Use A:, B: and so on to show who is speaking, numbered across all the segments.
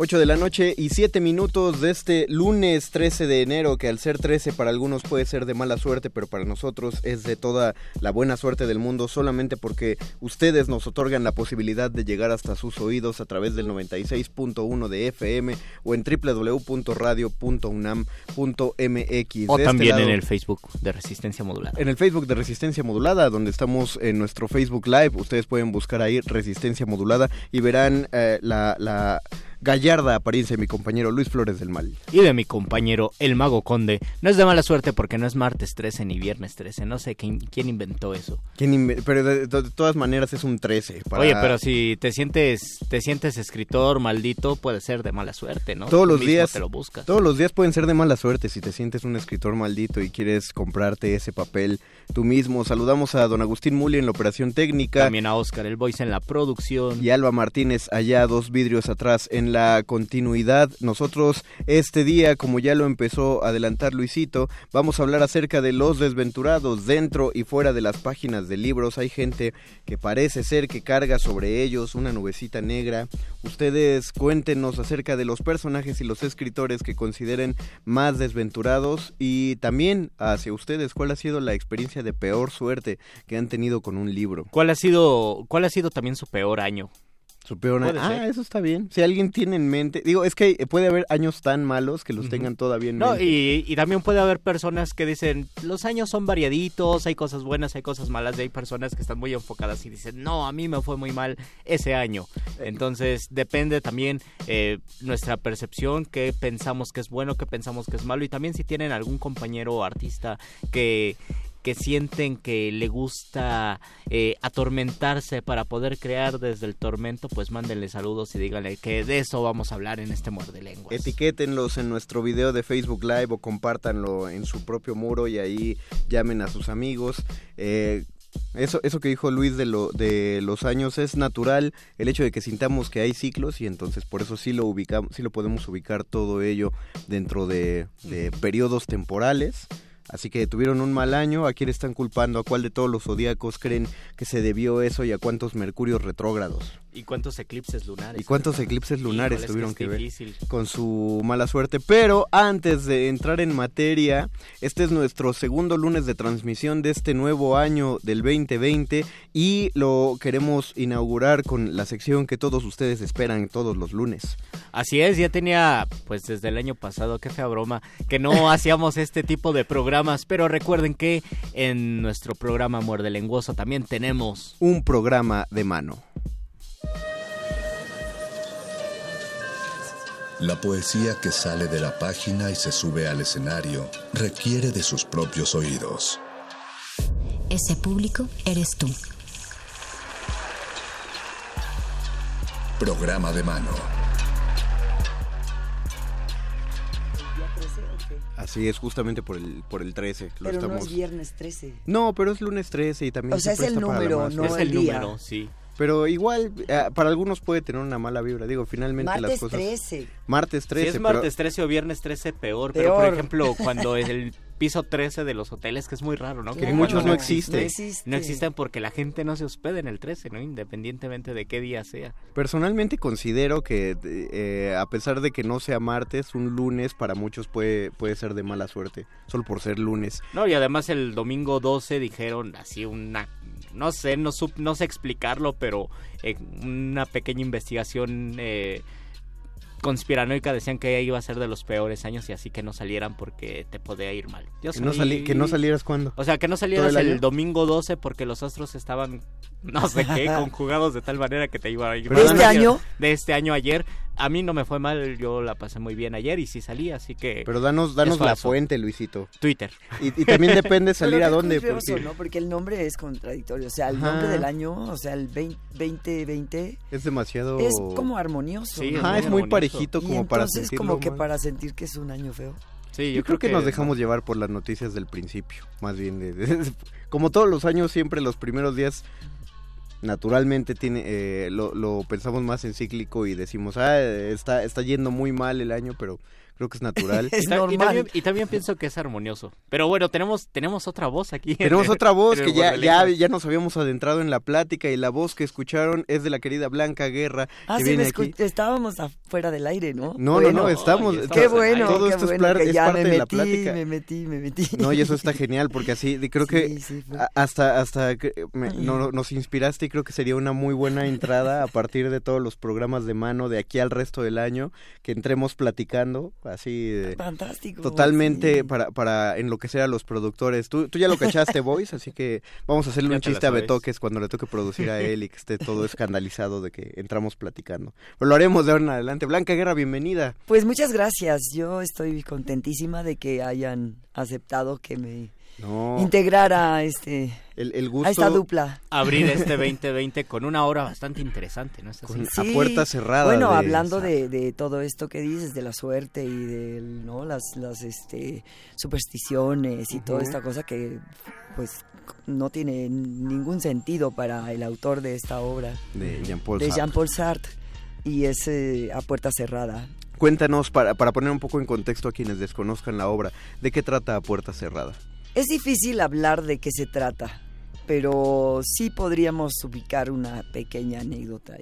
A: 8 de la noche y 7 minutos de este lunes 13 de enero, que al ser 13 para algunos puede ser de mala suerte, pero para nosotros es de toda la buena suerte del mundo, solamente porque ustedes nos otorgan la posibilidad de llegar hasta sus oídos a través del 96.1 de FM o en www.radio.unam.mx.
B: O también en el Facebook de Resistencia Modulada.
A: En el Facebook de Resistencia Modulada, donde estamos en nuestro Facebook Live, ustedes pueden buscar ahí Resistencia Modulada y verán eh, la gallarda apariencia de mi compañero Luis Flores del Mal.
B: Y de mi compañero El Mago Conde. No es de mala suerte porque no es martes 13 ni viernes 13. No sé quién, quién inventó eso.
A: pero de, todas maneras es un 13.
B: Oye, pero si te sientes, te sientes escritor maldito, puede ser de mala suerte, ¿no?
A: Todos los días. Te lo buscas. Todos los días pueden ser de mala suerte si te sientes un escritor maldito y quieres comprarte ese papel tú mismo. Saludamos a don Agustín Muli en la operación técnica.
B: También a Oscar El Voice en la producción.
A: Y Alba Martínez allá dos vidrios atrás en la continuidad. Nosotros este día, como ya lo empezó a adelantar Luisito, vamos a hablar acerca de los desventurados dentro y fuera de las páginas de libros. Hay gente que parece ser que carga sobre ellos una nubecita negra. Ustedes cuéntenos acerca de los personajes y los escritores que consideren más desventurados y también hacia ustedes cuál ha sido la experiencia de peor suerte que han tenido con un libro.
B: ¿Cuál ha sido cuál ha sido también su peor año?
A: Su peor año. Ah, eso está bien. Si alguien tiene en mente, digo, es que puede haber años tan malos que los tengan todavía en
B: mente. No, y, y, también puede haber personas que dicen, los años son variaditos, hay cosas buenas, hay cosas malas, y hay personas que están muy enfocadas y dicen, no, a mí me fue muy mal ese año. Entonces, depende también eh, nuestra percepción, qué pensamos que es bueno, qué pensamos que es malo, y también si tienen algún compañero o artista que que sienten que le gusta eh, atormentarse para poder crear desde el tormento, pues mándenle saludos y díganle que de eso vamos a hablar en este Muerde Lenguas.
A: Etiquétenlos en nuestro video de Facebook Live o compártanlo en su propio muro y ahí llamen a sus amigos. Eh, eso, eso que dijo Luis de, lo, de los años es natural, el hecho de que sintamos que hay ciclos y entonces por eso sí lo ubicamos, sí lo podemos ubicar todo ello dentro de, de periodos temporales. Así que tuvieron un mal año, ¿a quién están culpando? ¿A cuál de todos los zodíacos creen que se debió eso y a cuántos mercurios retrógrados?
B: ¿Y cuántos eclipses lunares?
A: ¿Y cuántos eclipses lunares tuvieron que, ver con su mala suerte? Pero antes de entrar en materia, este es nuestro segundo lunes de transmisión de este nuevo año del 2020 y lo queremos inaugurar con la sección que todos ustedes esperan todos los lunes.
B: Así es, ya tenía pues desde el año pasado, qué fea broma, que no hacíamos este tipo de programas, pero recuerden que en nuestro programa Muerde Lenguoso también tenemos
A: un programa de mano.
C: La poesía que sale de la página y se sube al escenario requiere de sus propios oídos.
D: Ese público eres tú.
C: Programa de mano.
A: Así es, justamente por el, por el 13.
E: Lo pero no es viernes 13.
A: No, pero es lunes 13 y también...
E: O sea, es el número, no es el, número,
B: sí.
A: Pero igual, eh, para algunos puede tener una mala vibra. Digo, finalmente las cosas.
E: Martes 13.
A: Martes 13.
B: Si es martes 13 o viernes 13, peor. Pero, por ejemplo, cuando es el piso 13 de los hoteles, que es muy raro, ¿no?
A: que muchos no, existen.
B: No, existen porque la gente no se hospeda en el 13, ¿no? Independientemente de qué día sea.
A: Personalmente considero que, eh, a pesar de que no sea martes, un lunes para muchos puede, puede ser de mala suerte, solo por ser lunes.
B: No, y además el domingo 12 dijeron así una no sé, no, no sé explicarlo, pero eh, una pequeña investigación eh, conspiranoica decían que iba a ser de los peores años y así que no salieran porque te podía ir mal.
A: Yo ¿Que, no ¿Que no salieras cuándo?
B: O sea, que no salieras el, domingo 12 porque los astros estaban, no sé qué, conjugados de tal manera que te iba a ir
E: mal. ¿De este año?
B: De este año ayer a mí no me fue mal, yo la pasé muy bien ayer y sí salí, así que...
A: Pero danos, danos la fuente, Luisito.
B: Twitter.
A: Y, también depende salir a dónde.
E: Porque... ¿no? porque el nombre es contradictorio, o sea, el nombre del año, o sea, el 2020...
A: Es demasiado...
E: Es como armonioso.
A: Sí, es muy parejito como para
E: entonces como que para sentir que es un año feo.
A: Sí, yo, creo, que, nos dejamos llevar por las noticias del principio, más bien. como todos los años, siempre los primeros días naturalmente tiene eh, lo, lo, pensamos más en cíclico y decimos ah está está yendo muy mal el año pero creo que es natural.
E: es
B: normal. Y también, pienso que es armonioso. Pero bueno, tenemos, tenemos otra voz aquí.
A: Tenemos otra voz que ya, ya, ya nos habíamos adentrado en la plática y la voz que escucharon es de la querida Blanca Guerra.
E: Ah, sí, estábamos afuera del aire, ¿no?
A: No, no, no, estamos.
E: qué bueno,
A: todo esto
E: es,
A: parte
E: de
A: la plática.
E: Me metí, me metí.
A: No, y eso está genial porque así creo que hasta, hasta no, nos inspiraste y creo que sería una muy buena entrada a partir de todos los programas de mano de aquí al resto del año que entremos platicando Así.
E: Fantástico.
A: Totalmente para, para enloquecer a los productores. Tú, tú ya lo cachaste, Boys, así que vamos a hacerle un chiste a Betoques cuando le toque producir a él y que esté todo escandalizado de que entramos platicando. Pero lo haremos de ahora en adelante. Blanca Guerra, bienvenida.
E: Pues muchas gracias. Yo estoy contentísima de que hayan aceptado que me integrar a este
A: el, gusto
E: a esta dupla.
B: Abrir este 2020 con una obra bastante interesante no
A: a puerta cerrada
E: bueno hablando de, todo esto que dices de la suerte y de no las las este supersticiones y toda esta cosa que pues no tiene ningún sentido para el autor de esta obra.
A: De Jean-Paul
E: de Jean -Paul Sartre. Y es eh, a puerta cerrada.
A: Cuéntanos, para, para poner un poco en contexto a quienes desconozcan la obra, ¿de qué trata A Puerta Cerrada?
E: Es difícil hablar de qué se trata, pero sí podríamos ubicar una pequeña anécdota,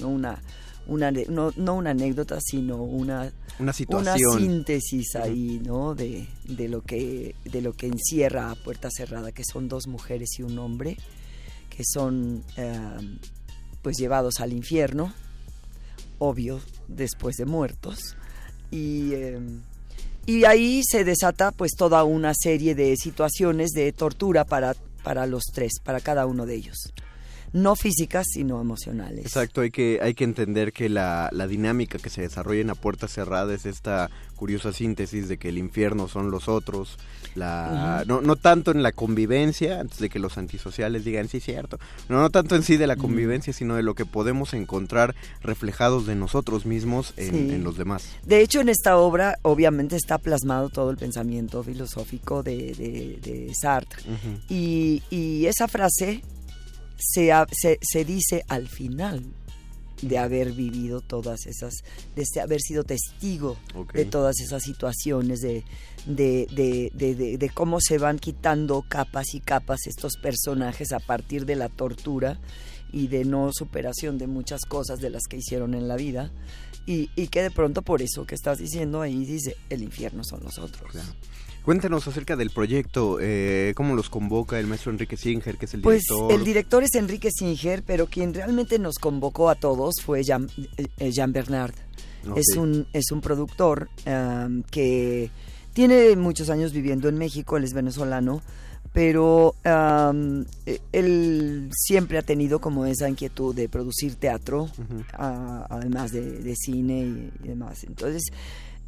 E: no una, una no, no, una anécdota, sino una,
A: una situación,
E: síntesis ahí, ¿no? De, de, lo que de lo que encierra a puerta cerrada, que son dos mujeres y un hombre que son em, pues llevados al infierno, obvio, después de muertos y em, y ahí se desata pues toda una serie de situaciones de tortura para, para los tres, para cada uno de ellos no físicas, sino emocionales.
A: Exacto, hay que, hay que entender que la, la dinámica que se desarrolla en la puerta cerrada es esta curiosa síntesis de que el infierno son los otros, la, no, no tanto en la convivencia, antes de que los antisociales digan sí, cierto, no, no tanto en sí de la convivencia, sino de lo que podemos encontrar reflejados de nosotros mismos en, los demás.
E: De hecho, en esta obra obviamente está plasmado todo el pensamiento filosófico de, de, Sartre. y, y esa frase se, se, dice al final de haber vivido todas esas, de haber sido testigo de todas esas situaciones, de, de, de, de, cómo se van quitando capas y capas estos personajes a partir de la tortura y de no superación de muchas cosas de las que hicieron en la vida. Y, y que de pronto por eso que estás diciendo ahí dice, el infierno son los otros.
A: Cuéntanos acerca del proyecto, eh, cómo los convoca el maestro Enrique Singer, que es el
E: pues,
A: director.
E: Pues el director es Enrique Singer, pero quien realmente nos convocó a todos fue Jean, eh, Jean Bernard. Es, un, es un productor que tiene muchos años viviendo en México, él es venezolano, pero eh, él siempre ha tenido como esa inquietud de producir teatro, además de, cine y demás. Entonces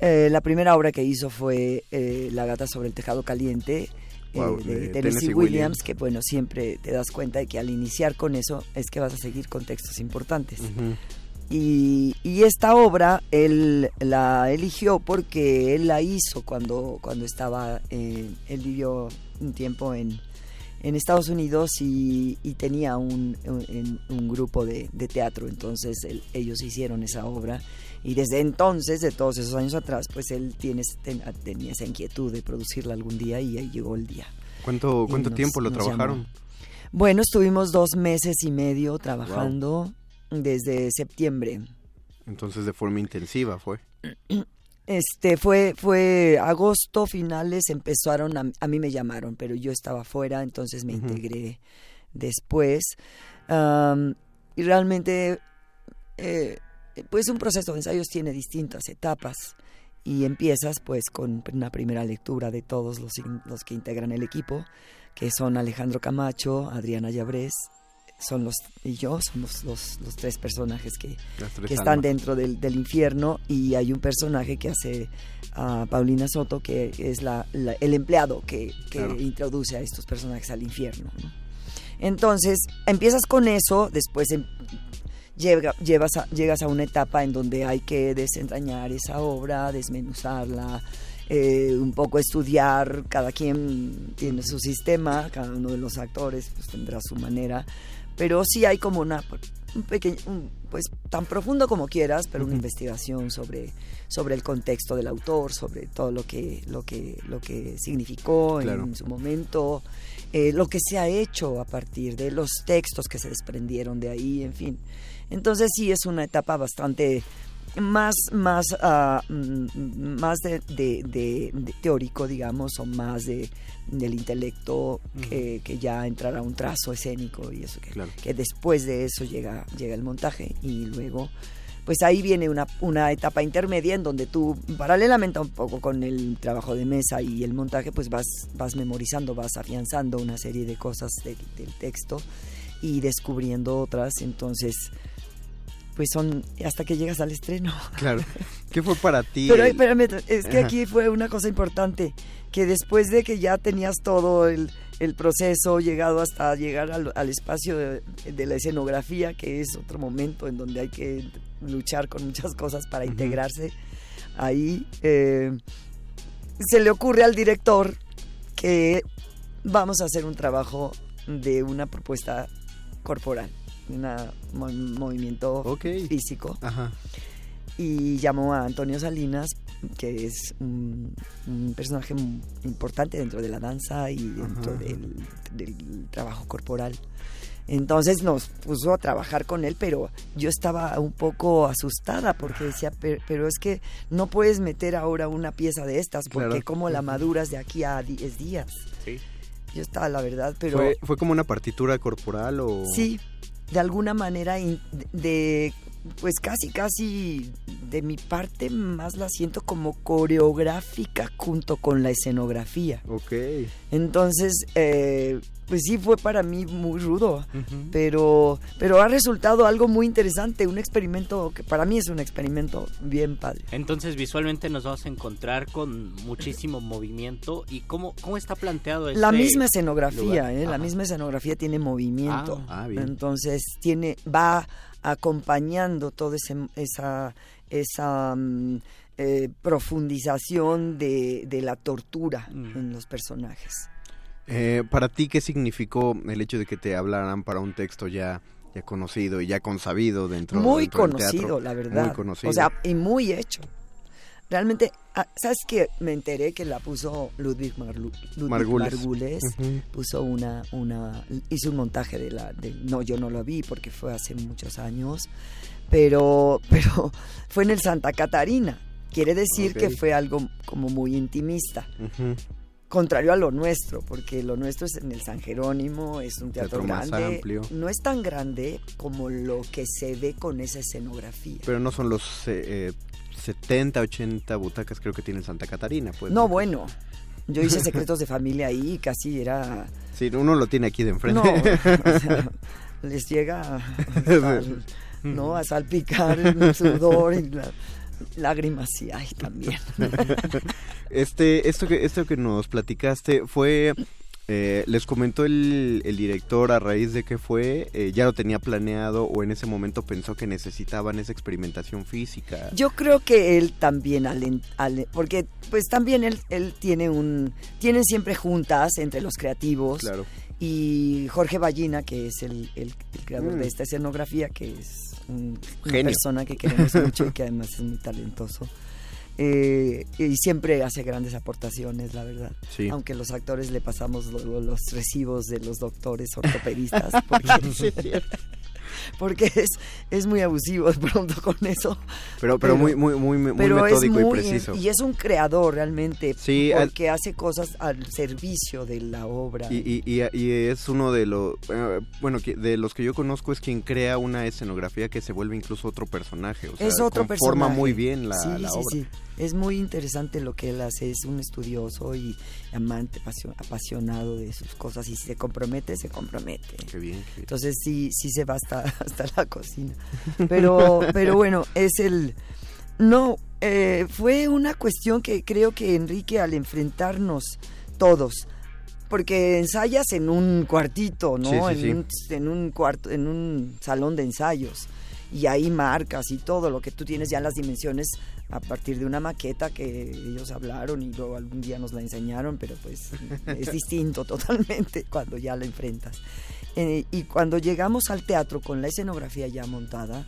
E: eh, la primera obra que hizo fue eh, La gata sobre el tejado caliente. Eh, de, Tennessee, Williams, que bueno, siempre te das cuenta de que al iniciar con eso es que vas a seguir con textos importantes. y, esta obra él la eligió porque él la hizo cuando, cuando estaba, él vivió un tiempo en, en Estados Unidos y, tenía un, un, grupo de, teatro, entonces ellos hicieron esa obra y desde entonces, de todos esos años atrás, pues él tiene, tenía esa inquietud de producirla algún día y ahí llegó el día.
A: ¿Cuánto, cuánto tiempo lo trabajaron?
E: Bueno, estuvimos dos meses y medio trabajando desde septiembre.
A: Entonces de forma intensiva fue.
E: Este fue fue agosto finales empezaron a, mí me llamaron pero yo estaba fuera entonces me integré después y realmente eh, pues un proceso de ensayos tiene distintas etapas y empiezas pues con una primera lectura de todos los, los que integran el equipo, que son Alejandro Camacho, Adriana Llabrés, son los y yo somos los, los tres personajes que, que están dentro del, del, infierno y hay un personaje que hace a Paulina Soto que es la, el empleado que, que introduce a estos personajes al infierno. Entonces empiezas con eso, después em, llevas a, llegas a una etapa en donde hay que desentrañar esa obra, desmenuzarla, eh, un poco estudiar, cada quien tiene su sistema, cada uno de los actores pues, tendrá su manera, pero sí hay como una un pequeño, pues tan profundo como quieras, pero una investigación sobre, sobre el contexto del autor, sobre todo lo que, lo que, lo que significó en su momento, eh, lo que se ha hecho a partir de los textos que se desprendieron de ahí, en fin. Entonces sí es una etapa bastante más más mm, más de, teórico digamos o más de del intelecto que, ya entrará un trazo escénico y eso que, que después de eso llega llega el montaje y luego pues ahí viene una, una etapa intermedia en donde tú, paralelamente un poco con el trabajo de mesa y el montaje, pues vas, vas memorizando, vas afianzando una serie de cosas del, del texto y descubriendo otras. Entonces, pues son hasta que llegas al estreno.
A: Claro. ¿Qué fue para ti?
E: Pero espérame, es que aquí fue una cosa importante, que después de que ya tenías todo el, el proceso, llegado hasta llegar al, al espacio de, de, la escenografía, que es otro momento en donde hay que luchar con muchas cosas para uh -huh. integrarse, ahí eh, se le ocurre al director que vamos a hacer un trabajo de una propuesta corporal un movimiento okay. físico.
A: Ajá.
E: Y llamó a Antonio Salinas, que es un, un, personaje importante dentro de la danza y dentro del, del, trabajo corporal. Entonces nos puso a trabajar con él, pero yo estaba un poco asustada porque decía, pero, pero es que no puedes meter ahora una pieza de estas, porque claro. como la maduras de aquí a 10 días.
B: Sí.
E: Yo estaba, la verdad, pero...
A: ¿Fue, ¿Fue, como una partitura corporal o...?
E: Sí, de alguna manera de pues casi casi de mi parte más la siento como coreográfica junto con la escenografía.
A: Ok.
E: Entonces eh, pues sí fue para mí muy rudo uh -huh. pero pero ha resultado algo muy interesante un experimento que para mí es un experimento bien padre.
B: Entonces visualmente nos vamos a encontrar con muchísimo movimiento y cómo cómo está planteado este
E: la misma escenografía eh, la misma escenografía tiene movimiento.
A: Ah, ah, bien.
E: entonces tiene va acompañando toda ese, esa, esa um, eh, profundización de, de, la tortura mm. en los personajes.
A: Eh, para ti, ¿qué significó el hecho de que te hablaran para un texto ya, ya conocido y ya consabido dentro,
E: muy
A: dentro
E: conocido,
A: del teatro?
E: la verdad.
A: Muy conocido.
E: O sea, y muy hecho. Realmente, ah, ¿sabes qué? Me enteré que la puso Ludwig, Marlu Ludwig
A: Margules,
E: Margules
A: uh -huh.
E: puso una, una, hizo un montaje de la, de, no, yo no lo vi porque fue hace muchos años, pero, pero fue en el Santa Catarina. Quiere decir okay. que fue algo como muy intimista. Uh -huh. Contrario a lo nuestro, porque lo nuestro es en el San Jerónimo, es un teatro,
A: teatro
E: grande.
A: amplio.
E: No es tan grande como lo que se ve con esa escenografía.
A: Pero no son los eh, 70, 80 butacas creo que tiene Santa Catarina. Pues,
E: no, bueno. Yo hice secretos de familia ahí y casi era...
A: Sí, uno lo tiene aquí de enfrente.
E: No, o sea, les llega a, ¿no? a salpicar el sudor y la, lágrimas sí hay también.
A: este, esto que, esto que nos platicaste fue eh, les comentó el, el, director a raíz de que fue, eh, ya lo tenía planeado o en ese momento pensó que necesitaban esa experimentación física.
E: Yo creo que él también, al, al, porque pues también él, él tiene un, tienen siempre juntas entre los creativos.
A: Claro.
E: Y Jorge Ballina, que es el, el, el creador mm. de esta escenografía, que es un, una persona que queremos mucho y que además es muy talentoso. Eh, y siempre hace grandes aportaciones, la verdad.
A: Sí.
E: Aunque los actores le pasamos lo, los recibos de los doctores ortopedistas. Porque, sí, porque es, es muy abusivo de pronto con eso.
A: Pero, pero, pero muy, muy, muy, muy pero metódico muy, y preciso.
E: Y es un creador realmente,
A: sí,
E: porque al, hace cosas al servicio de la obra.
A: Y, y, y es uno de los, bueno, de los que yo conozco es quien crea una escenografía que se vuelve incluso otro personaje. O sea,
E: es otro
A: conforma
E: personaje.
A: muy bien la,
E: sí,
A: la
E: sí,
A: obra.
E: Sí. Es muy interesante lo que él hace, es un estudioso y amante, apasionado de sus cosas y si se compromete, se compromete.
A: Qué bien, qué bien.
E: Entonces sí, sí se va hasta, hasta la cocina. Pero, pero bueno, es el... No, eh, fue una cuestión que creo que Enrique al enfrentarnos todos, porque ensayas en un cuartito, ¿no?
A: Sí, sí,
E: en,
A: sí.
E: Un, en un cuarto, en un salón de ensayos y ahí marcas y todo lo que tú tienes ya las dimensiones a partir de una maqueta que ellos hablaron y luego algún día nos la enseñaron, pero pues es distinto totalmente cuando ya la enfrentas. Eh, y cuando llegamos al teatro con la escenografía ya montada,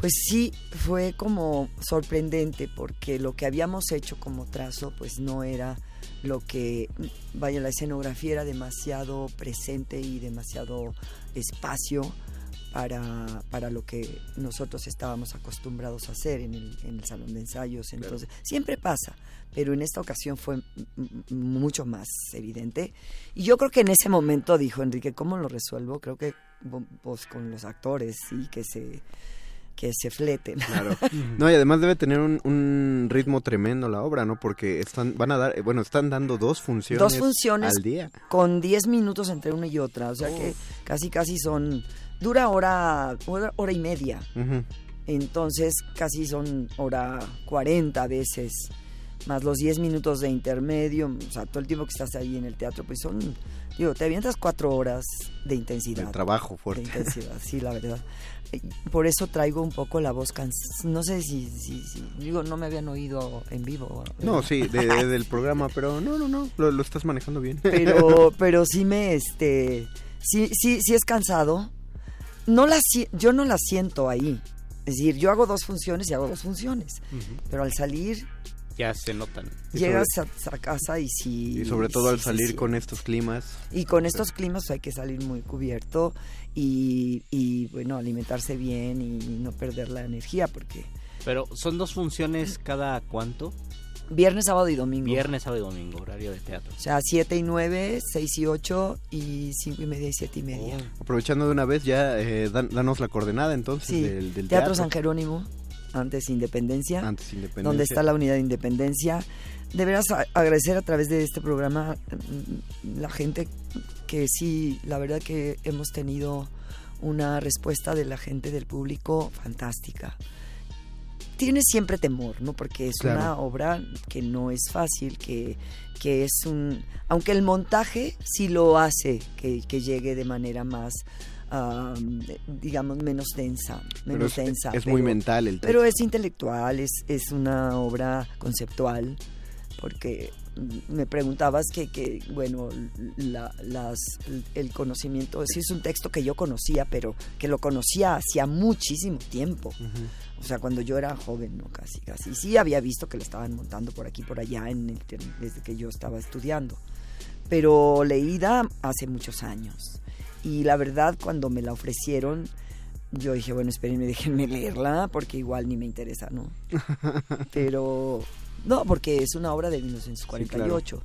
E: pues sí fue como sorprendente porque lo que habíamos hecho como trazo pues no era lo que, vaya, la escenografía era demasiado presente y demasiado espacio para, para lo que nosotros estábamos acostumbrados a hacer en el, en el salón de ensayos. Entonces, claro. siempre pasa, pero en esta ocasión fue mucho más evidente. Y yo creo que en ese momento dijo Enrique, ¿cómo lo resuelvo? Creo que vos con los actores, sí, que se que se fleten.
A: Claro. No, y además debe tener un, un, ritmo tremendo la obra, ¿no? Porque están, van a dar, bueno, están dando dos funciones,
E: dos funciones
A: al día.
E: Con 10 minutos entre una y otra, o sea que casi casi son, dura hora, hora, hora y media. Entonces casi son hora 40 veces, más los 10 minutos de intermedio, o sea, todo el tiempo que estás ahí en el teatro, pues son, digo, te avientas cuatro horas de intensidad.
A: De trabajo fuerte.
E: De intensidad, sí, la verdad. Por eso traigo un poco la voz No sé si, si, digo, no me habían oído en vivo.
A: No, sí, del programa, pero no, no, no, lo, lo, estás manejando bien.
E: Pero, pero sí me, este, sí, sí, sí es cansado. No la, yo no la siento ahí. Es decir, yo hago dos funciones y hago dos funciones. Pero al salir
B: ya se notan.
E: Llegas a, casa y si...
A: Y sobre todo al salir con estos climas.
E: Y con estos climas hay que salir muy cubierto y, y, bueno, alimentarse bien y no perder la energía porque...
B: Pero son dos funciones cada cuánto?
E: Viernes, sábado y domingo.
B: Viernes, sábado y domingo, horario de teatro.
E: O sea, 7 y 9, 6 y 8 y 5 y media y 7 y media.
A: Oh. Aprovechando de una vez ya, eh, danos la coordenada entonces del, del,
E: teatro. San Jerónimo, antes Independencia.
A: Antes Independencia.
E: Donde está la unidad de Independencia. Deberás agradecer a través de este programa mm, la gente que sí, la verdad que hemos tenido una respuesta de la gente del público fantástica tienes siempre temor, ¿no? Porque es una obra que no es fácil, que, que es un... Aunque el montaje sí lo hace que, llegue de manera más... digamos menos densa menos
A: es,
E: densa
A: es muy mental el
E: texto. pero es intelectual es, es una obra conceptual porque me preguntabas que, que bueno, las, el conocimiento, sí es un texto que yo conocía, pero que lo conocía hacía muchísimo tiempo. O sea, cuando yo era joven, ¿no? Casi, casi. Sí había visto que le estaban montando por aquí, por allá, en desde que yo estaba estudiando. Pero leída hace muchos años. Y la verdad, cuando me la ofrecieron, yo dije, bueno, espérenme, déjenme leerla, porque igual ni me interesa, ¿no? Pero no, porque es una obra de 1948.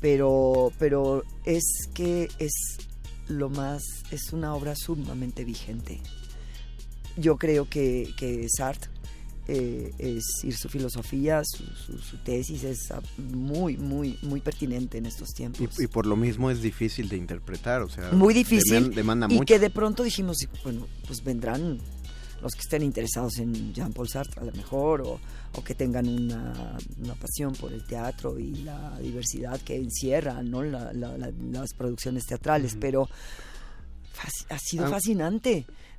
E: Pero, pero es que es lo más, es una obra sumamente vigente. Yo creo que, que Sartre eh, es ir su filosofía, su, tesis es muy, muy, muy pertinente en estos tiempos.
A: Y, por lo mismo es difícil de interpretar, o sea,
E: muy difícil. Demanda y que de pronto dijimos, bueno, pues vendrán los que estén interesados en Jean-Paul Sartre a lo mejor, o, que tengan una, pasión por el teatro y la diversidad que encierra ¿no? las producciones teatrales, pero ha sido ah.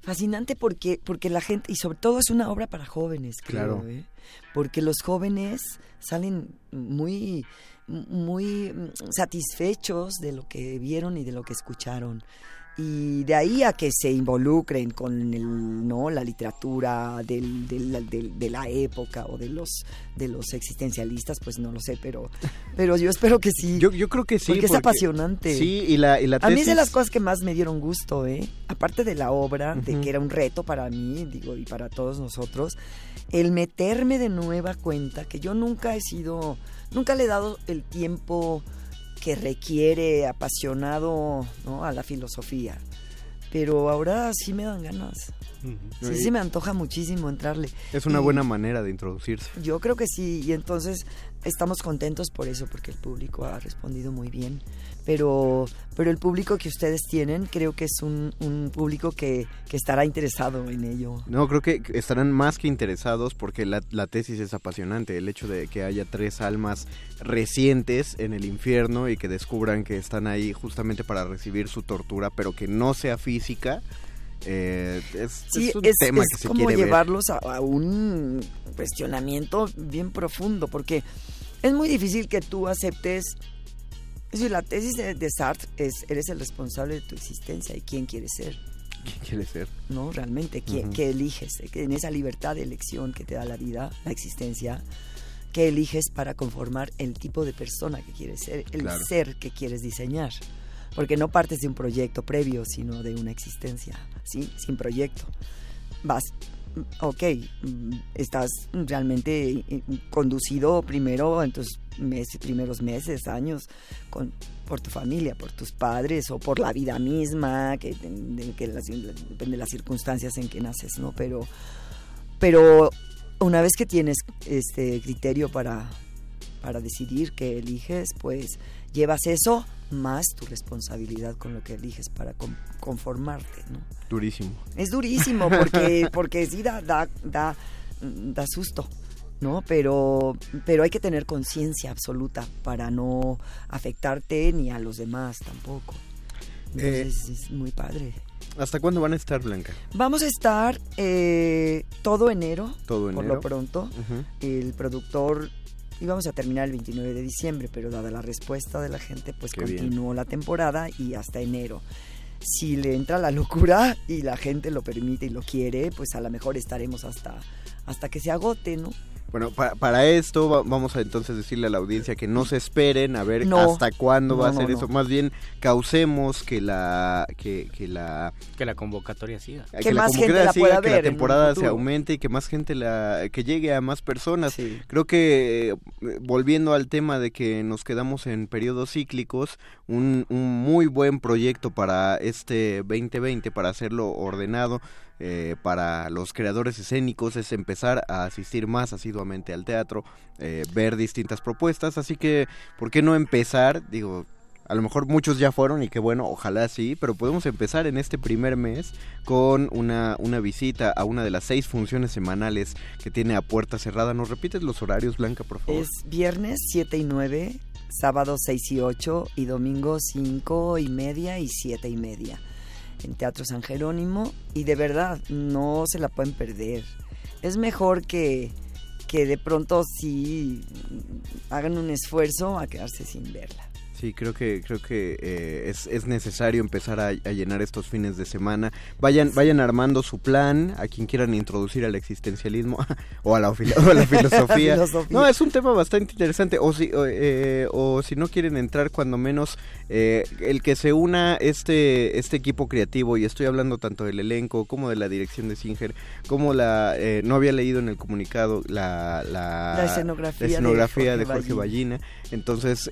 E: Fascinante, porque, porque la gente, y sobre todo es una obra para jóvenes, creo, ¿eh? porque los jóvenes salen muy muy mm, satisfechos de lo que vieron y de lo que escucharon y de ahí a que se involucren con el, no la literatura del, de la época o de los de los existencialistas pues no lo sé pero pero yo espero que sí
A: yo, yo creo que sí
E: porque, es apasionante.
A: sí y la, y la
E: a mí es de las cosas que más me dieron gusto eh aparte de la obra de que era un reto para mí digo y para todos nosotros el meterme de nueva cuenta que yo nunca he sido nunca le he dado el tiempo que requiere apasionado ¿no? a la filosofía. Pero ahora sí me dan ganas. Sí, sí me antoja muchísimo entrarle.
A: Es una buena manera de introducirse.
E: Yo creo que sí, y entonces estamos contentos por eso, porque el público ha respondido muy bien pero, pero el público que ustedes tienen creo que es un, un público que, que, estará interesado en ello.
A: No, creo que estarán más que interesados porque la, la, tesis es apasionante. El hecho de que haya tres almas recientes en el infierno y que descubran que están ahí justamente para recibir su tortura, pero que no sea física. Eh, es, es, un tema que se como
E: llevarlos a, a, un cuestionamiento bien profundo, porque es muy difícil que tú aceptes es decir, la tesis de, Sartre es, eres el responsable de tu existencia y quién quieres ser.
A: ¿Quién quieres ser?
E: No, realmente, ¿quién, ¿qué eliges? En esa libertad de elección que te da la vida, la existencia, ¿qué eliges para conformar el tipo de persona que quieres ser, el ser que quieres diseñar? Porque no partes de un proyecto previo, sino de una existencia, ¿sí? Sin proyecto. Vas ok, estás realmente conducido primero en tus meses, primeros meses, años, con, por tu familia, por tus padres o por la vida misma, que, que depende de las circunstancias en que naces, ¿no? Pero, pero una vez que tienes este criterio para, para decidir qué eliges, pues llevas eso más tu responsabilidad con lo que eliges para conformarte, ¿no?
A: Durísimo.
E: Es durísimo porque, porque sí da, da, da, da susto. ¿no? Pero, pero hay que tener conciencia absoluta para no afectarte ni a los demás tampoco. Entonces, eh, es muy padre.
A: ¿Hasta cuándo van a estar, Blanca?
E: Vamos a estar eh, todo enero.
A: Todo
E: enero. Por lo pronto. El productor íbamos a terminar el 29 de diciembre, pero dada la respuesta de la gente, pues continuó la temporada y hasta enero. Si le entra la locura y la gente lo permite y lo quiere, pues a lo mejor estaremos hasta, hasta que se agote, ¿no?
A: Bueno, para, esto vamos a entonces decirle a la audiencia que no se esperen a ver hasta cuándo va a ser eso. Más bien causemos que la que, que la
B: que la convocatoria siga.
E: Que, más gente la pueda
A: que la temporada se aumente y que más gente la que llegue a más personas. Creo que eh, volviendo al tema de que nos quedamos en periodos cíclicos, un, un muy buen proyecto para este 2020 para hacerlo ordenado eh, para los creadores escénicos es empezar a asistir más asiduamente al teatro, eh, ver distintas propuestas, así que, ¿por qué no empezar? Digo, a lo mejor muchos ya fueron y que bueno, ojalá sí, pero podemos empezar en este primer mes con una, una visita a una de las seis funciones semanales que tiene a puerta cerrada. ¿Nos repites los horarios, Blanca, por favor?
E: Es viernes 7 y 9, sábado 6 y 8 y domingo 5 y media y 7 y media en Teatro San Jerónimo y de verdad no se la pueden perder. Es mejor que, que de pronto sí hagan un esfuerzo a quedarse sin verla.
A: Sí, creo que creo que eh, es, es, necesario empezar a, llenar estos fines de semana. Vayan vayan armando su plan a quien quieran introducir al existencialismo o a la, filosofía. No, es un tema bastante interesante. O si eh, o si no quieren entrar, cuando menos eh, el que se una este este equipo creativo y estoy hablando tanto del elenco como de la dirección de Singer, como la no había leído en el comunicado la la, escenografía, de Jorge, Ballina. Entonces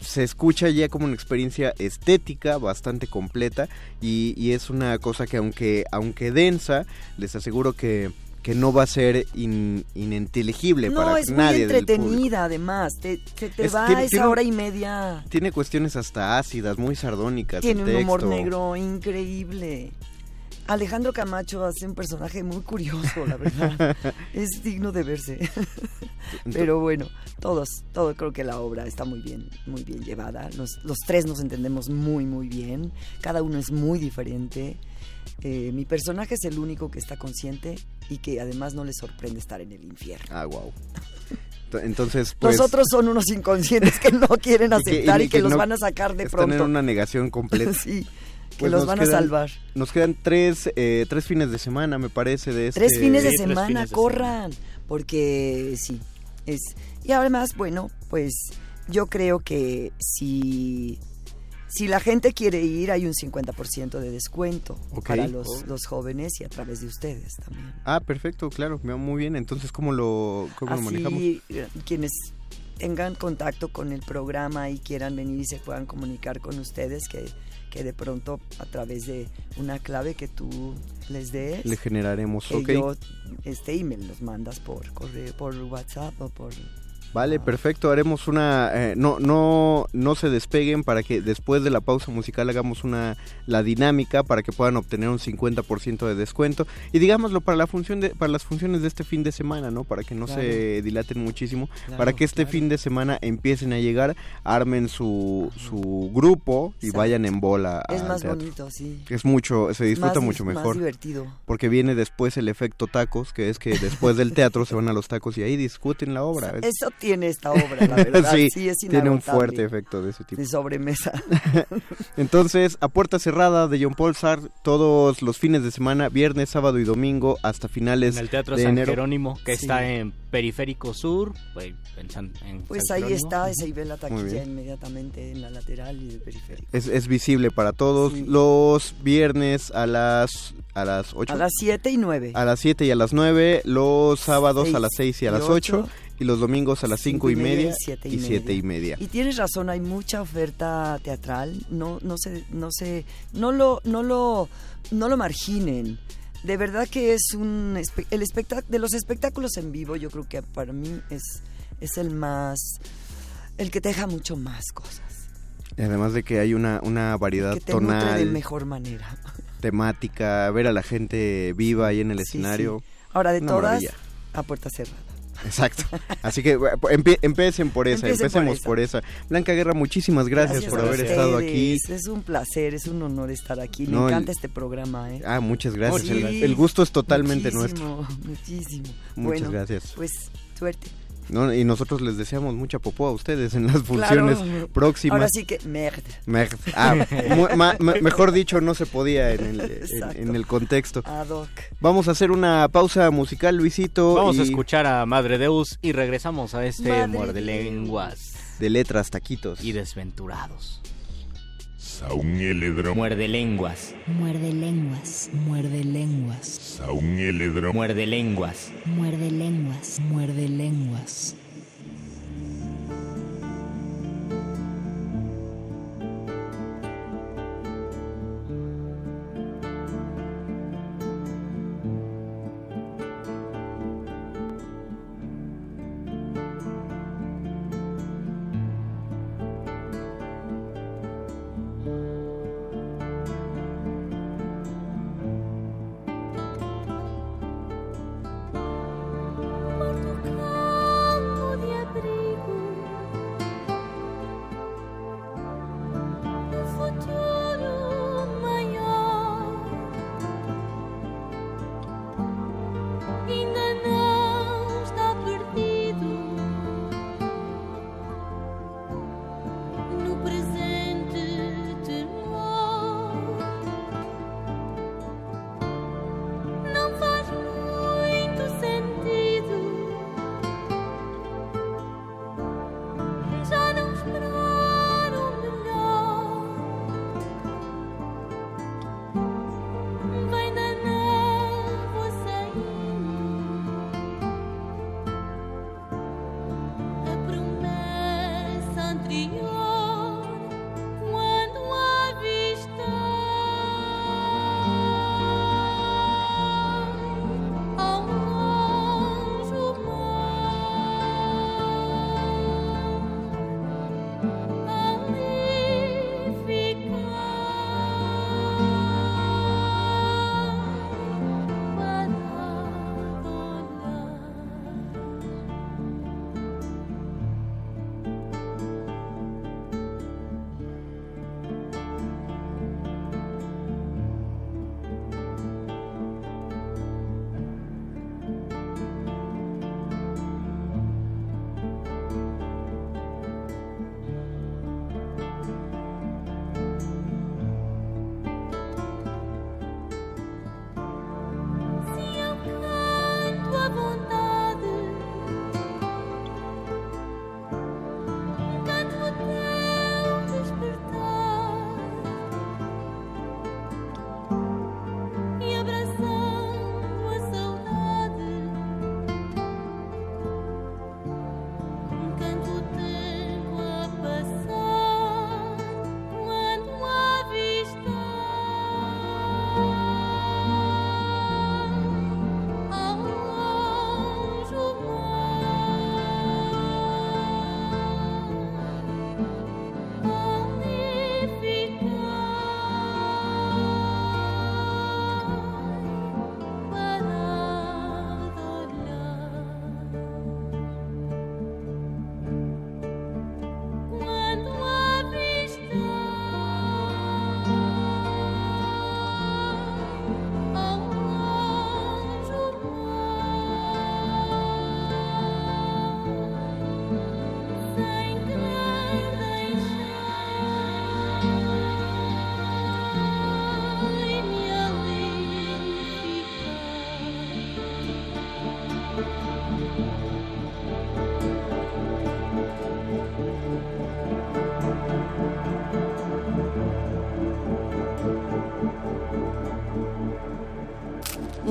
A: se escucha ya como una experiencia estética bastante completa y, es una cosa que aunque, aunque densa, les aseguro que, que no va a ser ininteligible para nadie.
E: No, es muy entretenida además, te, te, va a esa hora y media.
A: Tiene cuestiones hasta ácidas, muy sardónicas.
E: Tiene un humor negro increíble. Alejandro Camacho hace un personaje muy curioso, la verdad. es digno de verse. Pero bueno, todos, todo creo que la obra está muy bien, muy bien llevada. Los, los tres nos entendemos muy, muy bien. Cada uno es muy diferente. Eh, mi personaje es el único que está consciente y que además no le sorprende estar en el infierno.
A: Ah, wow. Entonces, pues,
E: los otros son unos inconscientes que no quieren aceptar y que, los van a sacar de pronto.
A: en una negación completa.
E: sí que pues los van a salvar.
A: Nos quedan tres, eh, tres fines de semana, me parece, de este...
E: Tres fines de semana, corran, porque sí, es... Y además, bueno, pues yo creo que si, si la gente quiere ir, hay un 50% de descuento para los, oh. los, jóvenes y a través de ustedes también.
A: Ah, perfecto, claro, muy bien. Entonces, ¿cómo lo, cómo lo manejamos?
E: Eh, quienes tengan contacto con el programa y quieran venir y se puedan comunicar con ustedes, que que de pronto a través de una clave que tú les des
A: le generaremos
E: que yo este email los mandas por correo por WhatsApp o por
A: Vale, perfecto. Haremos una. Eh, no, no, no se despeguen para que después de la pausa musical hagamos una la dinámica para que puedan obtener un 50% de descuento y digámoslo para la función de para las funciones de este fin de semana, ¿no? Para que no se dilaten muchísimo, para que este fin de semana empiecen a llegar, armen su, su grupo y vayan en bola.
E: Es más bonito, sí.
A: Es mucho, se disfruta mucho mejor.
E: Más divertido.
A: Porque viene después el efecto tacos, que es que después del teatro se van a los tacos y ahí discuten la obra.
E: Eso tiene esta obra, la verdad. sí, es
A: tiene un fuerte efecto de ese tipo.
E: De sobremesa.
A: Entonces, a puerta cerrada de John Paul Sartre, todos los fines de semana, viernes, sábado y domingo, hasta finales
B: en el Teatro
A: de
B: San
A: enero.
B: Jerónimo, que está en Periférico Sur. Pues, en
E: pues ahí está, se ve la taquilla inmediatamente en la lateral y del periférico.
A: Es, es visible para todos. Los viernes a las a las 8.
E: A las 7 y 9.
A: A las 7 y a las 9. Los sábados a las 6 y a las 8 y los domingos a las cinco, y media, y siete y, media.
E: y tienes razón, hay mucha oferta teatral, no no se no se no lo no lo no lo marginen. de verdad que es un el espectáculo de los espectáculos en vivo yo creo que para mí es es el más el que te deja mucho más cosas.
A: Además de que hay una, una variedad
E: que te
A: tonal
E: de mejor manera.
A: temática ver a la gente viva ahí en el escenario
E: ahora de todas a puerta cerrada
A: Exacto. Así que empiecen por esa, empecemos por esa. Blanca Guerra, muchísimas gracias, por haber estado aquí.
E: Es un placer, es un honor estar aquí. Me encanta este programa. ¿eh?
A: Ah, muchas gracias. el, gusto es totalmente nuestro.
E: Muchísimo.
A: Muchas gracias.
E: Pues suerte.
A: No, y nosotros les deseamos mucha popó a ustedes en las funciones próximas. Ahora
E: sí que merde.
A: Ah, mejor dicho, no se podía en el, en, el contexto. Vamos a hacer una pausa musical, Luisito.
B: Vamos a escuchar a Madre Deus y regresamos a este Muerde Lenguas.
A: De letras, taquitos.
B: Y desventurados.
F: Muerde lenguas.
D: Muerde lenguas. Muerde lenguas.
F: Muerde lenguas.
D: Muerde lenguas. Muerde lenguas.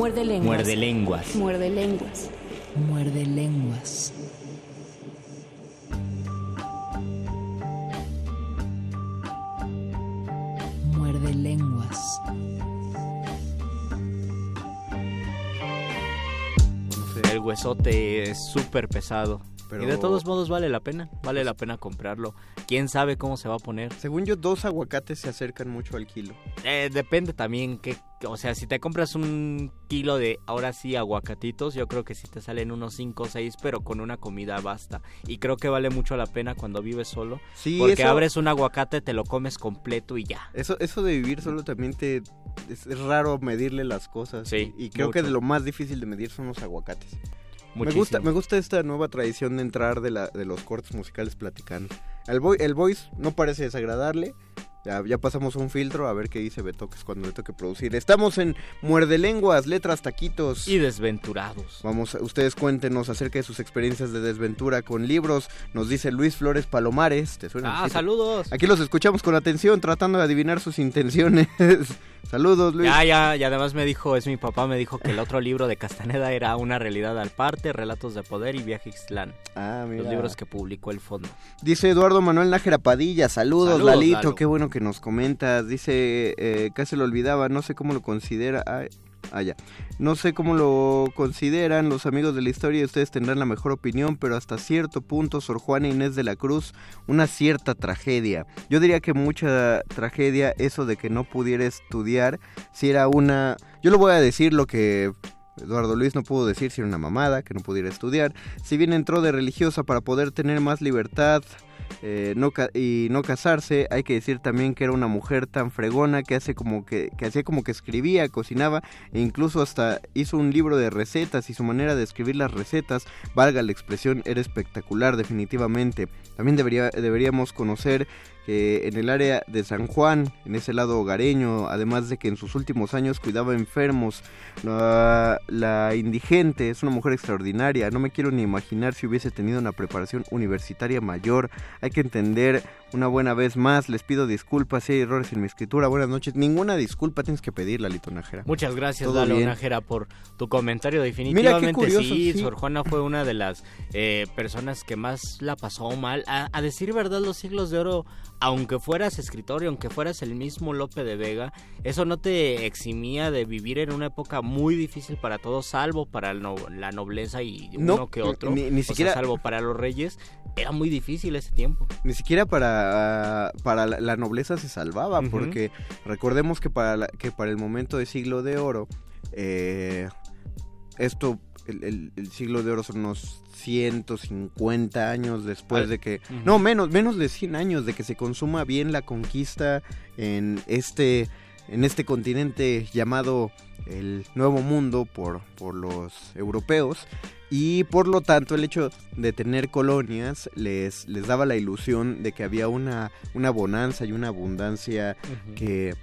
D: Muerde lenguas.
F: Muerde lenguas.
D: Muerde lenguas. Muerde lenguas. Muerde lenguas.
B: el huesote es súper pesado.
A: Pero-
B: Y de todos modos vale la pena, vale la pena comprarlo. ¿Quién sabe cómo se va a poner?
A: Según yo, dos aguacates se acercan mucho al kilo.
B: Eh, depende también que, o sea, si te compras un kilo de, ahora sí, aguacatitos, yo creo que sí te salen unos 5 o 6, pero con una comida basta. Y creo que vale mucho la pena cuando vives solo,
A: Sí,
B: porque
A: eso,
B: abres un aguacate, te lo comes completo y ya.
A: eso, eso de vivir solo también te... Es, es raro medirle las cosas.
B: Sí,
A: Y creo que de lo más difícil de medir son los aguacates. Me gusta, me gusta esta nueva tradición de entrar de, la, de los cortes musicales platicando. El, boy, el voice no parece desagradarle. Ya, ya pasamos un filtro a ver qué dice Betoques cuando le toque producir. Estamos en Muerde Lenguas, Letras, Taquitos.
B: Y desventurados.
A: Vamos, ustedes cuéntenos acerca de sus experiencias de desventura con libros. Nos dice Luis Flores Palomares. ¿Te suena?
B: Ah, saludos.
A: Aquí los escuchamos con atención, tratando de adivinar sus intenciones. Saludos, Luis.
B: Ya, ya, y además me dijo, es mi papá, me dijo que el otro libro de Castaneda era Una realidad al parte, Relatos de poder y Viaje Ixtlán.
A: Ah, mira.
B: Los libros que publicó el fondo.
A: Dice Eduardo Manuel Nájera Padilla, saludos,
B: Saludos,
A: Lalito,
B: Lalo.
A: qué bueno que nos comentas. Dice, eh, casi lo olvidaba, no sé cómo lo considera. Ay, ah. No sé cómo lo consideran los amigos de la historia, ustedes tendrán la mejor opinión, pero hasta cierto punto, Sor Juana Inés de la Cruz, una cierta tragedia. Yo diría que mucha tragedia eso de que no pudiera estudiar, si era una... Yo lo voy a decir lo que Eduardo Luis no pudo decir si era una mamada, que no pudiera estudiar. Si bien entró de religiosa para poder tener más libertad eh, y no casarse, hay que decir también que era una mujer tan fregona que hace como que, hacía como que escribía, cocinaba e incluso hasta hizo un libro de recetas y su manera de escribir las recetas, valga la expresión, era espectacular definitivamente. También debería, deberíamos conocer que en el área de San Juan, en ese lado hogareño, además de que en sus últimos años cuidaba enfermos, la, la indigente es una mujer extraordinaria. No me quiero ni imaginar si hubiese tenido una preparación universitaria mayor. Hay que entender una buena vez más. Les pido disculpas si hay errores en mi escritura. Buenas noches. Ninguna disculpa tienes que pedirla, Lito Nájera.
B: Muchas gracias, Lalo
A: bien.
B: Nájera, por tu comentario. Definitivamente
A: curioso,
B: sí,
A: sí.
B: Sor Juana fue una de las eh, personas que más la pasó mal. A, a decir verdad, los siglos de oro, aunque fueras escritor y aunque fueras el mismo Lope de Vega, eso no te eximía de vivir en una época muy difícil para todos, salvo para no- la nobleza y
A: No,
B: uno que otro.
A: ni- ni
B: O sea,
A: siquiera-
B: salvo para los reyes, era muy difícil ese tiempo.
A: Ni siquiera para, para la, la nobleza se salvaba, porque recordemos que para, la- que para el momento de siglo de oro, eh, esto, el, el- el siglo de oro son unos 150 años después de que... No, menos, menos de 100 años de que se consuma bien la conquista en este, en este continente llamado el Nuevo Mundo por, por los europeos. Y por lo tanto el hecho de tener colonias les, les daba la ilusión de que había una, una bonanza y una abundancia que eh,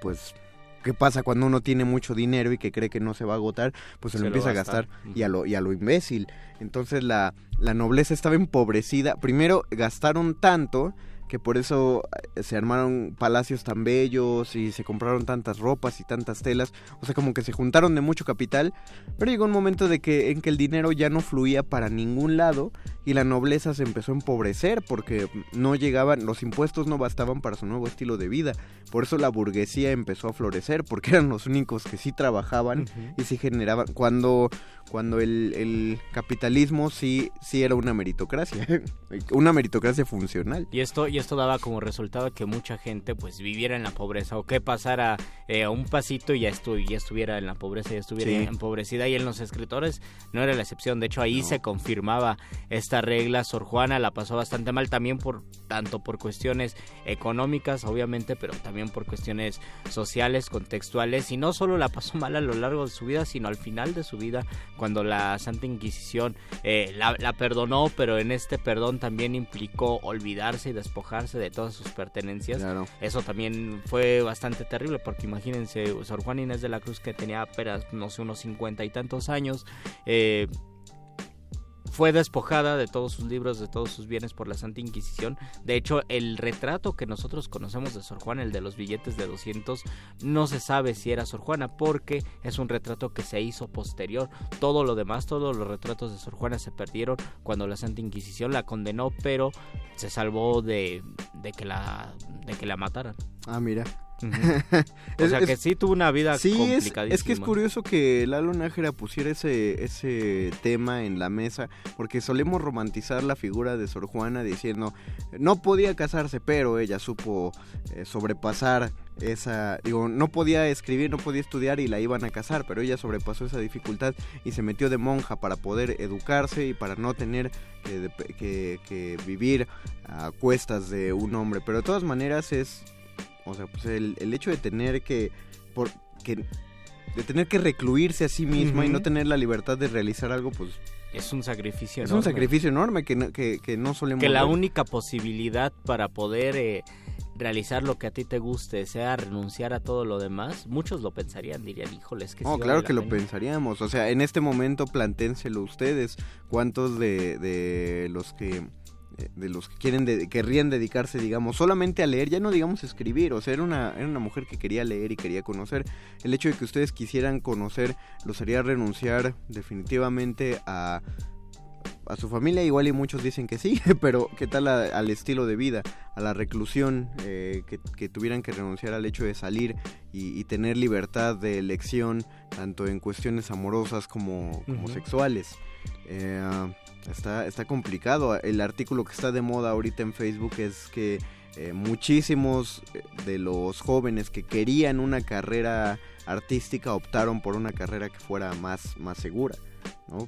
A: pues qué pasa cuando uno tiene mucho dinero y que cree que no se va a agotar pues se,
B: Se
A: lo
B: lo
A: empieza a
B: gasta.
A: gastar y a lo y a lo imbécil. Entonces la, la nobleza estaba empobrecida. Primero gastaron tanto que por eso eh, se armaron palacios tan bellos y se compraron tantas ropas y tantas telas, o sea, como que se juntaron de mucho capital, pero llegó un momento de que en que el dinero ya no fluía para ningún lado y la nobleza se empezó a empobrecer porque no llegaban, los impuestos no bastaban para su nuevo estilo de vida. Por eso la burguesía empezó a florecer porque eran los únicos que sí trabajaban y sí generaban. Cuando cuando el, el capitalismo sí sí era una meritocracia, una meritocracia funcional.
B: Y esto, y esto daba como resultado que mucha gente pues viviera en la pobreza o que pasara eh, a un pasito y ya, estu- ya estuviera en la pobreza, ya estuviera
A: Sí.
B: empobrecida. Y en los escritores no era la excepción. De hecho, ahí se confirmaba esta regla. Sor Juana la pasó bastante mal también por tanto por cuestiones económicas, obviamente, pero también por cuestiones sociales, contextuales. Y no solo la pasó mal a lo largo de su vida, sino al final de su vida, cuando la Santa Inquisición eh, la, la perdonó, pero en este perdón también implicó olvidarse y despojarse de todas sus pertenencias.
A: Claro.
B: Eso también fue bastante terrible, porque imagínense, Sor Juana Inés de la Cruz, que tenía apenas, no sé, unos cincuenta y tantos años, eh, fue despojada de todos sus libros, de todos sus bienes por la Santa Inquisición. De hecho, el retrato que nosotros conocemos de Sor Juana, el de los billetes de 200, no se sabe si era Sor Juana porque es un retrato que se hizo posterior. Todo lo demás, todos los retratos de Sor Juana se perdieron cuando la Santa Inquisición la condenó, pero se salvó de, de que, la, de que la mataran.
A: Ah, mira.
B: o sea que sí tuvo una vida
A: sí,
B: complicadísima.
A: Es, es que es curioso que Lalo Nájera pusiera ese, ese tema en la mesa, porque solemos romantizar la figura de Sor Juana diciendo, no podía casarse, pero ella supo eh, sobrepasar esa, digo, no podía escribir, no podía estudiar y la iban a casar, pero ella sobrepasó esa dificultad y se metió de monja para poder educarse y para no tener que, que vivir a cuestas de un hombre. Pero de todas maneras es o sea, pues el, hecho de tener que, por, de tener que recluirse a sí misma y no tener la libertad de realizar algo, pues
B: es un sacrificio
A: es un sacrificio enorme que no, que, que no solemos
B: que la única posibilidad para poder eh, realizar lo que a ti te guste sea renunciar a todo lo demás muchos lo pensarían dirían híjoles que
A: no claro que lo pensaríamos. O sea en este momento planténselo ustedes cuántos de, de los que de los que quieren querrían dedicarse, digamos, solamente a leer, ya no digamos escribir, o sea, era una, era una mujer que quería leer y quería conocer. El hecho de que ustedes quisieran conocer los haría renunciar definitivamente a, a su familia, igual y muchos dicen que sí, pero ¿qué tal al estilo de vida, a la reclusión, eh, que, tuvieran que renunciar al hecho de salir y, tener libertad de elección, tanto en cuestiones amorosas como, sexuales? Eh, Está, está complicado. El artículo que está de moda ahorita en Facebook es que eh, muchísimos eh, de los jóvenes que querían una carrera artística optaron por una carrera que fuera más, más segura.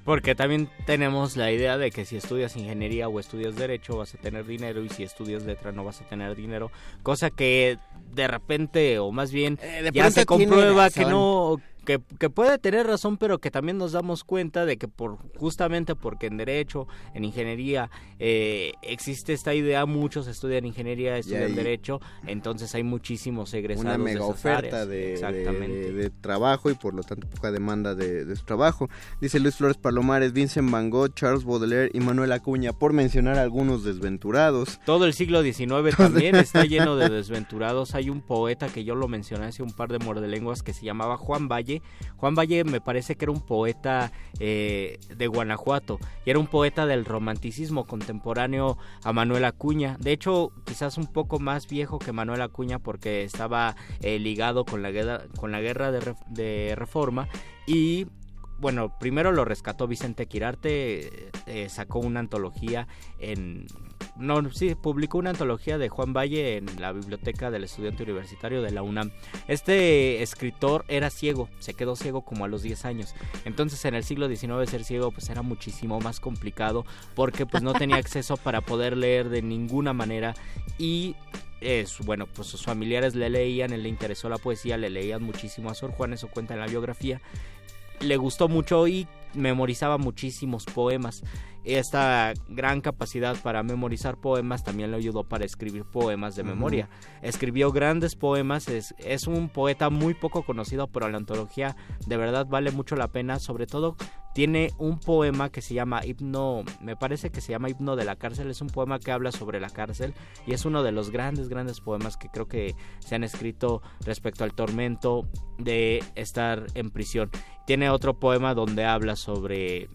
B: Porque también tenemos la idea de que si estudias ingeniería o estudias derecho vas a tener dinero y si estudias letra no vas a tener dinero, cosa que de repente o más bien eh, ya se comprueba que no que, puede tener razón, pero que también nos damos cuenta de que por justamente porque en derecho, en ingeniería eh, existe esta idea, muchos estudian ingeniería, estudian derecho, entonces hay muchísimos egresados.
A: Una mega oferta de, de, trabajo y por lo tanto poca demanda de, su trabajo. Dice Luis Flores Palomares, Vincent Van Gogh, Charles Baudelaire y Manuel Acuña, por mencionar algunos desventurados.
B: Todo el siglo XIX también está lleno de desventurados. Hay un poeta que yo lo mencioné hace un par de mordelenguas que se llamaba Juan Valle Juan Valle me parece que era un poeta eh, de Guanajuato y era un poeta del romanticismo contemporáneo a Manuel Acuña. De hecho, quizás un poco más viejo que Manuel Acuña porque estaba eh, ligado con la guerra, de, reforma y bueno, primero lo rescató Vicente Quirarte, eh, sacó una antología en no, sí, publicó una antología de Juan Valle en la biblioteca del estudiante universitario de la UNAM. Este escritor era ciego, se quedó ciego como a los 10 años. Entonces en el siglo XIX ser ciego pues era muchísimo más complicado porque pues no tenía acceso para poder leer de ninguna manera y es, bueno, pues sus familiares le leían, él le interesó la poesía, le leían muchísimo a Sor Juan, eso cuenta en la biografía. Le gustó mucho y memorizaba muchísimos poemas. Esta gran capacidad para memorizar poemas también le ayudó para escribir poemas de memoria. Escribió grandes poemas, es, es, un poeta muy poco conocido, pero la antología de verdad vale mucho la pena, sobre todo tiene un poema que se llama Himno, me parece que se llama Himno de la cárcel, es un poema que habla sobre la cárcel y es uno de los grandes, grandes poemas que creo que se han escrito respecto al tormento de estar en prisión. Tiene otro poema donde habla sobre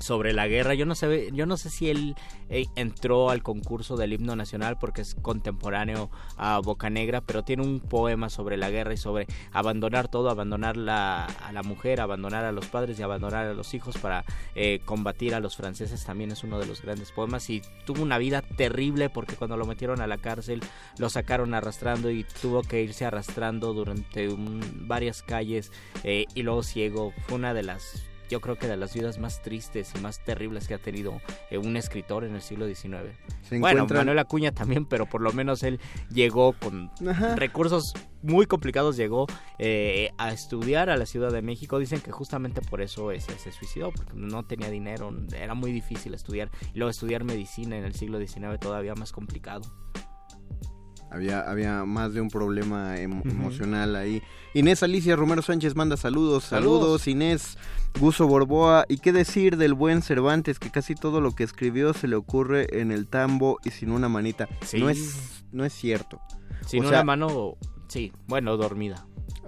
B: sobre la guerra. Yo no sé, yo no sé si él eh, entró al concurso del himno nacional porque es contemporáneo a Boca Negra, pero tiene un poema sobre la guerra y sobre abandonar todo, abandonar la, a la mujer, abandonar a los padres y abandonar a los hijos para eh, combatir a los franceses. También es uno de los grandes poemas y tuvo una vida terrible porque cuando lo metieron a la cárcel lo sacaron arrastrando y tuvo que irse arrastrando durante varias calles eh, y luego ciego. Fue una de las yo creo que de las vidas más tristes y más terribles que ha tenido eh, un escritor en el siglo XIX. Bueno, Manuel Acuña también, pero por lo menos él llegó con recursos muy complicados, llegó eh, a estudiar a la Ciudad de México. Dicen que justamente por eso se, se suicidó, porque no tenía dinero, era muy difícil estudiar. Y luego estudiar medicina en el siglo XIX todavía más complicado.
A: Había, había más de un problema emocional ahí. Inés Alicia Romero Sánchez manda saludos. Saludos, Inés. Guso Borboa. ¿Y qué decir del buen Cervantes? Que casi todo lo que escribió se le ocurre en el tambo y sin una manita. No, es, no es cierto.
B: Sin una mano, sí, bueno, dormida.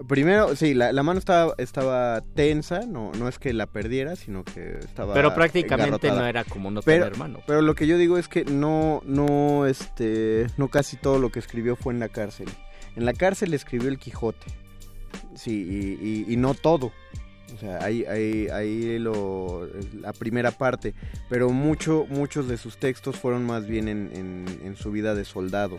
A: Primero, sí, la, mano estaba, estaba tensa, no, no es que la perdiera, sino que estaba.
B: Pero prácticamente no era como no pero, tener mano.
A: Pero lo que yo digo es que no, no, este, no casi todo lo que escribió fue en la cárcel. En la cárcel escribió el Quijote. Sí, y, y- y no todo. O sea, ahí, ahí, ahí lo, la primera parte. Pero mucho, muchos de sus textos fueron más bien en, en- en su vida de soldado,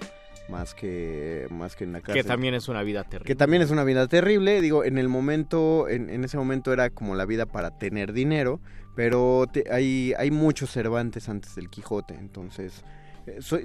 A: más que, más que en la cárcel.
B: Que también es una vida terrible.
A: Que también es una vida terrible, digo, en el momento, en, en ese momento era como la vida para tener dinero, pero te- hay, hay muchos Cervantes antes del Quijote, entonces,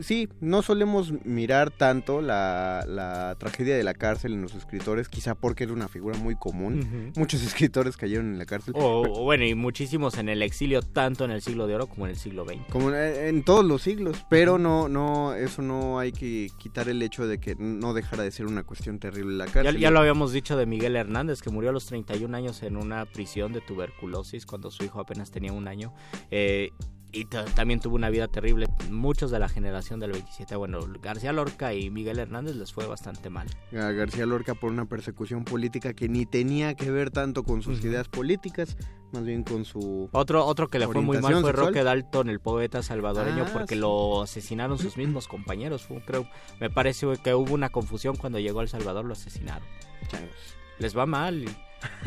A: sí, no solemos mirar tanto la, la tragedia de la cárcel en los escritores, quizá porque era una figura muy común, muchos escritores cayeron en la cárcel.
B: O, o bueno, y muchísimos en el exilio, tanto en el siglo de oro como en el siglo XX.
A: Como en- en todos los siglos, pero no, no, eso no hay que quitar el hecho de que no dejara de ser una cuestión terrible la
B: Ya,
A: cárcel.
B: ya lo habíamos dicho de Miguel Hernández, que murió a los 31 años en una prisión de tuberculosis cuando su hijo apenas tenía un año. Eh, y ta- también tuvo una vida terrible. Muchos de la generación del 27, bueno, García Lorca y Miguel Hernández les fue bastante mal.
A: a García Lorca por una persecución política que ni tenía que ver tanto con sus ideas políticas, más bien con su...
B: Otro, otro que le fue muy mal fue
A: sexual.
B: Roque Dalton, el poeta salvadoreño,
A: Ah,
B: porque
A: sí.
B: lo asesinaron sus mismos compañeros. Fue, creo, me parece que hubo una confusión cuando llegó a El Salvador, lo asesinaron.
A: Changos.
B: Les va mal.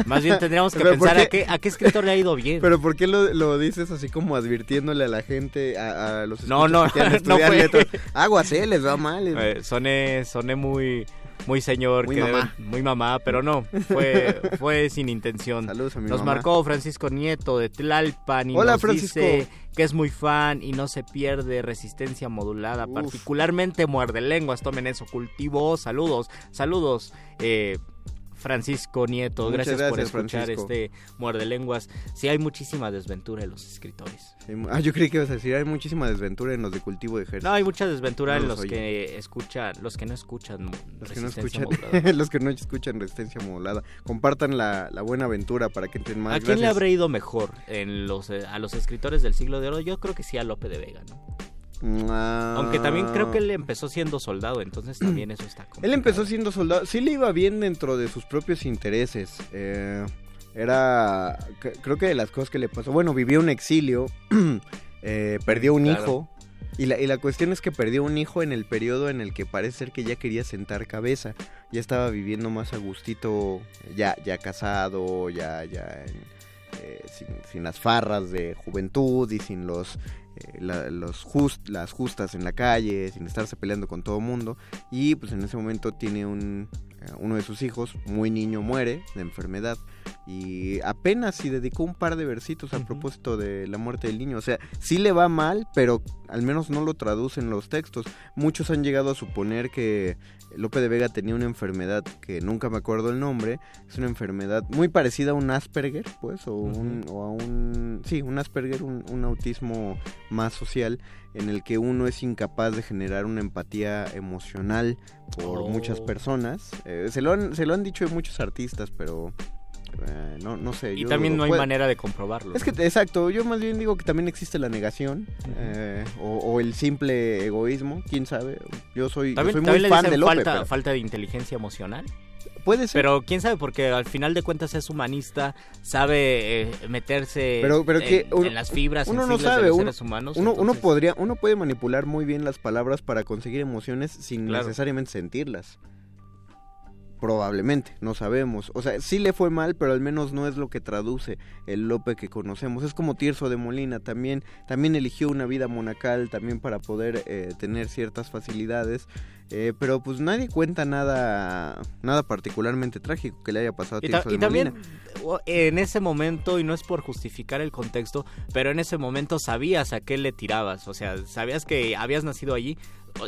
B: Más bien tendríamos que
A: Pero ¿por
B: pensar a
A: qué?
B: qué, a qué escritor le ha ido bien.
A: Pero ¿por qué lo, lo dices así como advirtiéndole a la gente, a, a los
B: No, no,
A: que
B: no
A: estudiar
B: fue.
A: letras? Aguas, eh, les va mal.
B: Eh, soné, soné muy, muy señor,
A: Muy
B: que-
A: mamá.
B: muy mamá, pero no, fue, fue sin intención.
A: Saludos a mi
B: Nos
A: mamá.
B: marcó Francisco Nieto de Tlalpan y
A: Hola,
B: nos
A: Francisco.
B: dice que es muy fan y no se pierde resistencia modulada,
A: Uf.
B: particularmente muerde lenguas, tomen eso, cultivo, saludos, saludos. Eh, Francisco Nieto,
A: Muchas
B: gracias, por escuchar
A: Francisco.
B: este muerde lenguas. Sí hay muchísima desventura en los escritores.
A: Sí, ah, yo creí que ibas a decir, hay muchísima desventura en los de cultivo de ejército.
B: No, hay mucha desventura
A: No
B: en
A: los
B: que escuchan, los que no escuchan
A: Los que no escuchan, los que no escuchan resistencia modulada, compartan la, la buena aventura para que entren más.
B: ¿A quién le habrá ido mejor en los eh, a los escritores del siglo de oro? Yo creo que sí a Lope de Vega, ¿no?
A: Ah.
B: Aunque también creo que él empezó siendo soldado, entonces también eso está
A: Él
B: complicado.
A: empezó siendo soldado. Sí le iba bien dentro de sus propios intereses. Eh, era. Creo que de las cosas que le pasó. Bueno, vivió un exilio. eh, perdió un
B: Claro.
A: hijo. Y la, y la cuestión es que perdió un hijo en el periodo en el que parece ser que ya quería sentar cabeza. Ya estaba viviendo más a gustito, ya, ya casado, ya, ya en- eh, sin, sin las farras de juventud y sin los, la- los just- las justas en la calle, sin estarse peleando con todo mundo. Y pues en ese momento tiene un, eh, uno de sus hijos, muy niño, muere de enfermedad. Y apenas si dedicó un par de versitos a propósito de la muerte del niño. O sea, sí le va mal, pero al menos no lo traducen los textos. Muchos han llegado a suponer que Lope de Vega tenía una enfermedad que nunca me acuerdo el nombre. Es una enfermedad muy parecida a un Asperger, pues, o, un, o a un... Sí, un Asperger, un, un autismo más social, en el que uno es incapaz de generar una empatía emocional por
B: Oh.
A: muchas personas. Eh, se, lo han, se lo han dicho muchos artistas, pero... eh, no, no sé.
B: Y
A: yo
B: también no hay
A: Puede-
B: manera de comprobarlo.
A: es que,
B: ¿no?
A: exacto, yo más bien digo que también existe la negación eh, o, o el simple egoísmo, quién sabe. Yo soy, yo
B: también,
A: soy muy fan de Lope,
B: falta,
A: pero
B: falta de inteligencia emocional.
A: puede ser.
B: Pero quién sabe, porque al final de cuentas es humanista, sabe eh, meterse
A: Pero- pero
B: en,
A: que uno-
B: en las fibras
A: uno no
B: de
A: sabe,
B: los
A: uno-
B: seres humanos.
A: uno, podría, uno puede manipular muy bien las palabras para conseguir emociones sin
B: Claro.
A: necesariamente sentirlas. Probablemente, no sabemos. O sea, sí le fue mal, pero al menos no es lo que traduce el Lope que conocemos. Es como Tirso de Molina, también, también eligió una vida monacal, también para poder eh, tener ciertas facilidades. eh, pero pues nadie cuenta nada, nada particularmente trágico que le haya pasado a
B: Y, ta-
A: Tirso
B: y
A: de
B: también
A: Molina.
B: o- en ese momento, y no es por justificar el contexto, pero en ese momento sabías a qué le tirabas, o sea, sabías que habías nacido allí,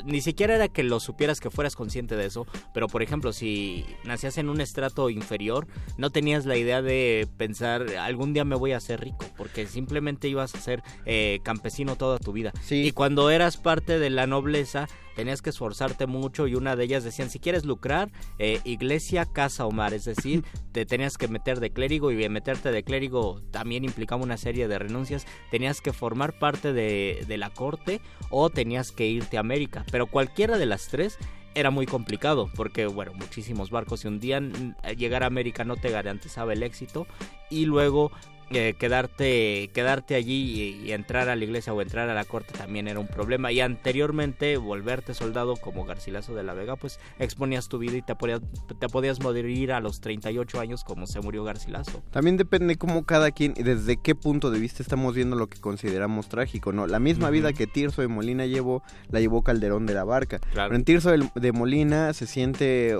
B: ni siquiera era que lo supieras que fueras consciente de eso, pero por ejemplo, si nacías en un estrato inferior, no tenías la idea de pensar, algún día me voy a hacer rico, porque simplemente ibas a ser eh, campesino toda tu vida.
A: Sí.
B: Y cuando eras parte de la nobleza, tenías que esforzarte mucho y una de ellas decían, si quieres lucrar, eh, iglesia, casa o mar, es decir, te tenías que meter de clérigo y meterte de clérigo también implicaba una serie de renuncias, tenías que formar parte de, de la corte o tenías que irte a América, pero cualquiera de las tres era muy complicado porque, bueno, muchísimos barcos se hundían, mm, llegar a América no te garantizaba el éxito y luego eh, quedarte quedarte allí y, entrar a la iglesia o entrar a la corte también era un problema y anteriormente volverte soldado como Garcilaso de la Vega pues exponías tu vida y te podías, te podías morir a los 38 años como se murió Garcilaso.
A: También depende cómo cada quien y desde qué punto de vista estamos viendo lo que consideramos trágico, ¿no? La misma vida que Tirso de Molina llevó, la llevó Calderón de la Barca. Pero en Tirso de Molina se siente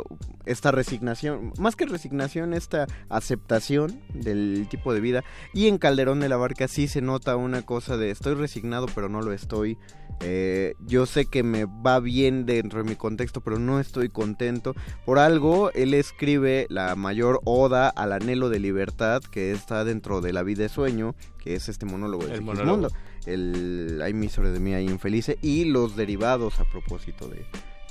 A: esta resignación, más que resignación, esta aceptación del tipo de vida y en Calderón de la Barca sí se nota una cosa de estoy resignado pero no lo estoy. Eh, yo sé que me va bien dentro de mi contexto pero no estoy contento. Por algo él escribe la mayor oda al anhelo de libertad que está dentro de la vida de sueño, que es este monólogo del mundo. El Hay de mí ahí infelice y los derivados a propósito de,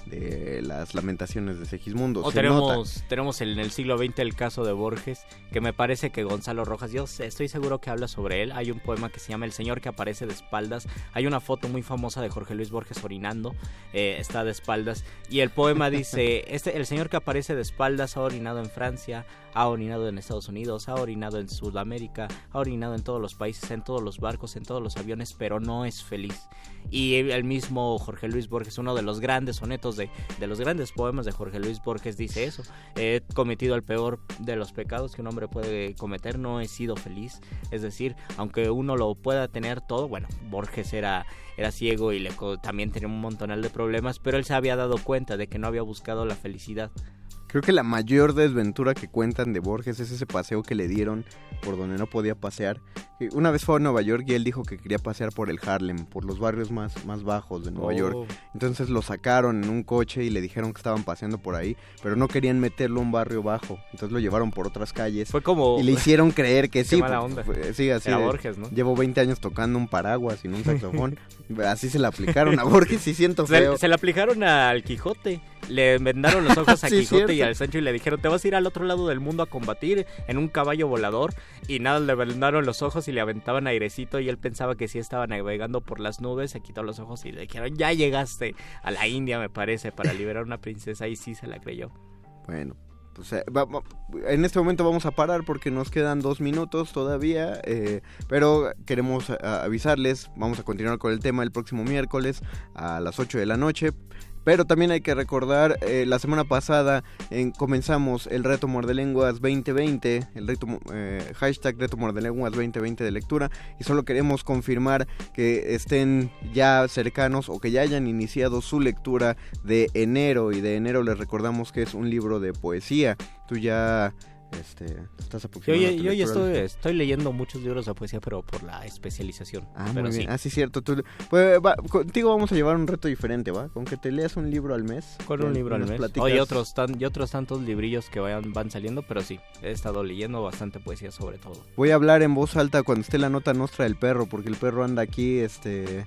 A: de las lamentaciones de Segismundo.
B: O tenemos, tenemos en el siglo XX el caso de Borges, que me parece que Gonzalo Rojas, yo estoy seguro que habla sobre él. Hay un poema que se llama El Señor que aparece de espaldas. Hay una foto muy famosa de Jorge Luis Borges orinando, eh, está de espaldas. Y el poema dice, este, el Señor que aparece de espaldas ha orinado en Francia, ha orinado en Estados Unidos, ha orinado en Sudamérica, ha orinado en todos los países, en todos los barcos, en todos los aviones, pero no es feliz. Y el mismo Jorge Luis Borges, uno de los grandes sonetos de, de los grandes poemas de Jorge Luis Borges, dice eso. He cometido el peor de los pecados que un hombre puede cometer, no he sido feliz. Es decir, aunque uno lo pueda tener todo, bueno, Borges era, era ciego y le, también tenía un montonal de problemas, pero él se había dado cuenta de que no había buscado la felicidad
A: Creo que la mayor desventura que cuentan de Borges es ese paseo que le dieron por donde no podía pasear. Una vez fue a Nueva York y él dijo que quería pasear por el Harlem, por los barrios más, más bajos de Nueva York. Oh. Entonces lo sacaron en un coche y le dijeron que estaban paseando por ahí, pero no querían meterlo a un barrio bajo. Entonces lo llevaron por otras calles.
B: Fue como...
A: Y le hicieron creer que sí.
B: Mala onda.
A: sí, así.
B: Era Borges, ¿no?
A: Llevo 20 años tocando un paraguas y un saxofón. así se le aplicaron a Borges y siento feo.
B: Se, se le aplicaron al Quijote le vendaron los ojos a Quijote y al Sancho y le dijeron, te vas a ir al otro lado del mundo a combatir en un caballo volador. Y nada, le vendaron los ojos y le aventaban airecito y él pensaba que sí estaba navegando por las nubes, se quitó los ojos y le dijeron, ya llegaste a la India, me parece, para liberar a una princesa y sí se la creyó.
A: Bueno, pues eh, en este momento vamos a parar porque nos quedan dos minutos todavía, eh, pero queremos eh, avisarles, vamos a continuar con el tema el próximo miércoles a las 8 de la noche. Pero también hay que recordar, eh, la semana pasada comenzamos el reto Mordelenguas 2020, el reto, eh, hashtag reto Mordelenguas 2020 de lectura, y solo queremos confirmar que estén ya cercanos o que ya hayan iniciado su lectura de enero, y de enero les recordamos que es un libro de poesía. Tú ya este, estás
B: yo, yo, estoy, estoy, leyendo muchos libros de poesía, pero por la especialización.
A: Ah,
B: pero
A: muy bien. Ah, sí, cierto. pues, contigo vamos a llevar un reto diferente, ¿va? Con que te leas un libro al mes.
B: Con un libro al mes. y otros, y otros tantos librillos que vayan, van saliendo, pero sí, he estado leyendo bastante poesía sobre todo.
A: Voy a hablar en voz alta cuando esté la nota nuestra del perro, porque el perro anda aquí, este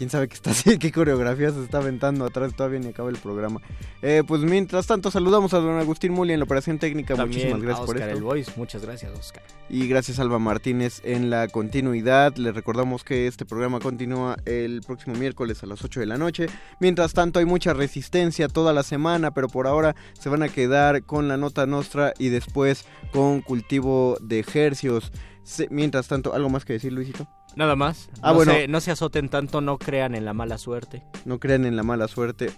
A: quién sabe qué está qué coreografía se está aventando atrás, todavía ni acaba el programa. Eh, pues mientras tanto, saludamos a don Agustín Muli en la operación técnica. Muchísimas gracias por esto.
B: El Voice. Muchas gracias, Oscar.
A: Y gracias, Alba Martínez, en la continuidad. Les recordamos que este programa continúa el próximo miércoles a las 8 de la noche. Mientras tanto, hay mucha resistencia toda la semana, pero por ahora se van a quedar con la nota nostra y después con cultivo de ejercios. Mientras tanto, ¿algo más que decir, Luisito?
B: Nada más. Ah, no bueno. Se, no se azoten tanto, no crean en la mala suerte.
A: No crean en la mala suerte.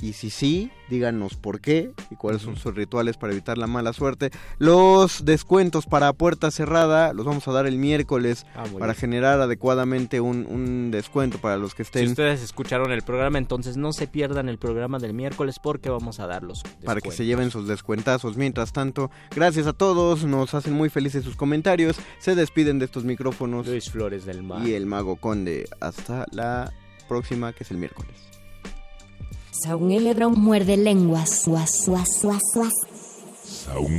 A: Y si sí, díganos por qué y cuáles son sus rituales para evitar la mala suerte. Los descuentos para puerta cerrada los vamos a dar el miércoles ah, para generar adecuadamente un, descuento para los que estén.
B: Si ustedes escucharon el programa, entonces no se pierdan el programa del miércoles porque vamos a darlos.
A: Para que se lleven sus descuentazos. Mientras tanto, gracias a todos, nos hacen muy felices sus comentarios. Se despiden de estos micrófonos.
B: Luis Flores del Mar.
A: Y el Mago Conde. Hasta la próxima, que es el miércoles.
D: Saúl muerde lenguas.
F: Saúl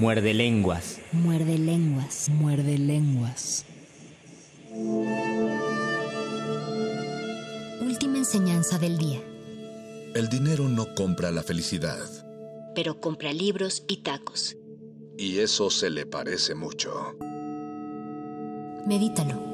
F: muerde lenguas.
D: Muerde lenguas. Muerde lenguas. Última enseñanza del día.
C: El dinero no compra la felicidad.
D: Pero compra libros y tacos.
C: Y eso se le parece mucho.
D: Medítalo.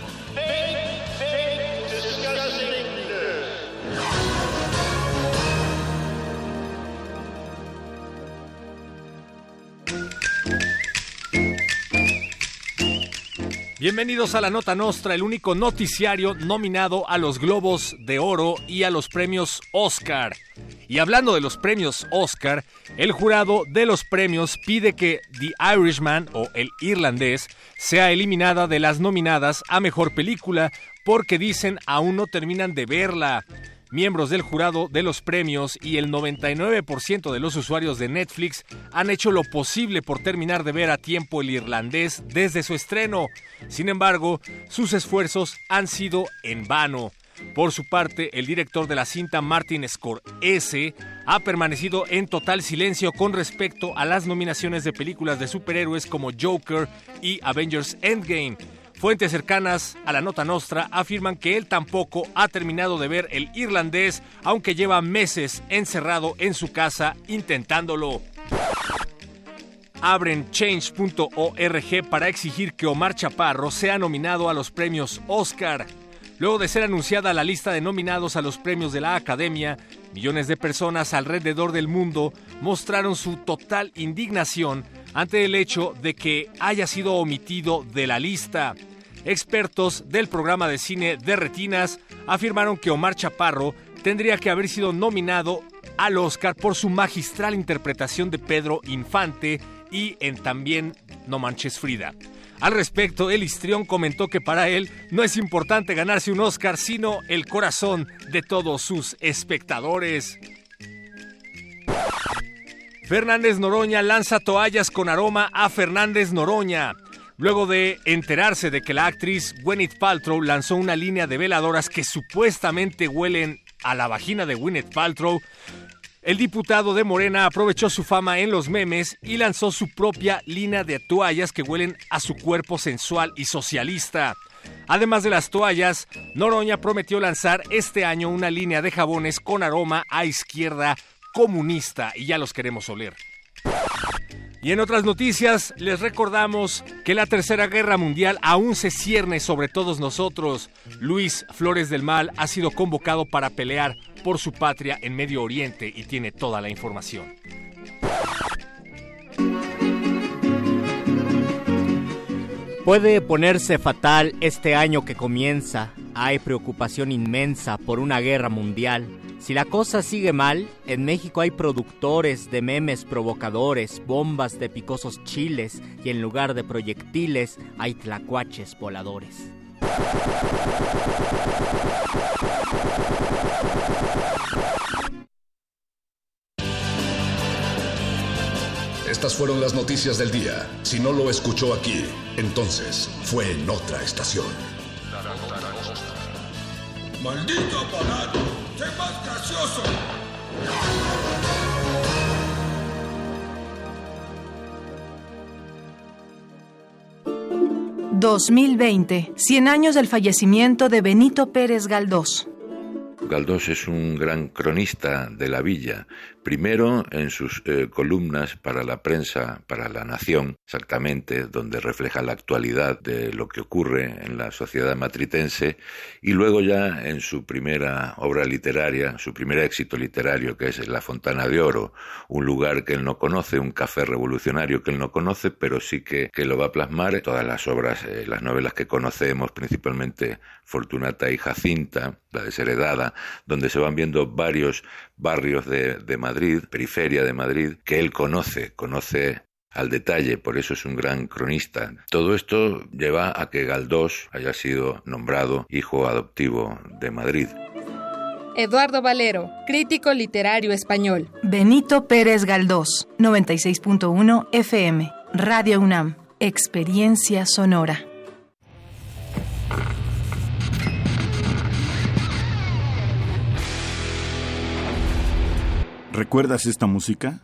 G: Bienvenidos a la Nota Nostra, el único noticiario nominado a los Globos de Oro y a los premios Oscar. Y hablando de los premios Oscar, el jurado de los premios pide que The Irishman o El Irlandés sea eliminada de las nominadas a Mejor Película porque dicen aún no terminan de verla. Miembros del jurado de los premios y el 99% de los usuarios de Netflix han hecho lo posible por terminar de ver a tiempo el irlandés desde su estreno. Sin embargo, sus esfuerzos han sido en vano. Por su parte, el director de la cinta Martin Scorsese ha permanecido en total silencio con respecto a las nominaciones de películas de superhéroes como Joker y Avengers Endgame. Fuentes cercanas a la nota nostra afirman que él tampoco ha terminado de ver el irlandés, aunque lleva meses encerrado en su casa intentándolo. Abren change.org para exigir que Omar Chaparro sea nominado a los premios Oscar. Luego de ser anunciada la lista de nominados a los premios de la Academia, millones de personas alrededor del mundo mostraron su total indignación ante el hecho de que haya sido omitido de la lista. Expertos del programa de cine de retinas afirmaron que Omar Chaparro tendría que haber sido nominado al Oscar por su magistral interpretación de Pedro Infante y en también No Manches Frida. Al respecto, el histrión comentó que para él no es importante ganarse un Oscar, sino el corazón de todos sus espectadores. Fernández Noroña lanza toallas con aroma a Fernández Noroña. Luego de enterarse de que la actriz Gwyneth Paltrow lanzó una línea de veladoras que supuestamente huelen a la vagina de Gwyneth Paltrow, el diputado de Morena aprovechó su fama en los memes y lanzó su propia línea de toallas que huelen a su cuerpo sensual y socialista. Además de las toallas, Noroña prometió lanzar este año una línea de jabones con aroma a izquierda comunista y ya los queremos oler. Y en otras noticias, les recordamos que la Tercera Guerra Mundial aún se cierne sobre todos nosotros. Luis Flores del Mal ha sido convocado para pelear por su patria en Medio Oriente y tiene toda la información.
B: Puede ponerse fatal este año que comienza. Hay preocupación inmensa por una guerra mundial. Si la cosa sigue mal, en México hay productores de memes provocadores, bombas de picosos chiles y en lugar de proyectiles hay tlacuaches voladores.
C: Estas fueron las noticias del día. Si no lo escuchó aquí, entonces fue en otra estación.
H: ¡Maldito aparato! más gracioso!
I: 2020, 100 años del fallecimiento de Benito Pérez Galdós.
J: Galdós es un gran cronista de la villa, Primero en sus eh, columnas para la prensa, para la nación, exactamente, donde refleja la actualidad de lo que ocurre en la sociedad matritense, y luego ya en su primera obra literaria, su primer éxito literario, que es La Fontana de Oro, un lugar que él no conoce, un café revolucionario que él no conoce, pero sí que, que lo va a plasmar. Todas las obras, eh, las novelas que conocemos, principalmente Fortunata y Jacinta, la desheredada, donde se van viendo varios barrios de, de Madrid, periferia de Madrid, que él conoce, conoce al detalle, por eso es un gran cronista. Todo esto lleva a que Galdós haya sido nombrado hijo adoptivo de Madrid.
K: Eduardo Valero, crítico literario español.
I: Benito Pérez Galdós, 96.1 FM, Radio UNAM, Experiencia Sonora.
L: ¿Recuerdas esta música?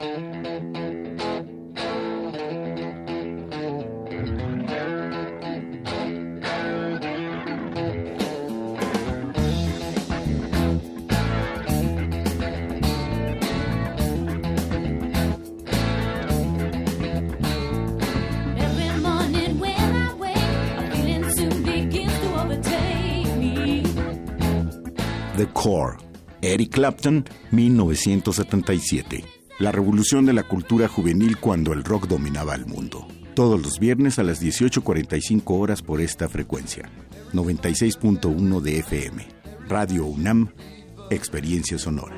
L: The Core Eric Clapton, 1977. La revolución de la cultura juvenil cuando el rock dominaba el mundo. Todos los viernes a las 18.45 horas por esta frecuencia. 96.1 de FM. Radio UNAM, Experiencia Sonora.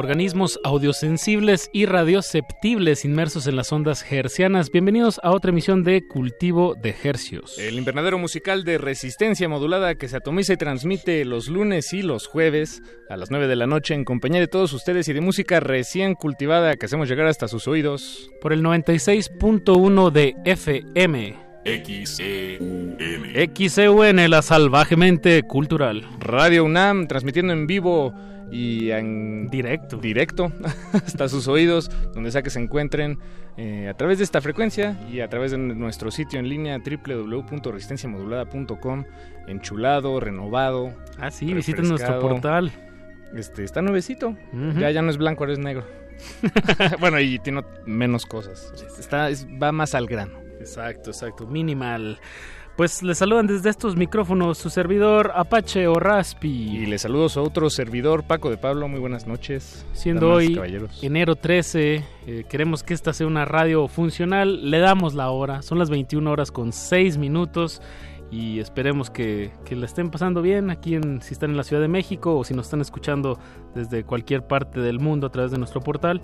M: Organismos audiosensibles y radioceptibles inmersos en las ondas hercianas. Bienvenidos a otra emisión de Cultivo de Hercios.
N: El invernadero musical de resistencia modulada que se atomiza y transmite los lunes y los jueves a las 9 de la noche en compañía de todos ustedes y de música recién cultivada que hacemos llegar hasta sus oídos.
M: Por el 96.1 de FM.
N: XEUN.
M: XEUN, la salvajemente cultural.
N: Radio UNAM, transmitiendo en vivo y en
M: directo,
N: directo hasta sus oídos, donde sea que se encuentren, eh, a través de esta frecuencia y a través de nuestro sitio en línea www.resistenciamodulada.com, enchulado, renovado.
M: Ah, sí, visiten nuestro portal.
N: Este, está nuevecito, ya, ya no es blanco, ahora es negro. bueno, y tiene menos cosas. Está, va más al grano.
M: Exacto, exacto, minimal. Pues le saludan desde estos micrófonos su servidor Apache o Raspi.
N: Y le saludo a su otro servidor Paco de Pablo. Muy buenas noches.
M: Siendo hoy enero 13, eh, queremos que esta sea una radio funcional. Le damos la hora. Son las 21 horas con 6 minutos. Y esperemos que, que la estén pasando bien aquí en, si están en la Ciudad de México o si nos están escuchando desde cualquier parte del mundo a través de nuestro portal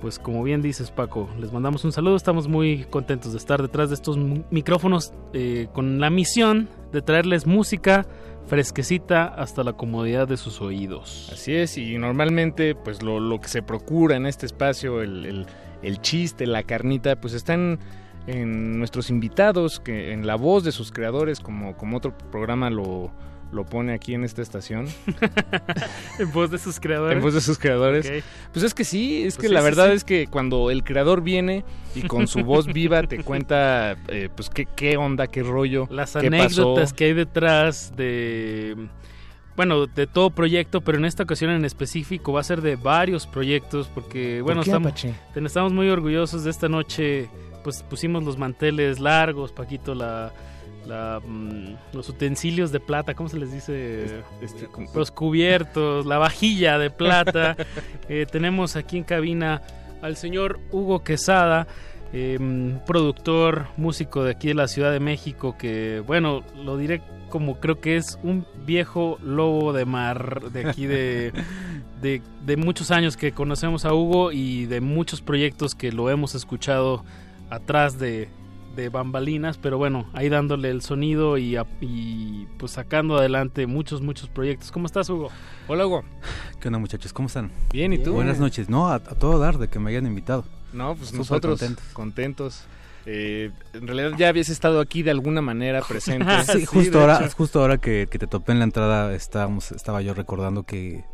M: pues como bien dices Paco, les mandamos un saludo, estamos muy contentos de estar detrás de estos micrófonos eh, con la misión de traerles música fresquecita hasta la comodidad de sus oídos.
N: Así es, y normalmente pues lo, que se procura en este espacio, el, chiste, la carnita, pues están en nuestros invitados, que en la voz de sus creadores, como, como otro programa lo, lo pone aquí en esta estación.
M: en voz de sus creadores.
N: En voz de sus creadores. Pues es que sí, es pues que la verdad es que cuando el creador viene y con su voz viva te cuenta, eh, pues qué, qué onda, qué rollo.
M: Las anécdotas que hay detrás de bueno, de todo proyecto, pero en esta ocasión en específico va a ser de varios proyectos porque, bueno, estamos, estamos, muy orgullosos de esta noche, pues pusimos los manteles largos, Paquito, la, Mm, los utensilios de plata, ¿cómo se les dice? Este, los cubiertos, la vajilla de plata. Eh, tenemos aquí en cabina al señor Hugo Quesada, em, productor, músico de aquí de la Ciudad de México, que, bueno, lo diré como creo que es un viejo lobo de mar de aquí de, de muchos años que conocemos a Hugo y de muchos proyectos que lo hemos escuchado atrás de, de bambalinas, pero bueno, ahí dándole el sonido y, y, pues sacando adelante muchos, muchos proyectos. ¿Cómo estás, Hugo?
N: Hola, Hugo.
O: ¿Qué onda, muchachos? ¿Cómo están?
N: Bien, ¿y tú?
O: Buenas noches. No, a, todo dar de que me hayan invitado.
N: No, pues nosotros contentos. contentos. Eh, en realidad ya habías estado aquí de alguna manera presente.
O: sí, justo ahora, justo ahora que, que, te topé en la entrada estábamos, estaba yo recordando que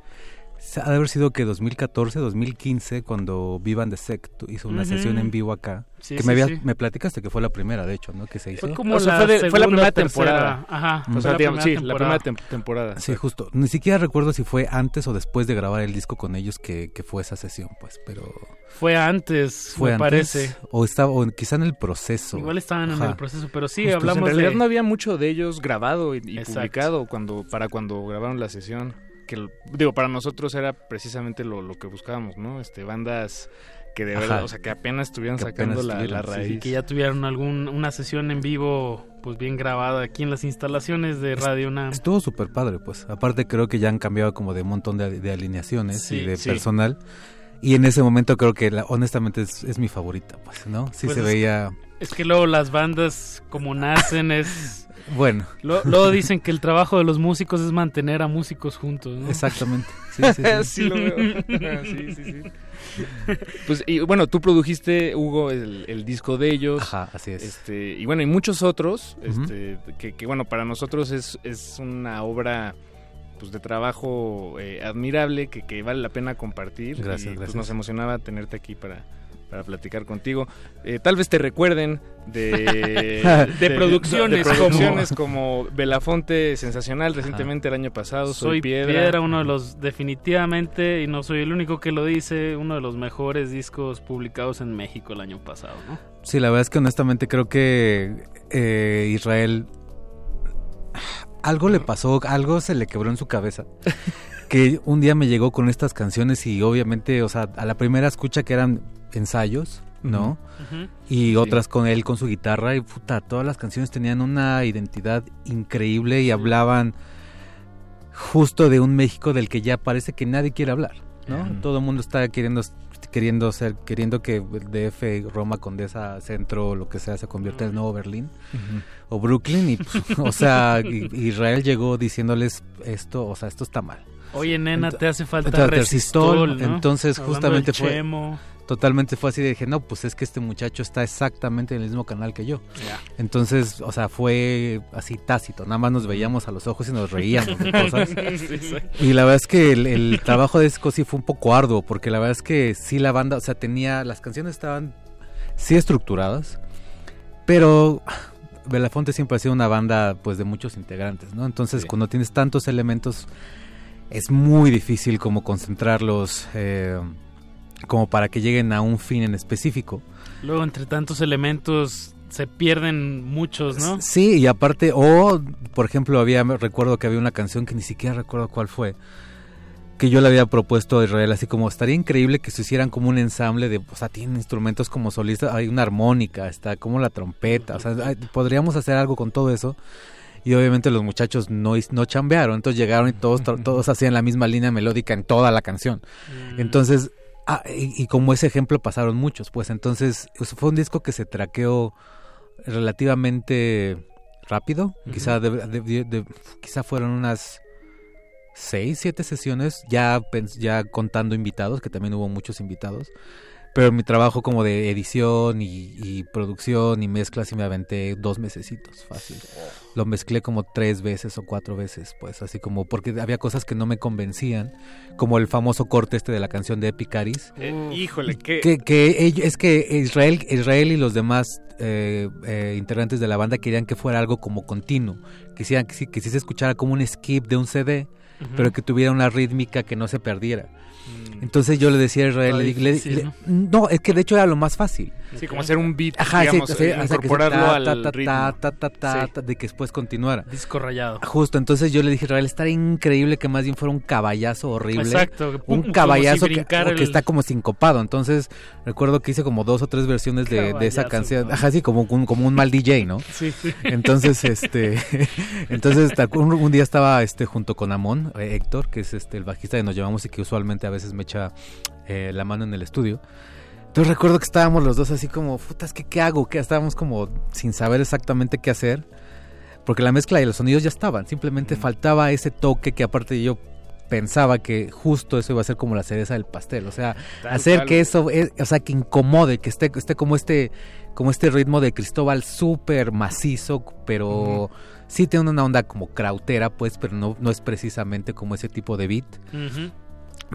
O: ha de haber sido que 2014, 2015, cuando Vivan de Sect hizo una sesión en vivo acá. que me, me platicaste que fue la primera, de hecho, ¿no? Que se hizo.
M: Fue como la, fue, fue, la primera temporada.
N: Ajá. O sea, digamos, sí, la primera temporada.
O: Sí, justo. Ni siquiera recuerdo si fue antes o después de grabar el disco con ellos que, que fue esa sesión, pues, pero...
M: Fue antes, fue me parece.
O: O estaba, o quizá en el proceso.
M: Igual estaban en el proceso, pero sí, hablamos
N: En realidad no había mucho de ellos grabado y, y publicado cuando para cuando grabaron la sesión que digo para nosotros era precisamente lo, lo que buscábamos no este bandas que de verdad o sea que apenas estuvieran sacando la, raíz.
M: que ya tuvieron algún una sesión en vivo pues bien grabada aquí en las instalaciones de Radio UNAM
O: estuvo súper padre pues. Aparte creo que ya han cambiado como de un montón de, alineaciones y de personal. Y en ese momento creo que honestamente es, mi favorita pues no sí pues se veía
M: es que luego las bandas como nacen es
O: Bueno.
M: Luego, dicen que el trabajo de los músicos es mantener a músicos juntos, ¿no?
O: Exactamente.
N: Sí, sí, sí. lo veo. sí, sí, sí. Pues, y bueno, tú produjiste, Hugo, el, disco de ellos.
O: Ajá, así es.
N: Este, y bueno, y muchos otros, este, que, bueno, para nosotros es, es una obra pues de trabajo eh, admirable que, que, vale la pena compartir.
O: Gracias,
N: y,
O: pues,
N: nos emocionaba tenerte aquí para, para platicar contigo. Eh, tal vez te recuerden de,
M: de, producciones,
N: producciones como... Belafonte Sensacional recientemente el año pasado.
M: Soy, Piedra. uno de los definitivamente, y no soy el único que lo dice, uno de los mejores discos publicados en México el año pasado. ¿no?
O: Sí, la verdad es que honestamente creo que eh, Israel algo le pasó, algo se le quebró en su cabeza. que un día me llegó con estas canciones y obviamente, o sea, a la primera escucha que eran ensayos, ¿no? Y otras con él con su guitarra y puta, todas las canciones tenían una identidad increíble y hablaban justo de un México del que ya parece que nadie quiere hablar, ¿no? Todo el mundo está queriendo queriendo ser queriendo que DF, Roma, Condesa, Centro, lo que sea se convierta en el nuevo Berlín o Brooklyn y pues, o sea, Israel llegó diciéndoles esto, o sea, esto está mal.
M: Oye, nena, te hace falta resistol,
O: Entonces, justamente fue totalmente fue así de dije, no, pues es que este muchacho está exactamente en el mismo canal que yo. Entonces, o sea, fue así tácito, nada más nos veíamos a los ojos y nos reíamos de cosas. Y la verdad es que el, trabajo de disco sí fue un poco arduo, porque la verdad es que sí la banda, o sea, tenía, las canciones estaban sí estructuradas, pero Belafonte siempre ha sido una banda pues de muchos integrantes, ¿no? Entonces, cuando tienes tantos elementos es muy difícil como concentrarlos eh, como para que lleguen a un fin en específico.
M: Luego, entre tantos elementos se pierden muchos, ¿no?
O: Sí, y aparte, o por ejemplo, había recuerdo que había una canción que ni siquiera recuerdo cuál fue, que yo le había propuesto a Israel, así como estaría increíble que se hicieran como un ensamble de, o sea, tienen instrumentos como solistas, hay una armónica, está como la trompeta, o sea, podríamos hacer algo con todo eso y obviamente los muchachos no, no chambearon, entonces llegaron y todos, todos hacían la misma línea melódica en toda la canción. Mm. Entonces, ah, y, como ese ejemplo pasaron muchos, pues entonces fue un disco que se traqueó relativamente rápido, quizá, quizá fueron unas seis, siete sesiones, ya, ya contando invitados, que también hubo muchos invitados. Pero mi trabajo como de edición y, producción y mezclas y me aventé dos mesecitos, fácil. Lo mezclé como tres veces o cuatro veces, pues así como porque había cosas que no me convencían, como el famoso corte este de la canción de Epicaris.
N: Eh, híjole, ¿qué?
O: Que, que es que Israel, Israel y los demás eh, eh, integrantes de la banda querían que fuera algo como continuo, quisieran que, que, se escuchara como un skip de un CD, pero que tuviera una rítmica que no se perdiera. Entonces yo le decía a Israel, le, ¿no? es que de hecho era lo más fácil.
N: Sí, como hacer un beat, digamos, incorporarlo al ritmo.
O: de que después continuara.
M: Disco rayado.
O: Justo, entonces yo le dije a Israel, estaría increíble que más bien fuera un caballazo horrible.
M: Exacto.
O: Un caballazo que, está como sincopado. Entonces recuerdo que hice como dos o tres versiones de, esa canción. Ajá, sí, como, un, como un mal DJ, ¿no?
M: Sí, sí.
O: Entonces, este, entonces un, día estaba este junto con Amón, eh, Héctor, que es este el bajista que nos llevamos y que usualmente a veces me eh, la mano en el estudio Entonces recuerdo que estábamos los dos así como, putas, ¿qué, ¿qué hago? ¿Qué? Estábamos como sin saber exactamente qué hacer. Porque la mezcla y los sonidos ya estaban. Simplemente faltaba ese toque que aparte yo pensaba que justo eso iba a ser como la cereza del pastel. O sea, hacer que eso, o sea, que incomode, que esté, esté como este, como este ritmo de Cristóbal súper macizo, pero sí tiene una onda como krautera, pues, pero no, no es precisamente como ese tipo de beat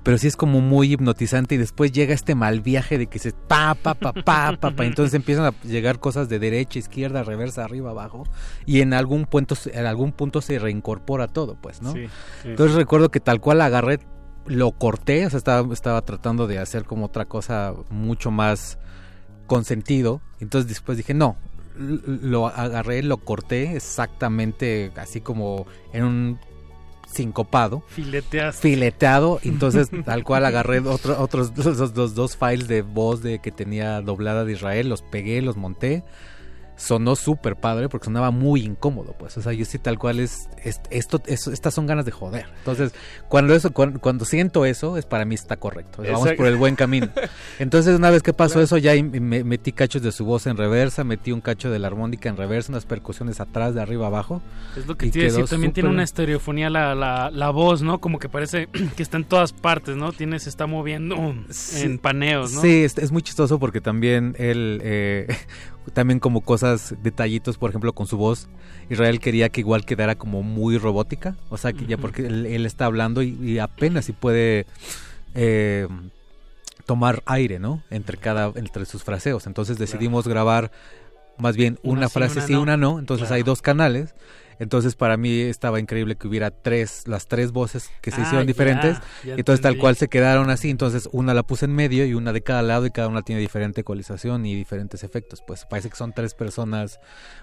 O: pero sí es como muy hipnotizante y después llega este mal viaje de que se pa pa pa pa pa, pa entonces empiezan a llegar cosas de derecha, izquierda, reversa, arriba, abajo y en algún punto en algún punto se reincorpora todo, pues, ¿no? entonces recuerdo que tal cual agarré lo corté, o sea, estaba, estaba tratando de hacer como otra cosa mucho más con sentido. Entonces después dije, no, lo agarré, lo corté exactamente así como en un sincopado. Fileteado. Entonces, tal cual agarré otro, otros dos, dos files de voz de que tenía doblada de Israel, los pegué, los monté sonó súper padre porque sonaba muy incómodo, pues. O sea, yo sí tal cual es, esto, estas son ganas de joder. Entonces, cuando eso, cuando, siento eso, es para mí está correcto. Vamos por el buen camino. Entonces, una vez que pasó eso, ya me, metí cachos de su voz en reversa, metí un cacho de la armónica en reversa, unas percusiones atrás, de arriba abajo.
M: Es lo que te decir, también tiene una estereofonía la, la, voz, ¿no? Como que parece que está en todas partes, ¿no? Tiene, se está moviendo en paneos, ¿no?
O: Sí, es, es, muy chistoso porque también él, eh, también como cosas, detallitos, por ejemplo, con su voz. Israel quería que igual quedara como muy robótica, o sea, que ya porque él, está hablando y, apenas si puede eh, tomar aire, ¿no? Entre cada, entre sus fraseos. Entonces decidimos grabar más bien una, frase sí, una no. Entonces hay dos canales entonces para mí estaba increíble que hubiera tres, las tres voces que se hicieron ah, diferentes. entonces tal cual se quedaron así. Entonces una la puse en medio y una de cada lado y cada una tiene diferente ecualización y diferentes efectos. Pues parece que son tres personas,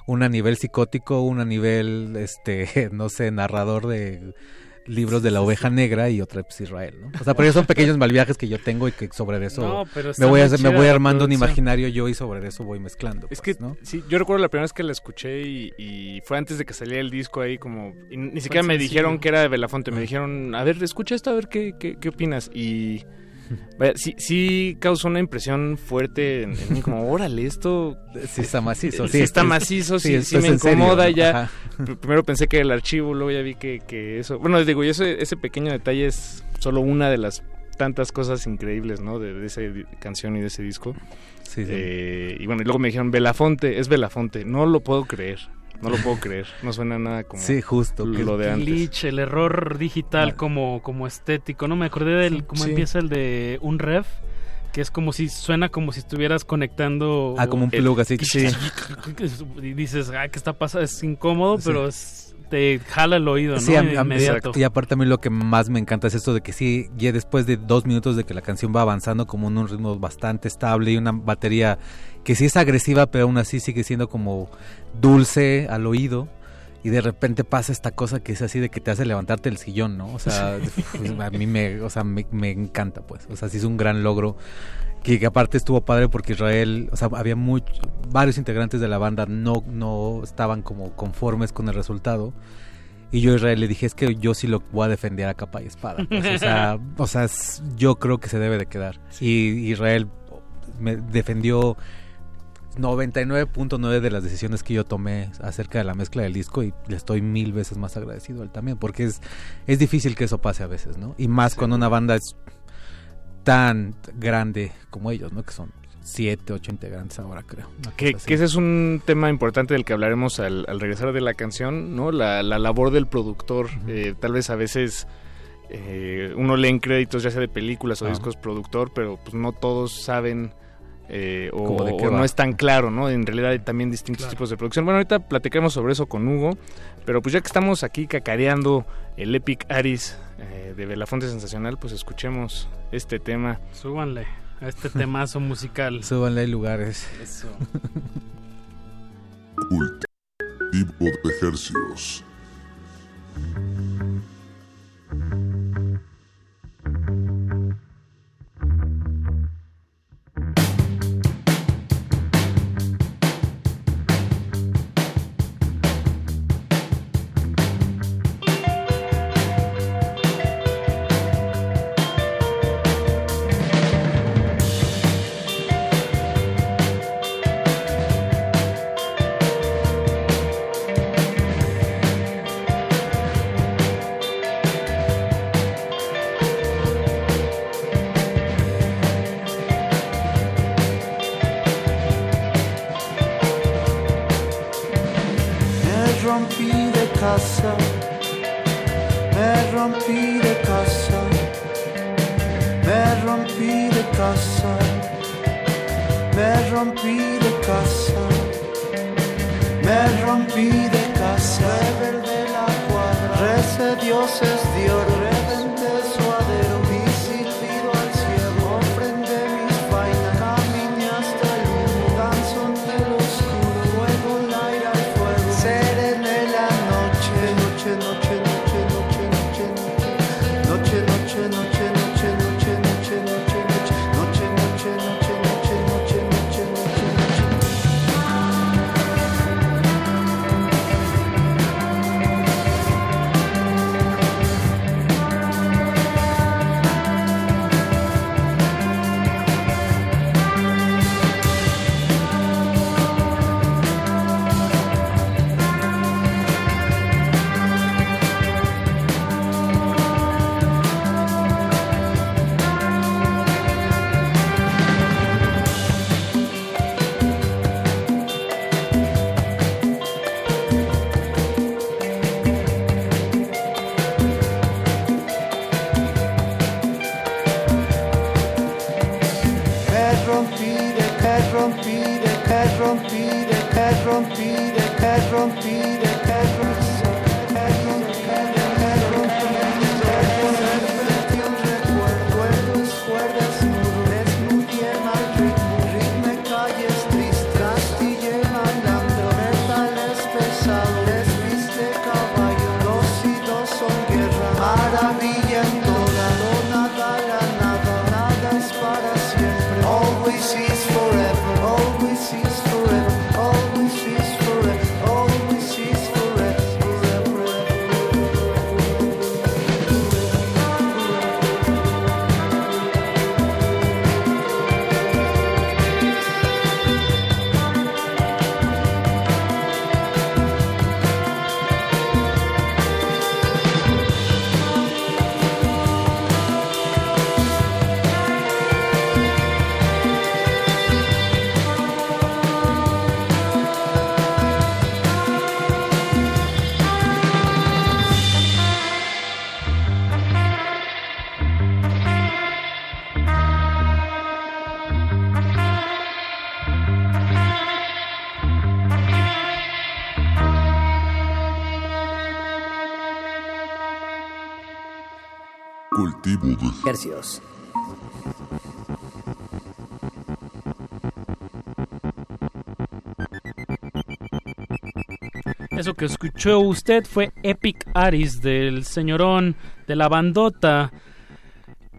O: una a nivel psicótico, una a nivel, este, no sé, narrador de libros de la oveja negra y otra pues Israel, ¿no? O sea, pero son pequeños malviajes que yo tengo y que sobre eso me voy me voy armando un imaginario yo y sobre eso voy mezclando.
N: Es pues, que ¿no? sí, yo recuerdo la primera vez que la escuché y, fue antes de que saliera el disco ahí como ni siquiera me dijeron que era de Belafonte, me dijeron, "A ver, escucha esto a ver qué qué, qué opinas." Y sí, sí causó una impresión fuerte en, mí, como, órale, esto...
O: Sí está macizo.
N: Sí, está macizo, sí, sí, me incomoda ya. Primero pensé que el archivo, luego ya vi que, que eso... Bueno, les digo, y ese, ese pequeño detalle es solo una de las tantas cosas increíbles, ¿no? De, de esa canción y de ese disco. Sí, eh, y bueno, y luego me dijeron, Belafonte, es Belafonte. No lo puedo creer. No lo puedo creer, no suena nada como
O: sí, justo,
N: lo de antes.
M: Glitch, el error digital como, como estético. No me acordé del cómo empieza el de un ref que es como si suena como si estuvieras conectando
O: ah como un plug así
M: sí. y dices ah qué está pasando es incómodo pero es te jala el oído, ¿no? Sí, inmediato.
O: Y aparte a mí lo que más me encanta es esto de que sí, ya después de dos minutos de que la canción va avanzando como en un ritmo bastante estable y una batería que sí es agresiva, pero aún así sigue siendo como dulce al oído. Y de repente pasa esta cosa que es así de que te hace levantarte el sillón, ¿no? O sea, pues, a mí me, o sea, me, me encanta, pues. O sea, sí es un gran logro que, aparte estuvo padre porque Israel, o sea, había muchos, varios integrantes de la banda no, no estaban como conformes con el resultado. Y yo a Israel le dije, es que yo sí lo voy a defender a capa y espada. Pues, o sea, o sea yo creo que se debe de quedar. Y Israel me defendió 99.9 de las decisiones que yo tomé acerca de la mezcla del disco y le estoy mil veces más agradecido a él también, porque es, es difícil que eso pase a veces, ¿no? Y más cuando una banda es tan grande como ellos, ¿no? Que son siete, ocho integrantes ahora, creo.
N: Que, ese es un tema importante del que hablaremos al, regresar de la canción, ¿no? La, labor del productor. Eh, tal vez a veces eh, uno lee en créditos, ya sea de películas o discos productor, pero pues no todos saben eh, o, no es tan claro, ¿no? En realidad hay también distintos tipos de producción. Bueno, ahorita platicaremos sobre eso con Hugo, pero pues ya que estamos aquí cacareando el Epic Aris eh, de Belafonte Sensacional, pues escuchemos este tema.
M: Súbanle a este temazo musical.
O: Súbanle hay lugares.
M: Eso.
C: de ejercicios.
M: Eso que escuchó usted fue Epic Aris del señorón de la bandota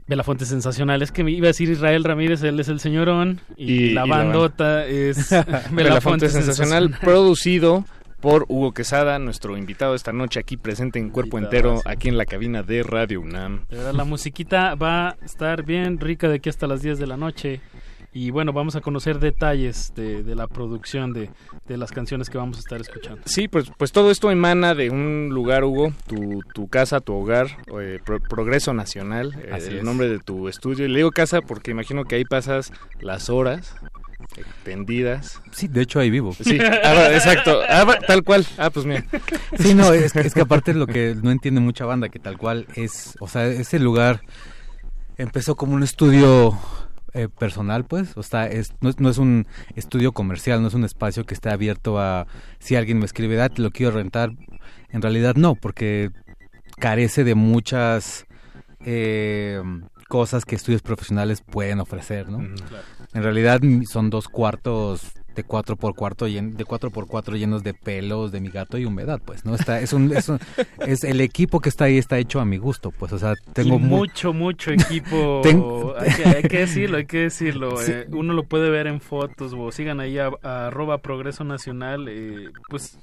M: de la fuente sensacional. Es que me iba a decir Israel Ramírez, él es el señorón y, la bandota es
N: de la, fuente, sensacional, producido por Hugo Quesada, nuestro invitado esta noche aquí presente en cuerpo entero, aquí en la cabina de Radio UNAM.
M: la musiquita va a estar bien rica de aquí hasta las 10 de la noche. Y bueno, vamos a conocer detalles de, la producción de, las canciones que vamos a estar escuchando.
N: Sí, pues, pues todo esto emana de un lugar, Hugo, tu, casa, tu hogar, eh, Progreso Nacional, eh, el nombre de tu estudio. Y le digo casa porque imagino que ahí pasas las horas tendidas.
O: Sí, de hecho ahí vivo.
N: Sí, ah, exacto. Ah, tal cual. Ah, pues mira.
O: Sí, no, es, que aparte es lo que no entiende mucha banda, que tal cual es, o sea, ese lugar empezó como un estudio eh, personal, pues, o sea, es, no, es, un estudio comercial, no es un espacio que esté abierto a si alguien me escribe, ah, te lo quiero rentar. En realidad no, porque carece de muchas eh, cosas que estudios profesionales pueden ofrecer, ¿no? En realidad son dos cuartos de cuatro por cuarto de cuatro por cuatro llenos de pelos de mi gato y humedad pues no está es un, es, es el equipo que está ahí está hecho a mi gusto pues o sea tengo
M: mucho mucho equipo. Hay, que, decirlo hay que decirlo eh, uno lo puede ver en fotos o sigan ahí a, arroba progreso nacional eh, pues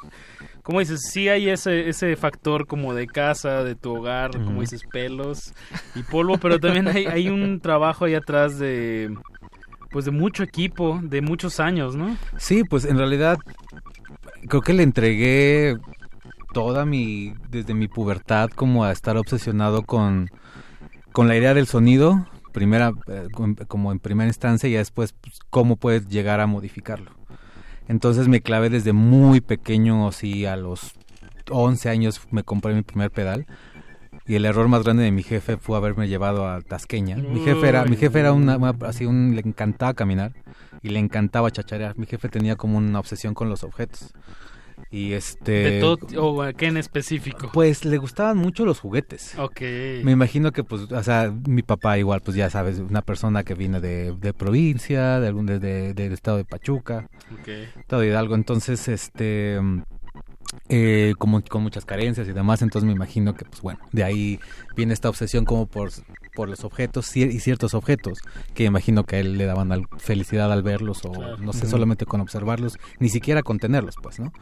M: como dices, sí hay ese, ese factor como de casa, de tu hogar, como dices, pelos y polvo, pero también hay, hay un trabajo ahí atrás de, pues de mucho equipo, de muchos años, ¿no?
O: Sí, pues en realidad creo que le entregué toda mi, desde mi pubertad como a estar obsesionado con, con la idea del sonido, primera, eh, como en primera instancia y después pues, cómo puedes llegar a modificarlo. Entonces me clavé desde muy pequeño, así a los 11 años me compré mi primer pedal y el error más grande de mi jefe fue haberme llevado a Tasqueña. Mi jefe era, mi jefe era una, así un, le encantaba caminar y le encantaba chacharear. Mi jefe tenía como una obsesión con los objetos. Y este...
M: ¿De todo o qué en específico?
O: Pues le gustaban mucho los juguetes.
M: Ok.
O: Me imagino que, pues, o sea, mi papá igual, pues ya sabes, una persona que viene de, de provincia, de algún, de, del estado de Pachuca,
M: okay.
O: estado de Hidalgo. Entonces, este... Eh, como con muchas carencias y demás, entonces me imagino que, pues bueno, de ahí viene esta obsesión como por, por los objetos y ciertos objetos que imagino que a él le daban felicidad al verlos o no sé, solamente con observarlos, ni siquiera con tenerlos, pues, ¿no?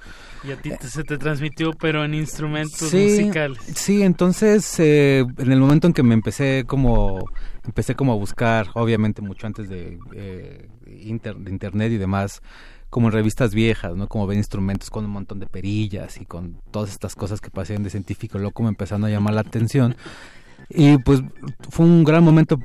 M: Y a ti se te transmitió, pero en instrumentos musicales.
O: Sí, entonces eh, en el momento en que me empecé como empecé como a buscar, obviamente mucho antes de, eh, de internet y demás, como en revistas viejas, ¿no? Como ven instrumentos con un montón de perillas y con todas estas cosas que pasan de científico loco me empezaron a llamar la atención. Y pues fue un gran momento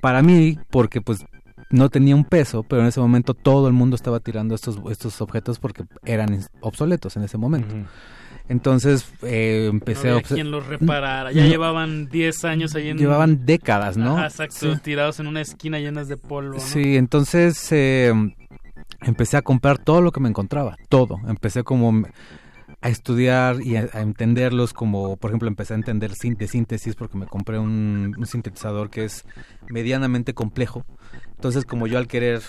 O: para mí porque pues no tenía un peso, pero en ese momento todo el mundo estaba tirando estos, estos objetos porque eran obsoletos en ese momento. Entonces eh, empecé
M: no
O: a
M: quien los reparara. Ya llevaban 10 años ahí en...
O: Llevaban décadas, ¿no?
M: exacto, tirados en una esquina llenas de polvo. ¿no?
O: Sí, entonces eh, empecé a comprar todo lo que me encontraba, todo. Empecé como a estudiar y a, entenderlos como, por ejemplo, empecé a entender de síntesis porque me compré un, sintetizador que es medianamente complejo. Entonces, como yo al querer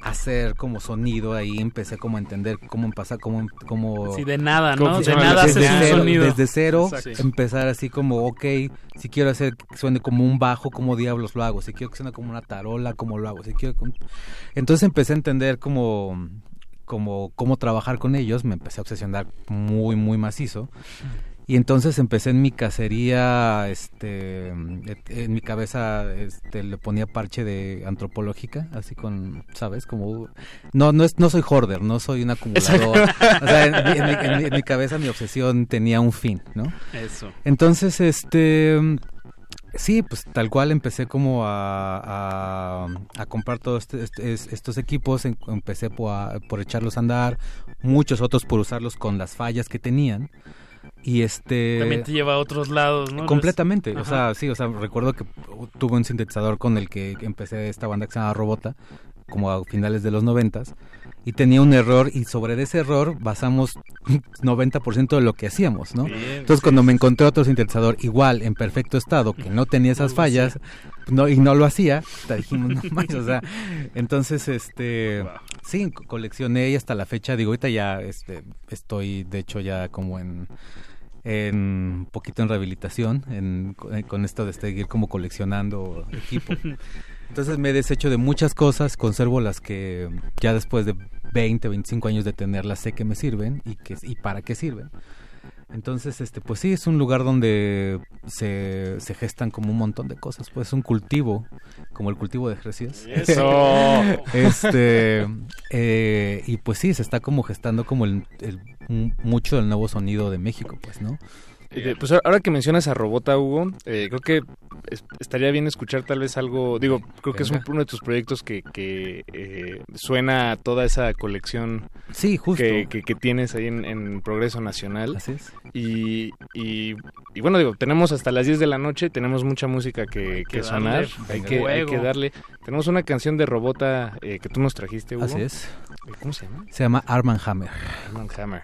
O: hacer como sonido ahí empecé como a entender cómo pasar como como
M: sí de nada no de nada haces un sonido.
O: desde cero empezar así como ok si quiero hacer que suene como un bajo como diablos lo hago si quiero que suene como una tarola como lo hago si quiero entonces empecé a entender como como cómo trabajar con ellos me empecé a obsesionar muy muy macizo y entonces empecé en mi cacería, este, en mi cabeza, este, le ponía parche de antropológica, así con, ¿sabes? Como, no, no es, no soy hoarder, no soy un acumulador. o sea, en, mi, cabeza mi obsesión tenía un fin, ¿no?
M: Eso.
O: Entonces, este, sí, pues tal cual empecé como a, a, comprar todos este, este, estos equipos, empecé por, por echarlos a andar, muchos otros por usarlos con las fallas que tenían. Y este...
M: También te lleva a otros lados, ¿no?
O: Completamente. O sea, sí, o sea, recuerdo que tuve un sintetizador con el que empecé esta banda que se llama Robota, como a finales de los noventas, y tenía un error y sobre ese error basamos 90% de lo que hacíamos, ¿no? Entonces cuando me encontré otro sintetizador igual, en perfecto estado, que no tenía esas fallas, no, y no lo hacía, dijimos, no más, o sea, entonces, este, sí, coleccioné y hasta la fecha, digo, ahorita ya este, estoy, de hecho, ya como en en un poquito en rehabilitación en, con esto de seguir como coleccionando equipo. Entonces me he deshecho de muchas cosas, conservo las que ya después de 20, 25 años de tenerlas sé que me sirven y, que, y para qué sirven. Entonces, este, pues sí, es un lugar donde se, se gestan como un montón de cosas. Pues un cultivo, como el cultivo de Jercias.
M: ¡Eso!
O: este, eh, y pues sí, se está como gestando como el, el, mucho del nuevo sonido de México, pues, ¿no?
N: Eh, pues ahora que mencionas a Robota, Hugo, eh, creo que estaría bien escuchar tal vez algo, digo, creo que es uno de tus proyectos que, que eh, suena a toda esa colección
O: sí, justo.
N: Que, que, tienes ahí en, Progreso Nacional.
O: Así es.
N: Y, y, bueno, digo, tenemos hasta las 10 de la noche, tenemos mucha música que, que, sonar, hay, que, hay que darle. Tenemos una canción de Robota que tú nos trajiste, Hugo.
O: Así es.
N: ¿Cómo se llama?
O: Se llama Arman Hammer.
N: Arman Hammer,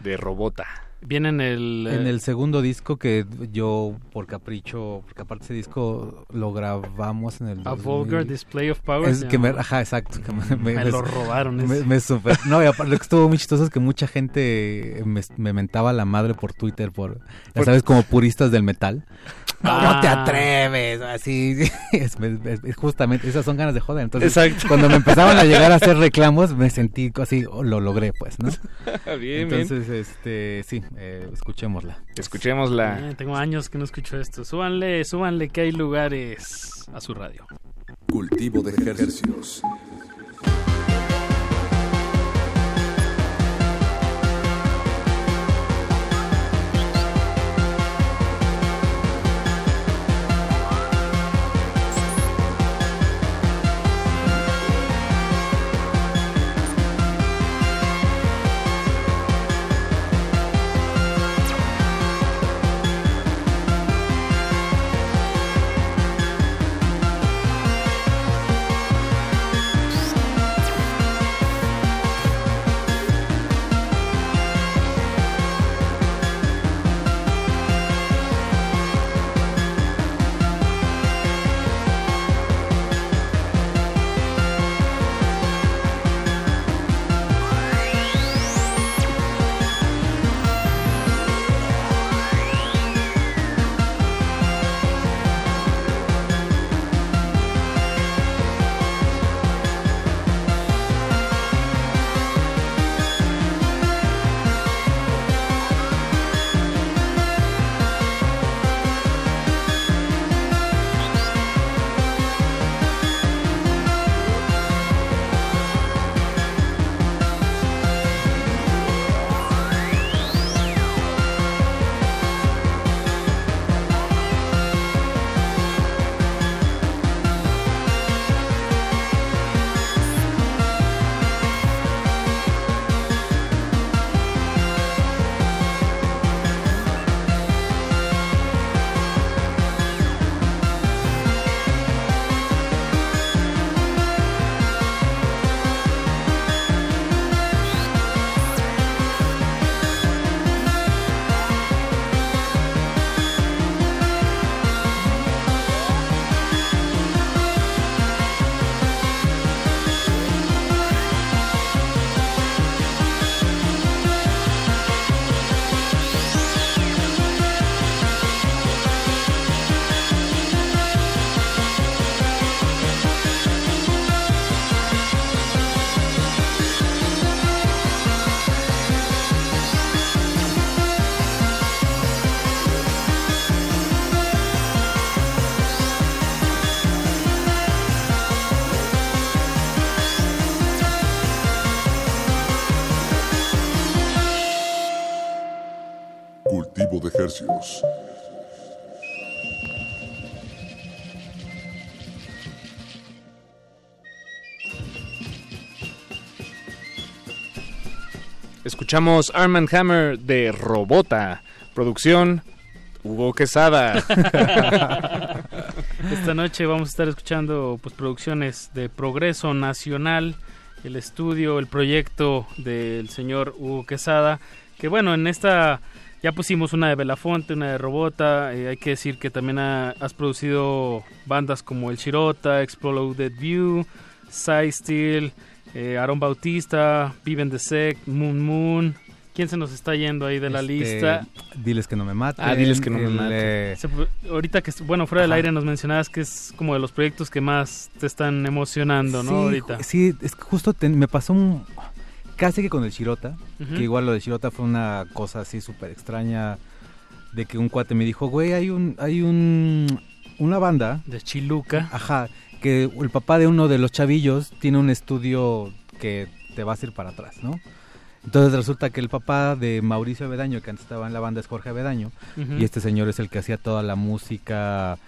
N: de Robota.
M: Viene en el...
O: En el segundo disco que yo, por capricho, porque aparte ese disco lo grabamos en el...
M: A Vulgar Display of Power.
O: Es que me, ajá, exacto.
M: me, lo robaron.
O: Me, me super, no, y aparte lo que estuvo muy chistoso es que mucha gente me, mentaba la madre por Twitter, por, ya sabes, como puristas del metal. No, te atreves, así. Es, justamente, esas son ganas de joder. Entonces,
M: Exacto.
O: cuando me empezaban a llegar a hacer reclamos, me sentí así, oh, lo logré, pues, ¿no?
N: bien,
O: Entonces, este, sí, eh, escuchémosla.
N: Escuchémosla.
M: Eh, tengo años que no escucho esto. Súbanle, súbanle que hay lugares a su radio.
C: Cultivo de ejercicios.
N: Escuchamos Arm and Hammer de Robota. Producción Hugo Quesada.
M: Esta noche vamos a estar escuchando pues producciones de Progreso Nacional, el estudio, el proyecto del señor Hugo Quesada, que bueno, en esta ya pusimos una de Belafonte, una de Robota, eh, hay que decir que también has producido bandas como El Chirota, Exploded View, Side Steel, eh, Aaron Bautista, Viven the Sect, Moon Moon. ¿Quién se nos está yendo ahí de la
O: Este,
M: lista?
O: Diles que no me maten.
N: Ah, diles que no me maten.
O: eh,
M: Se- ahorita que, bueno, fuera del aire nos mencionabas que es como de los proyectos que más te están emocionando, ¿no?
O: sí,
M: ahorita.
O: Sí, es que justo te- me pasó un, casi que con el Shirota,
M: Ujú.
O: que igual lo de Shirota fue una cosa así súper extraña, de que un cuate me dijo, güey, hay un, hay un, una banda.
M: De Chiluca.
O: Ajá, que el papá de uno de los chavillos tiene un estudio que te vas a ir para atrás, ¿no? Entonces resulta que el papá de Mauricio Avedaño, que antes estaba en la banda, es Jorge Avedaño, y este señor es el que hacía toda la música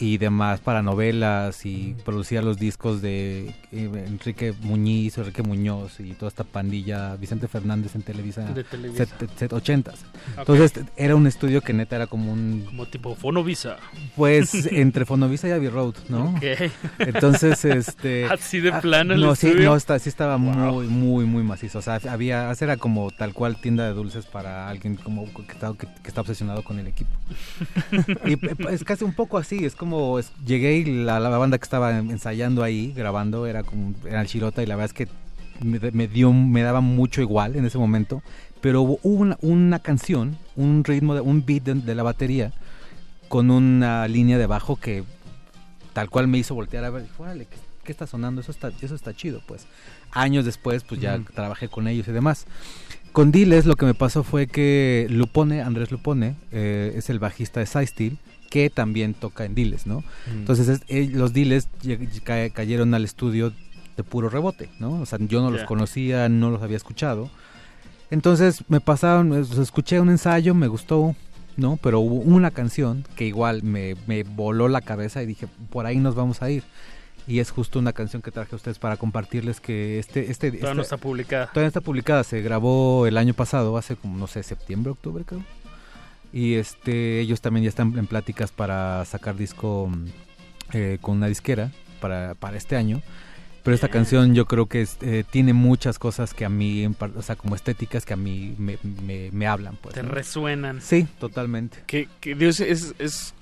O: y demás para novelas y producía los discos de eh, Enrique Muñiz, Enrique Muñoz y toda esta pandilla, Vicente Fernández en Televisa,
M: De Televisa.
O: set- set- 80s.
M: Ok.
O: Entonces era un estudio que neta era como un
M: Como tipo Fonovisa.
O: pues entre Fonovisa y Abbey Road, ¿no?
M: Ok.
O: Entonces, este...
M: Así de
O: ah,
M: plano el
O: No, sí,
M: estudio.
O: no, está, sí estaba muy, muy, muy macizo. O sea, había, era como tal cual tienda de dulces para alguien como que está, que, que está obsesionado con el equipo. y eh, es casi un poco así, es como, es- llegué y la, la banda que estaba ensayando ahí, grabando, era como, era el Chirota y la verdad es que me, me dio, me daba mucho igual en ese momento. Pero hubo una, una canción, un ritmo, de, un beat de, de la batería con una línea de bajo que tal cual me hizo voltear a ver, órale, ¿qué, qué está sonando? Eso está, eso está chido, pues. Años después, pues ya trabajé con ellos y demás. Con Diles lo que me pasó fue que Lupone, Andrés Lupone, eh, es el bajista de Side Steel, que también toca en Diles, ¿no?
M: Mm.
O: Entonces es- eh, los Diles cayeron al estudio de puro rebote, ¿no? O sea, yo no los
M: Ya.
O: conocía, no los había escuchado. Entonces me pasaron, pues, escuché un ensayo, me gustó, ¿no? Pero hubo una canción que igual me, me voló la cabeza y dije, por ahí nos vamos a ir. Y es justo una canción que traje a ustedes para compartirles que este... este,
M: Todavía
O: este-
M: no está publicada.
O: Todavía está publicada, se grabó el año pasado, hace como, no sé, septiembre, octubre creo. Y este ellos también ya están en pláticas para sacar disco eh, con una disquera para, para este año. Pero esta canción yo creo que es, eh, tiene muchas cosas que a mí, o sea, como estéticas que a mí me, me, me hablan. Pues,
M: Te
O: ¿no?
M: resuenan.
O: Sí, totalmente.
N: Que, que Dios es, es-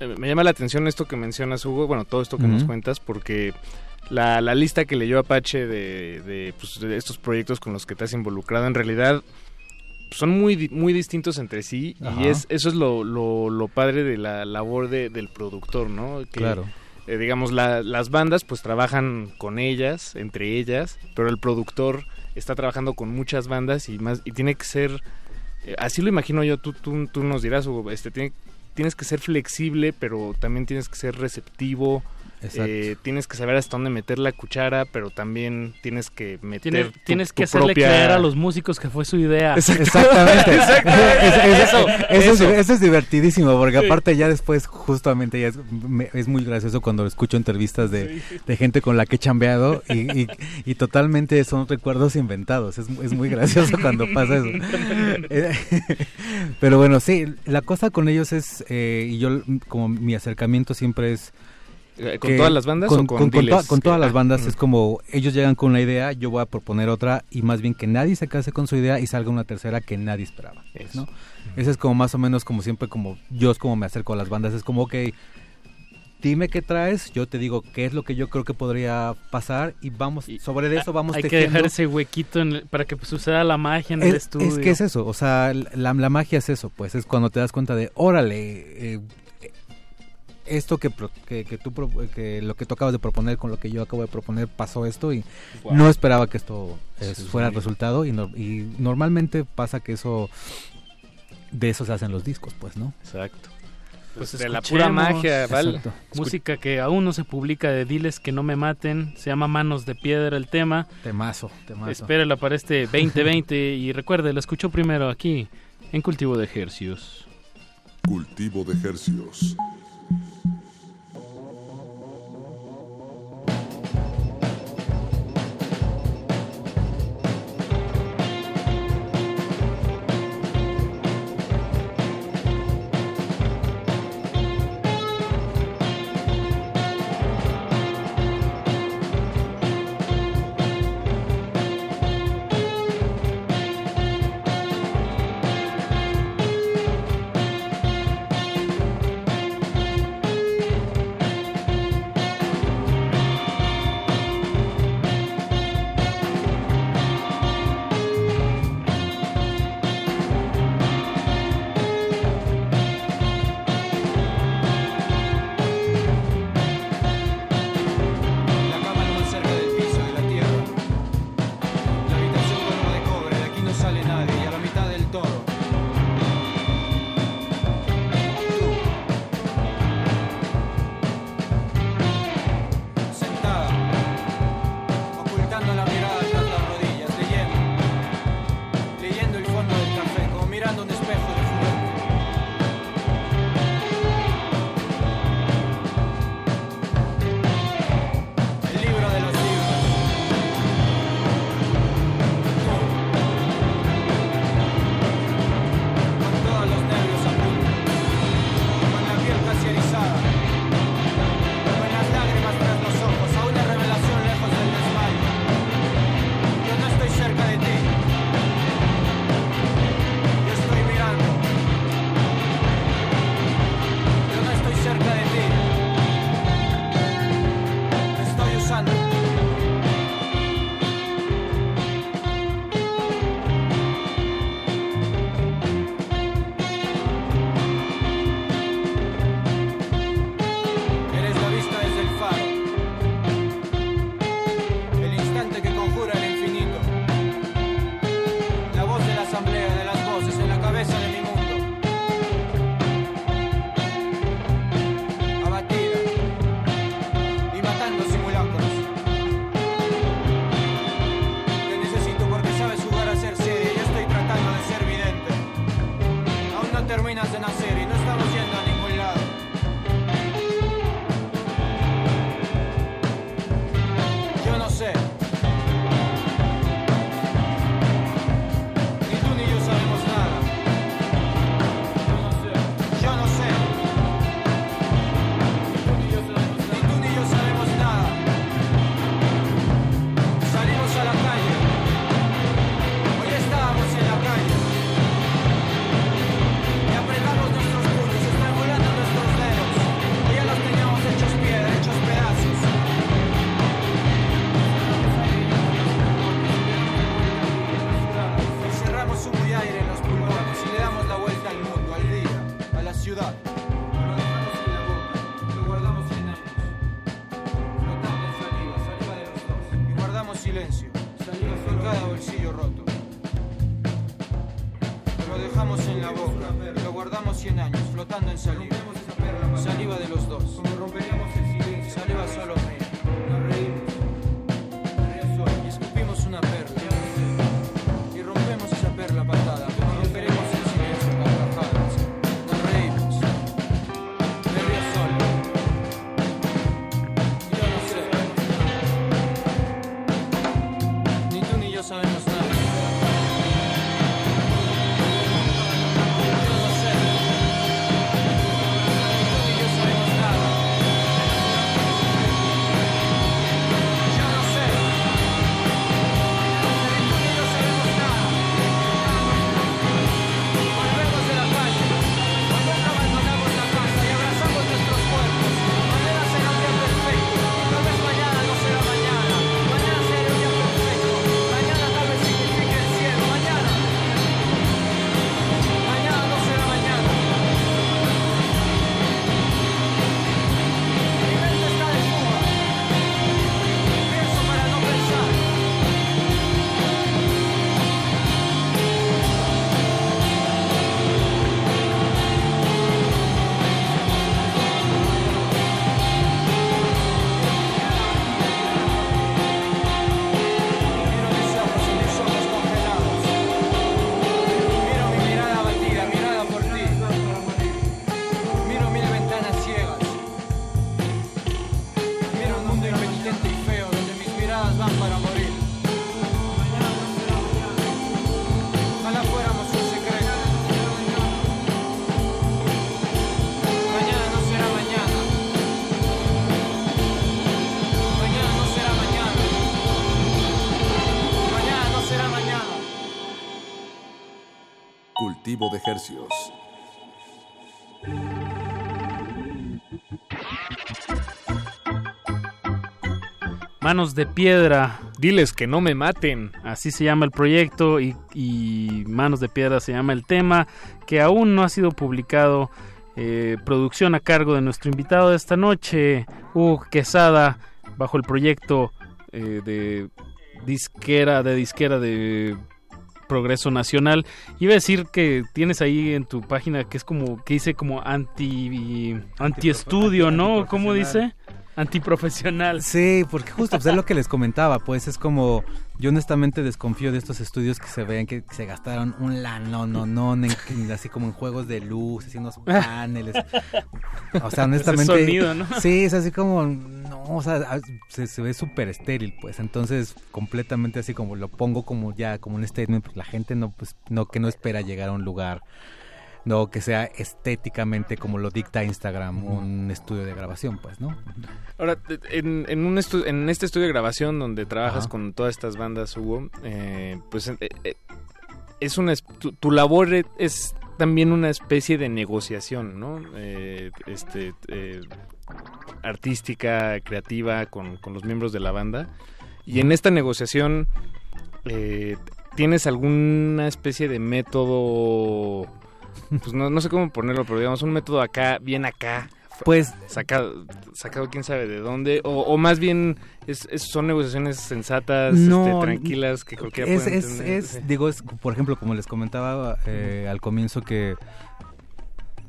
N: eh, Me llama la atención esto que mencionas, Hugo. Bueno, todo esto que nos cuentas, porque la, la lista que leyó Apache de, de, pues, de estos proyectos con los que te has involucrado, en realidad son muy, muy distintos entre sí.
O: Ajá.
N: Y es eso es lo, lo, lo padre de la labor de- del productor, ¿no? Que,
O: Claro.
N: eh, digamos, la- las bandas pues trabajan con ellas, entre ellas, pero el productor está trabajando con muchas bandas y más y tiene que ser eh, así lo imagino yo, tú, tú, tú nos dirás, Hugo, este, tiene- tienes que ser flexible, pero también tienes que ser receptivo.
O: Exacto.
N: eh, tienes que saber hasta dónde meter la cuchara, pero también tienes que meter tu-
M: tienes
N: tu
M: que hacerle
N: propia-
M: creer a los músicos que fue su idea.
O: Exactamente.
M: Exactamente.
O: eso, eso, eso,
M: eso.
O: Es, eso es divertidísimo, porque
M: Sí.
O: aparte ya después, justamente, ya es, me- es muy gracioso cuando escucho entrevistas de, de gente con la que he chambeado y, y- y totalmente son recuerdos inventados. Es, es muy gracioso cuando pasa eso. Eh, Pero bueno, sí, la cosa con ellos es, eh, y yo como mi acercamiento siempre es...
N: Eh, ¿con todas las bandas
O: con,
N: o con
O: con, con
N: diles?
O: to- con todas
N: Que-
O: las
N: ah,
O: bandas es como ellos llegan con una idea, yo voy a proponer otra y más bien que nadie se case con su idea y salga una tercera que nadie esperaba, ¿no? Ese es como más o menos como siempre como yo es como me acerco a las bandas, es como ok, dime qué traes, yo te digo qué es lo que yo creo que podría pasar y vamos sobre eso vamos
M: Hay que
O: tejiendo.
M: dejar ese huequito en el- para que suceda la magia en el
O: Es,
M: estudio.
O: es que es eso, o sea, la, la magia es eso, pues es cuando te das cuenta de, órale, eh, esto que, pro- que, que tú, que lo que tú acabas de proponer con lo que yo acabo de proponer pasó esto y
N: Wow.
O: no esperaba que esto eh,
N: Sí,
O: fuera el resultado y, no- y normalmente pasa que eso, de eso se hacen los discos, pues, ¿no?
N: Exacto.
M: Pues
N: de la pura magia, ¿vale?
O: Exacto.
M: Música que aún no se publica de Diles que no me maten. Se llama Manos de Piedra el tema.
O: Temazo, temazo.
M: Espérela para este 2020 y recuerde, lo escuchó primero aquí en Cultivo de Ejercios.
C: Cultivo de hercios. De hercios.
M: Manos de Piedra.
N: Diles que no me maten.
M: Así se llama el proyecto y, y Manos de Piedra se llama el tema, que aún no ha sido publicado. Eh, producción a cargo de nuestro invitado de esta noche, Hugo Quesada, bajo el proyecto eh, de disquera, de disquera de Progreso Nacional. Iba a decir que tienes ahí en tu página que es como, que dice como anti, anti estudio, ¿no? ¿Cómo dice? Antiprofesional.
O: Sí, porque justo pues, es lo que les comentaba, pues es como yo honestamente desconfío de estos estudios que se ven que se gastaron un lano, no, no, en- así como en juegos de luz, haciendo paneles. O sea, honestamente.
M: Ese sonido, ¿no?
O: Sí, es así como, no, o sea, a- se, se ve súper estéril, pues. Entonces, completamente así como lo pongo como ya, como un statement, pues la gente no, pues, no, que no espera llegar a un lugar. No, que sea estéticamente como lo dicta Instagram, un estudio de grabación, pues, ¿no?
N: Ahora, en, en, un estu- en este estudio de grabación donde trabajas
O: Ajá.
N: con todas estas bandas, Hugo, eh, pues eh, eh, es una tu, tu labor e- es también una especie de negociación, ¿no? Eh, este eh, artística, creativa con, con los miembros de la banda. Y en esta negociación eh, tienes alguna especie de método, pues no, no sé cómo ponerlo, pero digamos un método acá, bien acá.
O: Pues
N: sacado, sacado quién sabe de dónde, o, o más bien es, es- son negociaciones sensatas,
O: No,
N: este, tranquilas, que cualquiera
O: es,
N: puede
O: es,
N: entender.
O: es,
N: Sí.
O: digo, es, por ejemplo, como les comentaba eh, al comienzo que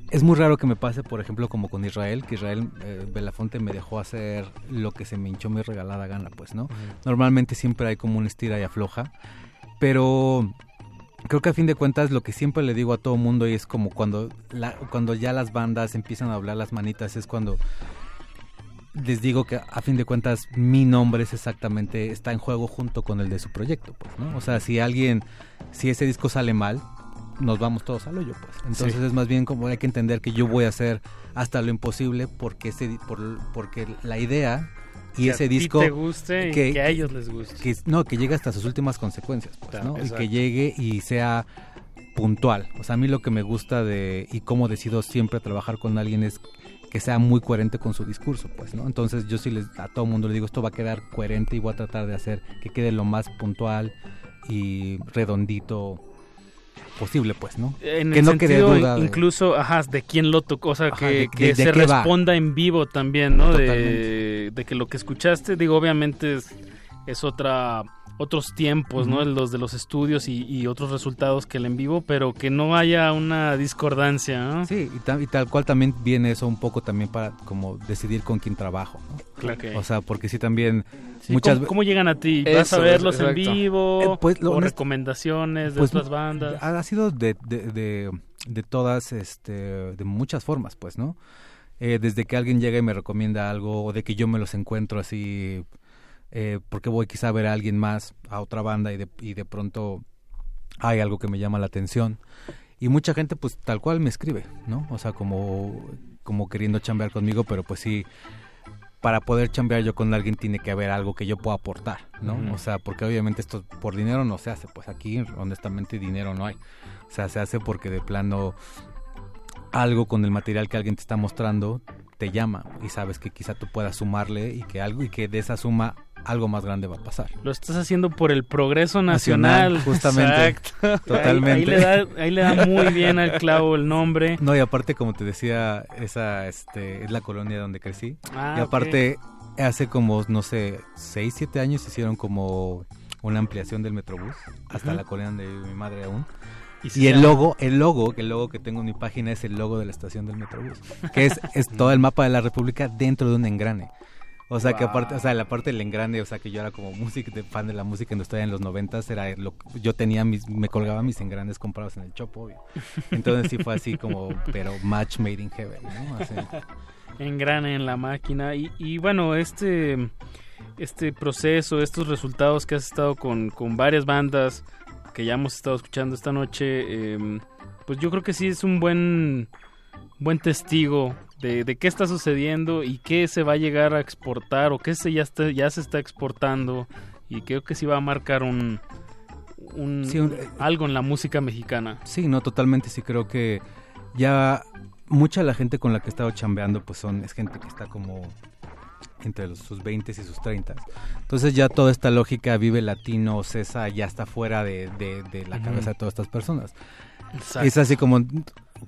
O: es muy raro que me pase, por ejemplo, como con Israel, que Israel eh, Belafonte me dejó hacer lo que se me hinchó mi regalada gana, pues, ¿no? Normalmente siempre hay como un estira y afloja, pero creo que a fin de cuentas lo que siempre le digo a todo mundo y es como cuando, la, cuando ya las bandas empiezan a hablar las manitas, es cuando les digo que a fin de cuentas mi nombre es exactamente está en juego junto con el de su proyecto pues no o sea si alguien si ese disco sale mal nos vamos todos al hoyo pues entonces
N: Sí.
O: es más bien como hay que entender que yo voy a hacer hasta lo imposible porque ese por, porque la idea y
M: Que a
O: ese
M: ti
O: disco
M: te guste y que a ellos les guste.
O: que, no que llegue hasta sus últimas consecuencias pues,
M: Claro,
O: ¿no? y que llegue y sea puntual o sea a mí lo que me gusta de y cómo decido siempre trabajar con alguien es que sea muy coherente con su discurso, pues, ¿no? Entonces yo sí les, a todo mundo le digo, esto va a quedar coherente y voy a tratar de hacer que quede lo más puntual y redondito posible, pues, ¿no?
M: En
O: que
M: el
O: no quede
M: sentido
O: duda de-
M: incluso, ajá, de quién lo tocó, o sea,
O: Ajá,
M: que,
O: de-
M: que
O: de- de
M: se
O: va.
M: responda en vivo también, ¿no? De, de que lo que escuchaste, digo, obviamente es, es otra otros tiempos, ¿no? Los de los estudios y, y otros resultados que el en vivo, pero que no haya una discordancia, ¿no?
O: Sí, y, ta- y tal cual también viene eso un poco también para como decidir con quién trabajo, ¿no?
M: Claro. Ok.
O: O sea, porque sí también
M: Sí,
O: muchas
M: ¿cómo, llegan a ti? ¿Vas a verlos en vivo?
O: Eh, pues, lo
M: ¿O
O: honest-
M: recomendaciones de
O: Pues,
M: otras bandas?
O: Ha sido de, de, de, de todas, este, de muchas formas, pues, ¿no? Eh, desde que alguien llega y me recomienda algo, o de que yo me los encuentro así, eh, porque voy quizá a ver a alguien más, a otra banda, y de, y de pronto hay algo que me llama la atención. Y mucha gente, pues, tal cual me escribe, ¿no? O sea, como, como queriendo chambear conmigo, pero pues sí, para poder chambear yo con alguien tiene que haber algo que yo pueda aportar, ¿no? O sea, porque obviamente esto por dinero no se hace, pues aquí honestamente dinero no hay. O sea, se hace porque de plano algo con el material que alguien te está mostrando te llama y sabes que quizá tú puedas sumarle y que algo y que de esa suma algo más grande va a pasar.
M: Lo estás haciendo por el progreso nacional.
O: Nacional, justamente.
M: Exacto.
O: Totalmente.
M: Ahí, ahí le da, ahí le da muy bien al clavo el nombre.
O: No, y aparte, como te decía, esa este, es la colonia donde crecí.
M: Ah,
O: y aparte, hace como, no sé, 6, 7 años hicieron como una ampliación del Metrobús hasta
M: Ujú.
O: la colonia donde vive mi madre aún.
M: Y
O: el logo, el logo, el logo que tengo en mi página es el logo de la estación del Metrobús, que es, es todo el mapa de la República dentro de un engrane. O sea, que aparte, o sea, la parte del engrane, o sea, que yo era como música, fan de la música industrial en los noventas, era lo, yo tenía mis, me colgaba mis engranes comprados en el Chopo, obvio. Entonces sí fue así como, pero match made in heaven, ¿no? Así.
M: engrane en la máquina. Y, y bueno, este este proceso, estos resultados que has estado con, con varias bandas que ya hemos estado escuchando esta noche, em, pues yo creo que sí es un buen, buen testigo de, de, qué está sucediendo y qué se va a llegar a exportar o qué se ya, está, ya se está exportando y creo que sí va a marcar un, un, algo en la música mexicana.
O: Sí, no, totalmente, sí creo que ya mucha la gente con la que he estado chambeando pues son, es gente que está como entre los, sus 20 y sus 30. Entonces ya toda esta lógica vive latino, Cesa, ya está fuera de, de, la cabeza de todas estas personas. Es así como,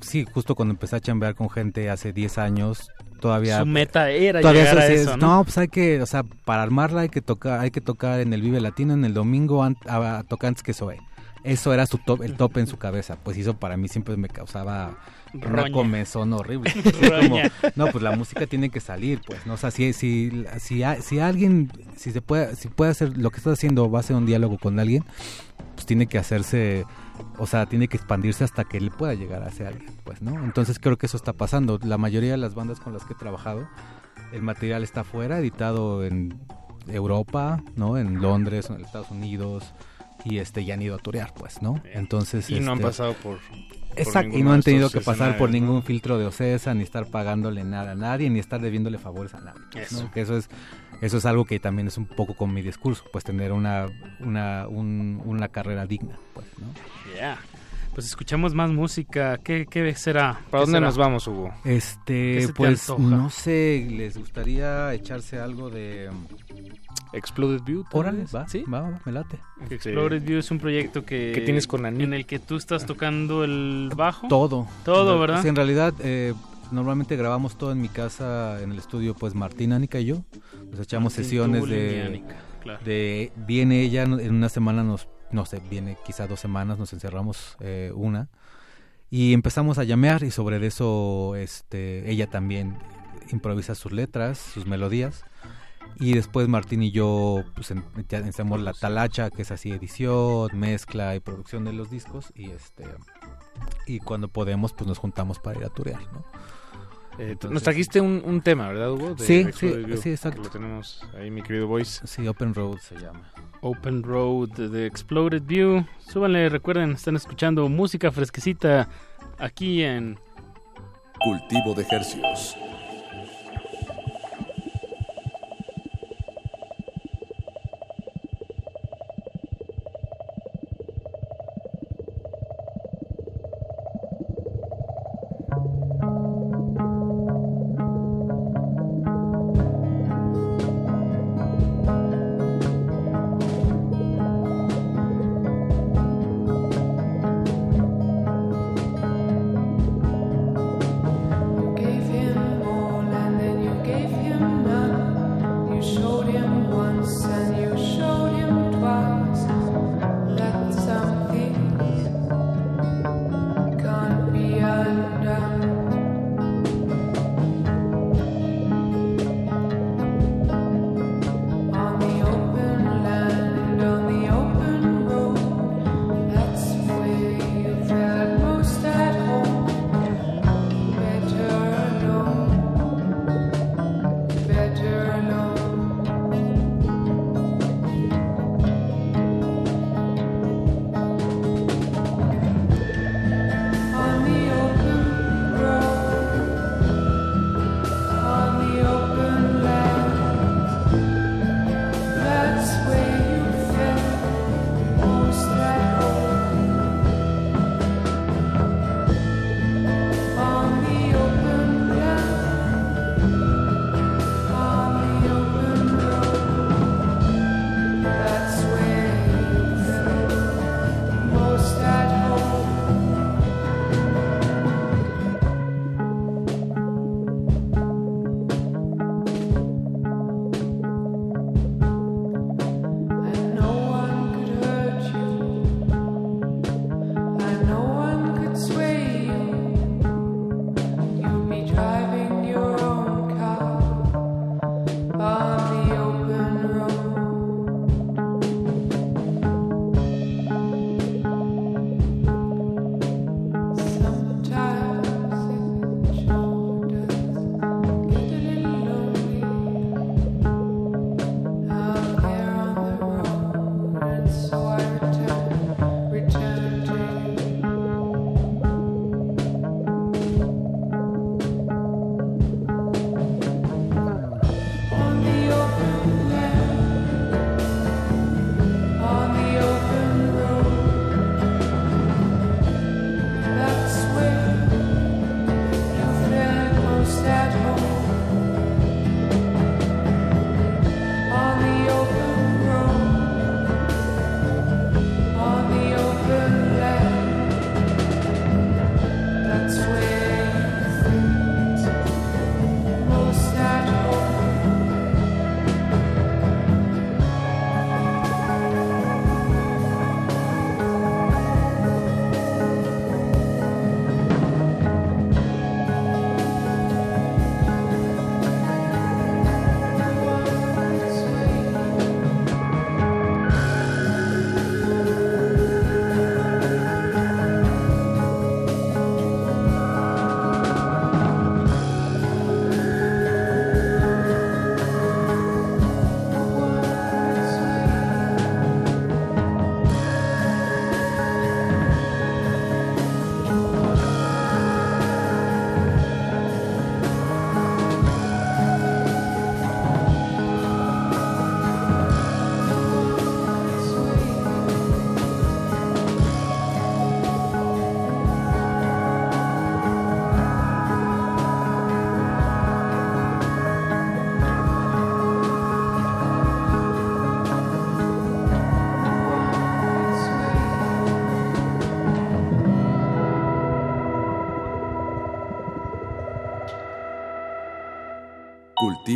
O: sí, justo cuando empecé a chambear con gente hace 10 años, todavía...
M: Su meta era llegar a eso, ¿no?
O: pues hay que, o sea, para armarla hay que tocar, hay que tocar en el Vive Latino, en el domingo, a, tocar antes que Zoe. Eso era su top, el top en su cabeza. Pues eso para mí siempre me causaba una comezón horrible. no, pues la música tiene que salir, pues, ¿no? O sea, si, si, si, si alguien, si se puede, si puede hacer lo que está haciendo, va a hacer un diálogo con alguien, pues tiene que hacerse, o sea, tiene que expandirse hasta que él pueda llegar a ese alguien, pues, ¿no? Entonces creo que eso está pasando. La mayoría de las bandas con las que he trabajado, el material está fuera, editado en Europa, ¿no? En Londres, en Estados Unidos, y este ya han ido a turear, pues, ¿no? Entonces
N: y no han
O: este,
N: pasado por
O: Exacto, y no han tenido que pasar por ningún filtro de OCESA, ni estar pagándole nada a nadie, ni estar debiéndole favores a nadie. Eso. Que eso es eso es algo que también es un poco con mi discurso, pues tener una una, una carrera digna, pues, ¿no?
M: Yeah. Pues escuchamos más música. ¿Qué, qué será?
N: ¿Para dónde nos vamos, Hugo?
O: Este, pues no sé, les gustaría echarse algo de
N: Exploded View.
O: Órale, va, ¿Sí? va, va, me late.
M: Exploded View es un proyecto que...
N: ¿Qué tienes con Anita?
M: En el que tú estás tocando el bajo.
O: Todo.
M: Todo, ¿verdad?
O: Sí, en realidad, eh, normalmente grabamos todo en mi casa, en el estudio, pues Martín, Anica y yo. Nos echamos sesiones de... de Viene ella, en una semana nos... No sé, viene quizá dos semanas, nos encerramos eh, una. Y empezamos a llamear y sobre eso este, ella también improvisa sus letras, sus melodías y después Martín y yo pues hacemos la talacha que es así edición mezcla y producción de los discos y este y cuando podemos pues nos juntamos para ir a turear no
N: eh, nos trajiste un, un, tema, ¿verdad, Hugo?
O: sí, sí, sí, exacto.
N: Lo tenemos ahí, mi querido Voice.
O: Sí, Open Road se llama.
M: Open Road de Exploded View. Súbanle, recuerden, están escuchando música fresquecita aquí en...
C: Cultivo de Ejercicios.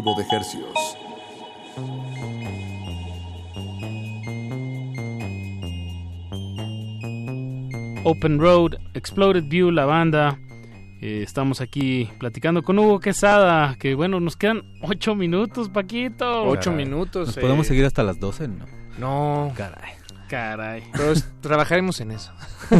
C: De Hercios.
M: Open Road, Exploded View, la banda. Eh, estamos aquí platicando con Hugo Quesada, que bueno, nos quedan ocho minutos, Paquito.
N: Ocho minutos.
O: ¿Nos podemos
N: eh,
O: seguir hasta las 12? No.
N: No.
O: Caray.
M: Caray.
N: Pero es- trabajaremos en eso.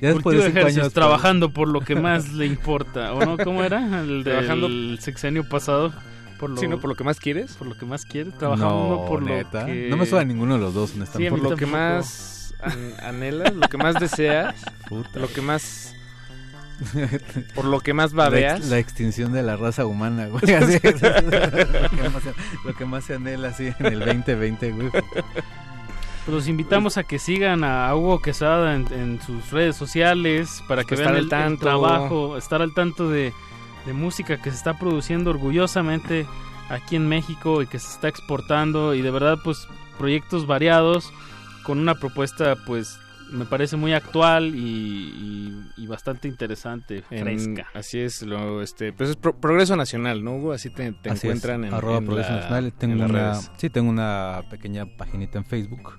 O: Ya después de cinco
M: ejercicios,
O: años,
M: trabajando por lo que más le importa, ¿o no? ¿Cómo era? El
N: Trabajando-
M: del sexenio pasado. Por lo,
N: Sí, ¿no? Por lo que más quieres.
M: por lo que más quieres, trabajando
O: No,
M: por
O: neta.
M: lo que...
O: No me suena ninguno de los dos,
M: Sí,
O: honestamente.
M: mí
N: Por lo que
M: tampoco.
N: más an- anhelas, lo que más deseas,
O: Puta.
N: lo que más... Por lo que más
O: La, ex-
N: babeas.
O: la extinción de la raza humana, güey. Así, lo, que más, se- lo que más se anhela así en el 2020, güey.
M: Pues los invitamos a que sigan a Hugo Quesada en, en sus redes sociales para que
N: Estar
M: vean el, el
N: tanto.
M: trabajo, estar al tanto de, de música que se está produciendo orgullosamente aquí en México y que se está exportando y de verdad pues proyectos variados con una propuesta pues me parece muy actual y, y- y bastante interesante,
N: en-
M: fresca.
N: así es, lo, este, pues es pro- Progreso Nacional, ¿no, Hugo? Así te, te
O: Así es,
N: encuentran en,
O: arroba
N: en
O: Progreso
N: la-
O: Nacional. Tengo
N: en
O: una,
N: redes.
O: sí, tengo una pequeña paginita en Facebook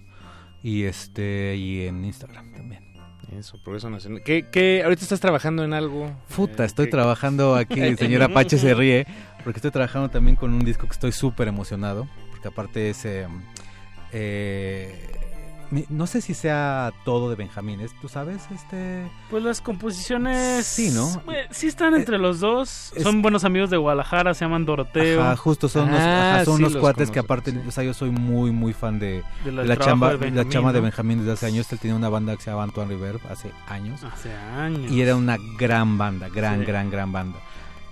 O: y este y en Instagram también.
N: Eso, Progreso Nacional. ¿Qué, qué, ahorita estás trabajando en algo?
O: Puta,
N: Eh,
O: estoy
N: ¿qué-
O: trabajando aquí, el señor Apache se ríe, porque estoy trabajando también con un disco que estoy súper emocionado, porque aparte es... eh, eh, no sé si sea todo de Benjamín, ¿es- ¿tú sabes? Este...
M: Pues las composiciones
O: Sí, ¿no?
M: eh, sí están entre los dos.
O: es-
M: Son buenos amigos de Guadalajara, se llaman Doroteo.
O: Ajá, justo son unos,
N: Ah,
O: ajá, son
N: sí,
O: unos
N: los
O: cuates que aparte,
N: sí.
O: o sea, yo soy muy, muy fan de, la chamba,
M: de
O: la
M: Benjamín,
O: chama de. Benjamín desde hace años. Él tenía una banda que se llama Antoine River hace años.
M: Hace años.
O: Y era una gran banda, gran,
M: Sí.
O: gran, gran banda.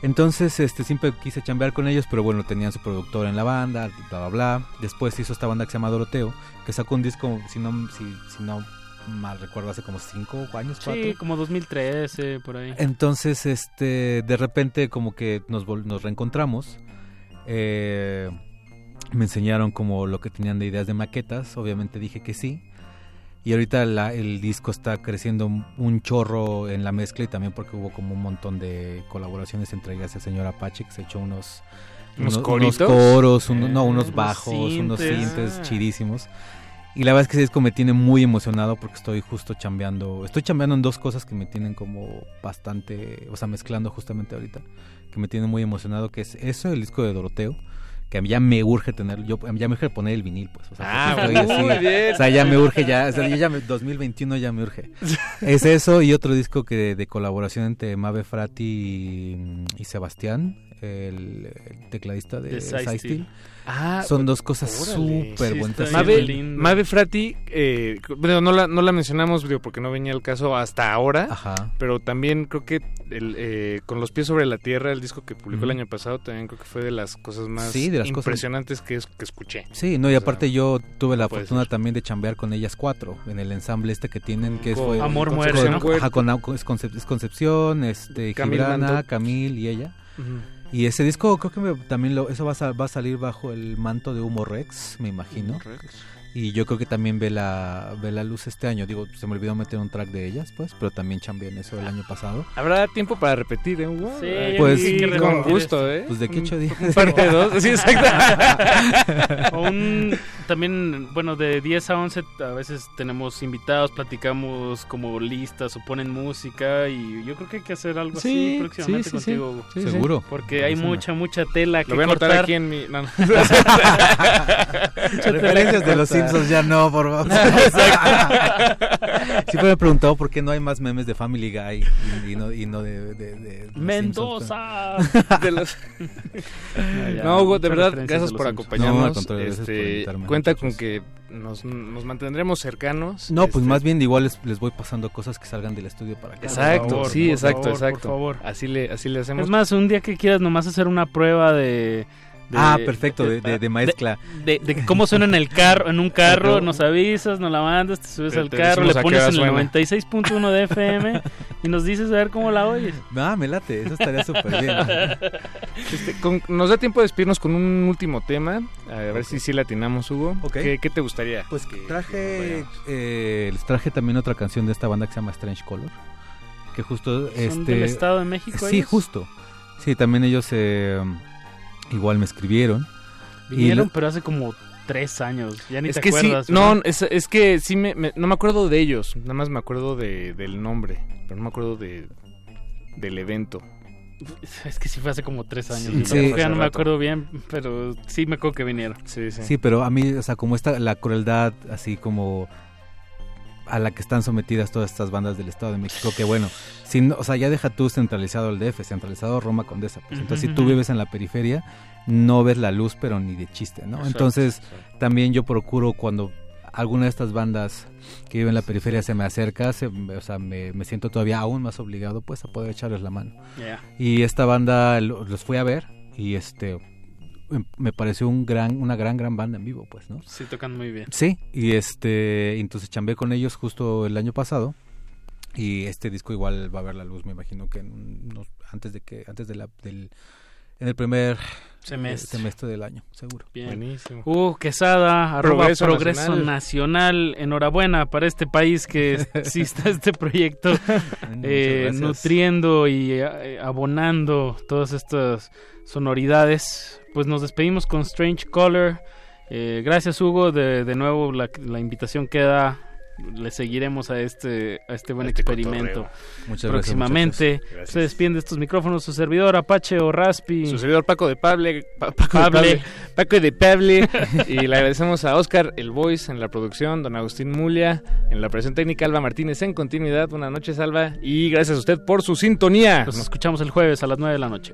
O: Entonces, este, siempre quise chambear con ellos, pero bueno, tenían su productor en la banda, bla, bla, bla. Después hizo esta banda que se llama Doroteo, que sacó un disco, si no, si, si no mal recuerdo, hace como cinco años, cuatro.
M: Sí, como 2013, por ahí.
O: Entonces, este, de repente como que nos, nos reencontramos. Eh, me enseñaron como lo que tenían de ideas de maquetas. Obviamente dije que sí. Y ahorita la- el disco está creciendo un, chorro en la mezcla y también porque hubo como un montón de colaboraciones entre ellas el señor Apache que se echó unos
N: ¿Unos
O: coros, no,
M: Eh,
O: unos
M: unos
O: bajos, unos
M: sintes Ah.
O: chidísimos. Y la verdad es que ese disco me tiene muy emocionado porque estoy justo chambeando. Estoy chambeando en dos cosas que me tienen como bastante, o sea, mezclando justamente ahorita, que me tienen muy emocionado, que es eso, el disco de Doroteo, que a mí ya me urge tener, yo ya me urge poner el vinil, pues. O sea,
N: Ah,
O: estoy
N: muy
O: así,
N: bien.
O: O sea, ya me urge, ya, o sea, yo ya me- 2021 ya me urge. Es eso y otro disco que de colaboración entre Mabe Frati y, y Sebastián, el, el tecladista de,
M: De Steel.
N: Ah,
O: Son dos cosas súper
M: Sí,
O: buenas.
N: Mabe, Frati, eh, bueno, no, la, no la mencionamos digo, porque no venía el caso hasta ahora,
O: Ajá.
N: pero también creo que el, eh, con los pies sobre la tierra, el disco que publicó el año pasado, también creo que fue de las cosas más
O: Sí, de las cosas-
N: impresionantes que, es- que escuché.
O: Sí, no, y
N: O
O: aparte
N: sea,
O: yo tuve la fortuna
N: ser.
O: también de chambear con ellas cuatro en el ensamble este que tienen, que es,
N: Con
O: fue
M: Amor Muerte, ¿no?
O: ajá, con- con- es, Concep- es Concepción, este,
N: Camil
O: Gibrana,
N: Mandó.
O: Camil y ella.
N: Ujú.
O: Y ese disco creo que me- también lo, eso va a, va a salir bajo el manto de Humo Rex, me imagino. Y yo creo que también ve la, ve la luz este año. Digo, se me olvidó meter un track de ellas, pues, pero también chambeé en eso el año pasado.
N: Habrá tiempo para repetir, ¿eh, Hugo?
M: Sí,
O: Pues-
N: sí,
M: hay que
N: con gusto, ¿eh?
O: Pues de qué ocho días.
N: Parte dos, sí, exacto.
M: O un, también, bueno, de 10 a 11 a veces tenemos invitados, platicamos como listas o ponen música y yo creo que hay que hacer algo
N: Sí,
M: así próximamente
N: sí, sí, sí.
M: contigo. Hugo.
N: Sí, sí.
O: Seguro.
M: Porque hay
O: Buenísimo.
M: mucha, mucha tela que
N: Lo voy a anotar
M: cortar.
N: aquí en mi... no, no.
O: Referencias de los Simpsons ya no, por favor. Siempre me he preguntado por qué no hay más memes de Family Guy y, y no, y no de, de-
M: Mendoza.
N: De los-
M: No, ya,
N: No, Hugo, de verdad, gracias
M: de
N: por acompañarnos.
O: No, al contrario, gracias por
N: Este,
O: invitarme,
N: cuenta con que nos, nos mantendremos cercanos.
O: No, pues
N: Este,
O: más bien igual les, les voy pasando cosas que salgan del estudio para acá.
N: Exacto,
M: favor,
N: sí,
M: por
N: exacto,
M: favor, por
N: exacto.
M: favor.
N: Así le, así le hacemos.
M: Es más, un día que quieras nomás hacer una prueba de... de-
O: ah, perfecto, de, de, de mezcla.
M: De, de cómo suena en el carro, en un carro, nos avisas, nos la mandas, te subes
N: Te-
M: al
N: te
M: carro, le pones en el
N: suena.
M: 96.1 de FM y nos dices a ver cómo la oyes.
O: Ah, me late, eso estaría súper bien.
N: Este, con- nos da tiempo de despedirnos con un último tema. A ver si sí latinamos, Hugo. ¿Qué, qué te gustaría?
O: Pues
N: que-
O: traje, eh, les traje también otra canción de esta banda que se llama Strange Color, que justo
M: ¿Son
O: este
M: del Estado de México
O: Sí,
M: ellos?
O: justo. Sí, también ellos eh, igual me escribieron.
M: Vinieron, pero hace como tres años. Ya ni
N: es
M: te
N: que
M: acuerdas.
N: sí, no, es, es que sí me, me- no me acuerdo de ellos, nada más me acuerdo de, del nombre, pero no me acuerdo de del evento.
M: Es que sí fue hace como tres años.
O: Sí, sí.
M: ya no me acuerdo bien, pero sí me acuerdo que vinieron.
N: Sí,
O: Sí, pero a mí, o sea, como esta, la crueldad, así como a la que están sometidas todas estas bandas del Estado de México, que bueno, si no- o sea, ya deja tú centralizado el DF, centralizado Roma Condesa, pues entonces si tú vives en la periferia, no ves la luz, pero ni de chiste, ¿no?
M: Exacto,
O: entonces, también yo procuro cuando alguna de estas bandas que viven en la periferia se me acerca, se- o sea, me, me siento todavía aún más obligado, pues, a poder echarles la mano. Y esta banda lo- los fui a ver y este me pareció un gran una gran gran banda en vivo, pues, ¿no?
M: Sí, tocan muy bien.
O: Sí, y este entonces chambé con ellos justo el año pasado y este disco igual va a ver la luz, me imagino que en unos- antes de que antes de la del en el primer
M: Semestre.
O: semestre del año, seguro.
M: Bien.
N: Buenísimo.
M: Uh, Quesada, arroba
N: Progreso
M: Progreso,
N: Nacional.
M: Nacional. Enhorabuena para este país que exista este proyecto eh, nutriendo y eh, abonando todas estas sonoridades. Pues nos despedimos con Strange Color. Eh, gracias Hugo, de, de nuevo la, la invitación queda. Le seguiremos a este a este buen
N: Este
M: experimento.
O: Muchas gracias,
M: próximamente.
N: Gracias.
M: Se despiden de estos micrófonos su servidor Apache o Raspi.
N: Su servidor Paco de Pable, Pa- Paco
M: Pable.
N: de Pable, Paco de Pable, y le agradecemos a Oscar El Voice en la producción, don Agustín Mulia en la operación técnica, Alba Martínez en continuidad. Buenas noches, Alba, y gracias a usted por su sintonía.
M: Nos escuchamos el jueves a las 9 de la noche.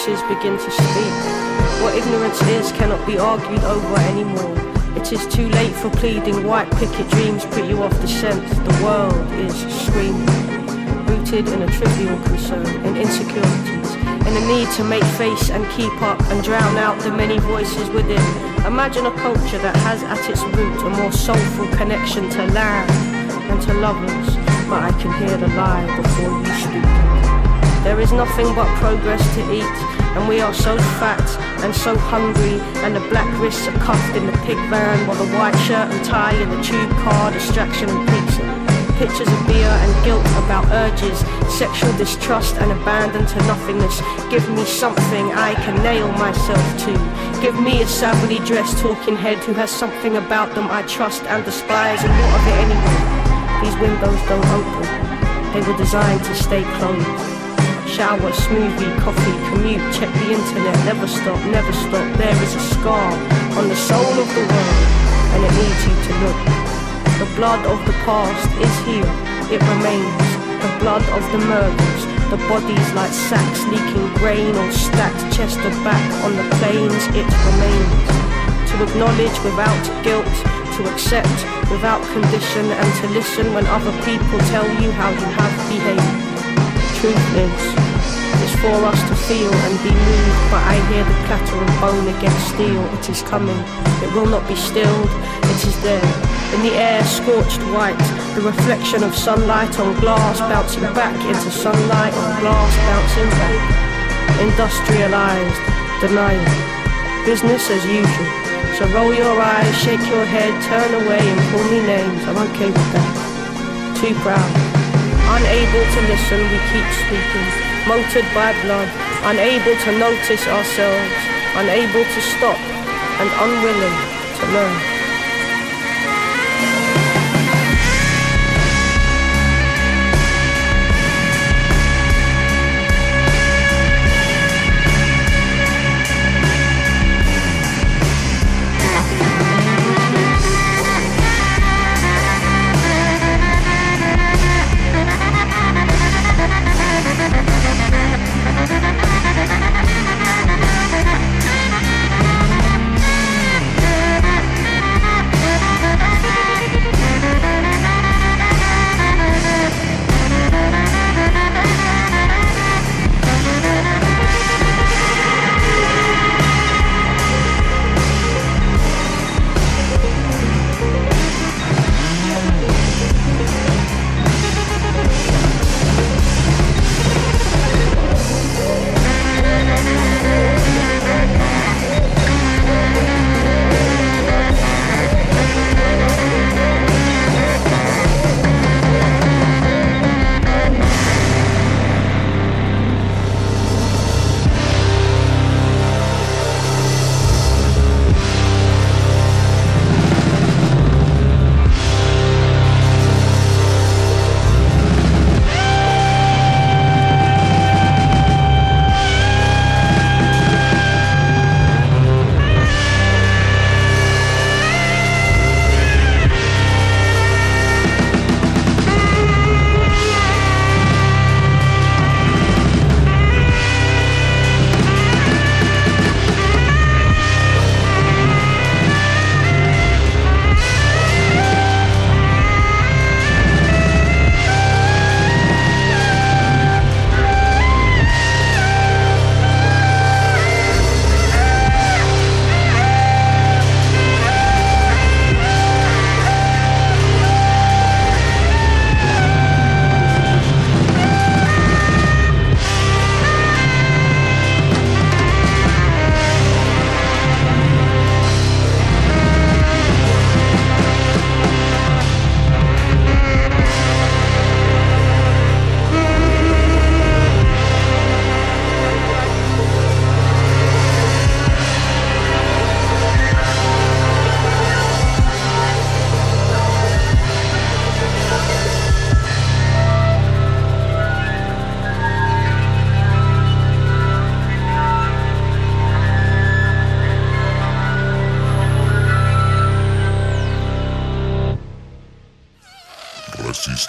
P: Corpses begin to speak. What ignorance is cannot be argued over anymore. It is too late for pleading. White picket dreams put you off the scent. The world is screaming, rooted in a trivial concern, in insecurities, in a need to make face and keep up and drown out the many voices within. Imagine a culture that has at its root a more soulful connection to land and to lovers. But I can hear the lie before you speak. There is nothing but progress to eat, and we are so fat and so hungry, and the black wrists are cuffed in the pig van, while the white shirt and tie in the tube car, distraction and pizza. Pictures of beer and guilt about urges, sexual distrust and abandon to nothingness. Give me something I can nail myself to. Give me a savagely dressed talking head who has something about them I trust and despise. And what of it anyway? These windows don't open. They were designed to stay closed. Shower, smoothie, coffee, commute, check the internet, never stop, never stop. There is a scar on the soul of the world, and it needs you to look. The blood of the past is here, it remains. The blood of the murders, the bodies like sacks leaking grain or stacked chest or back on the plains, it remains. To acknowledge without guilt, to accept without condition, and to listen when other people tell you how you have behaved truth is, for us to feel and be moved, but I hear the clatter of bone against steel. It is coming, it will not be stilled, it is there. In the air, scorched white, the reflection of sunlight on glass bouncing back into sunlight on glass bouncing back. Industrialized, denial, business as usual. So roll your eyes, shake your head, turn away and call me names. I'm okay with that. Too proud. Unable to listen, we keep speaking, motored by blood, unable to notice ourselves, unable to stop, and unwilling to learn.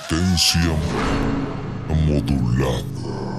Q: Resistencia modulada.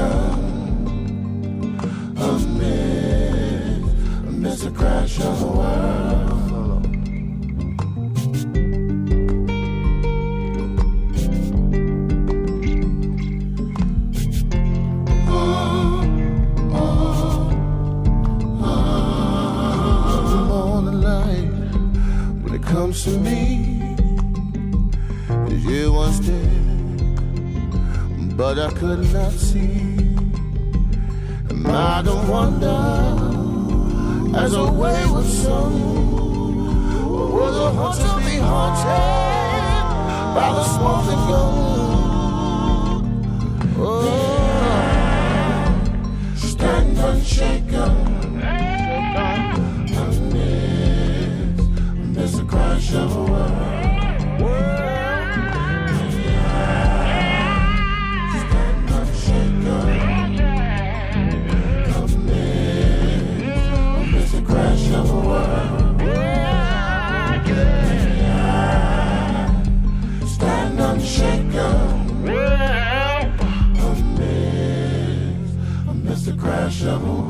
R: God amidst the crash of the world. comes to me you was there, but I could not see. I don't wonder, as a wayward son, will the hunter be haunted by the smoke gun? Oh, stand unshaken amidst the crash of a world.
S: shovel.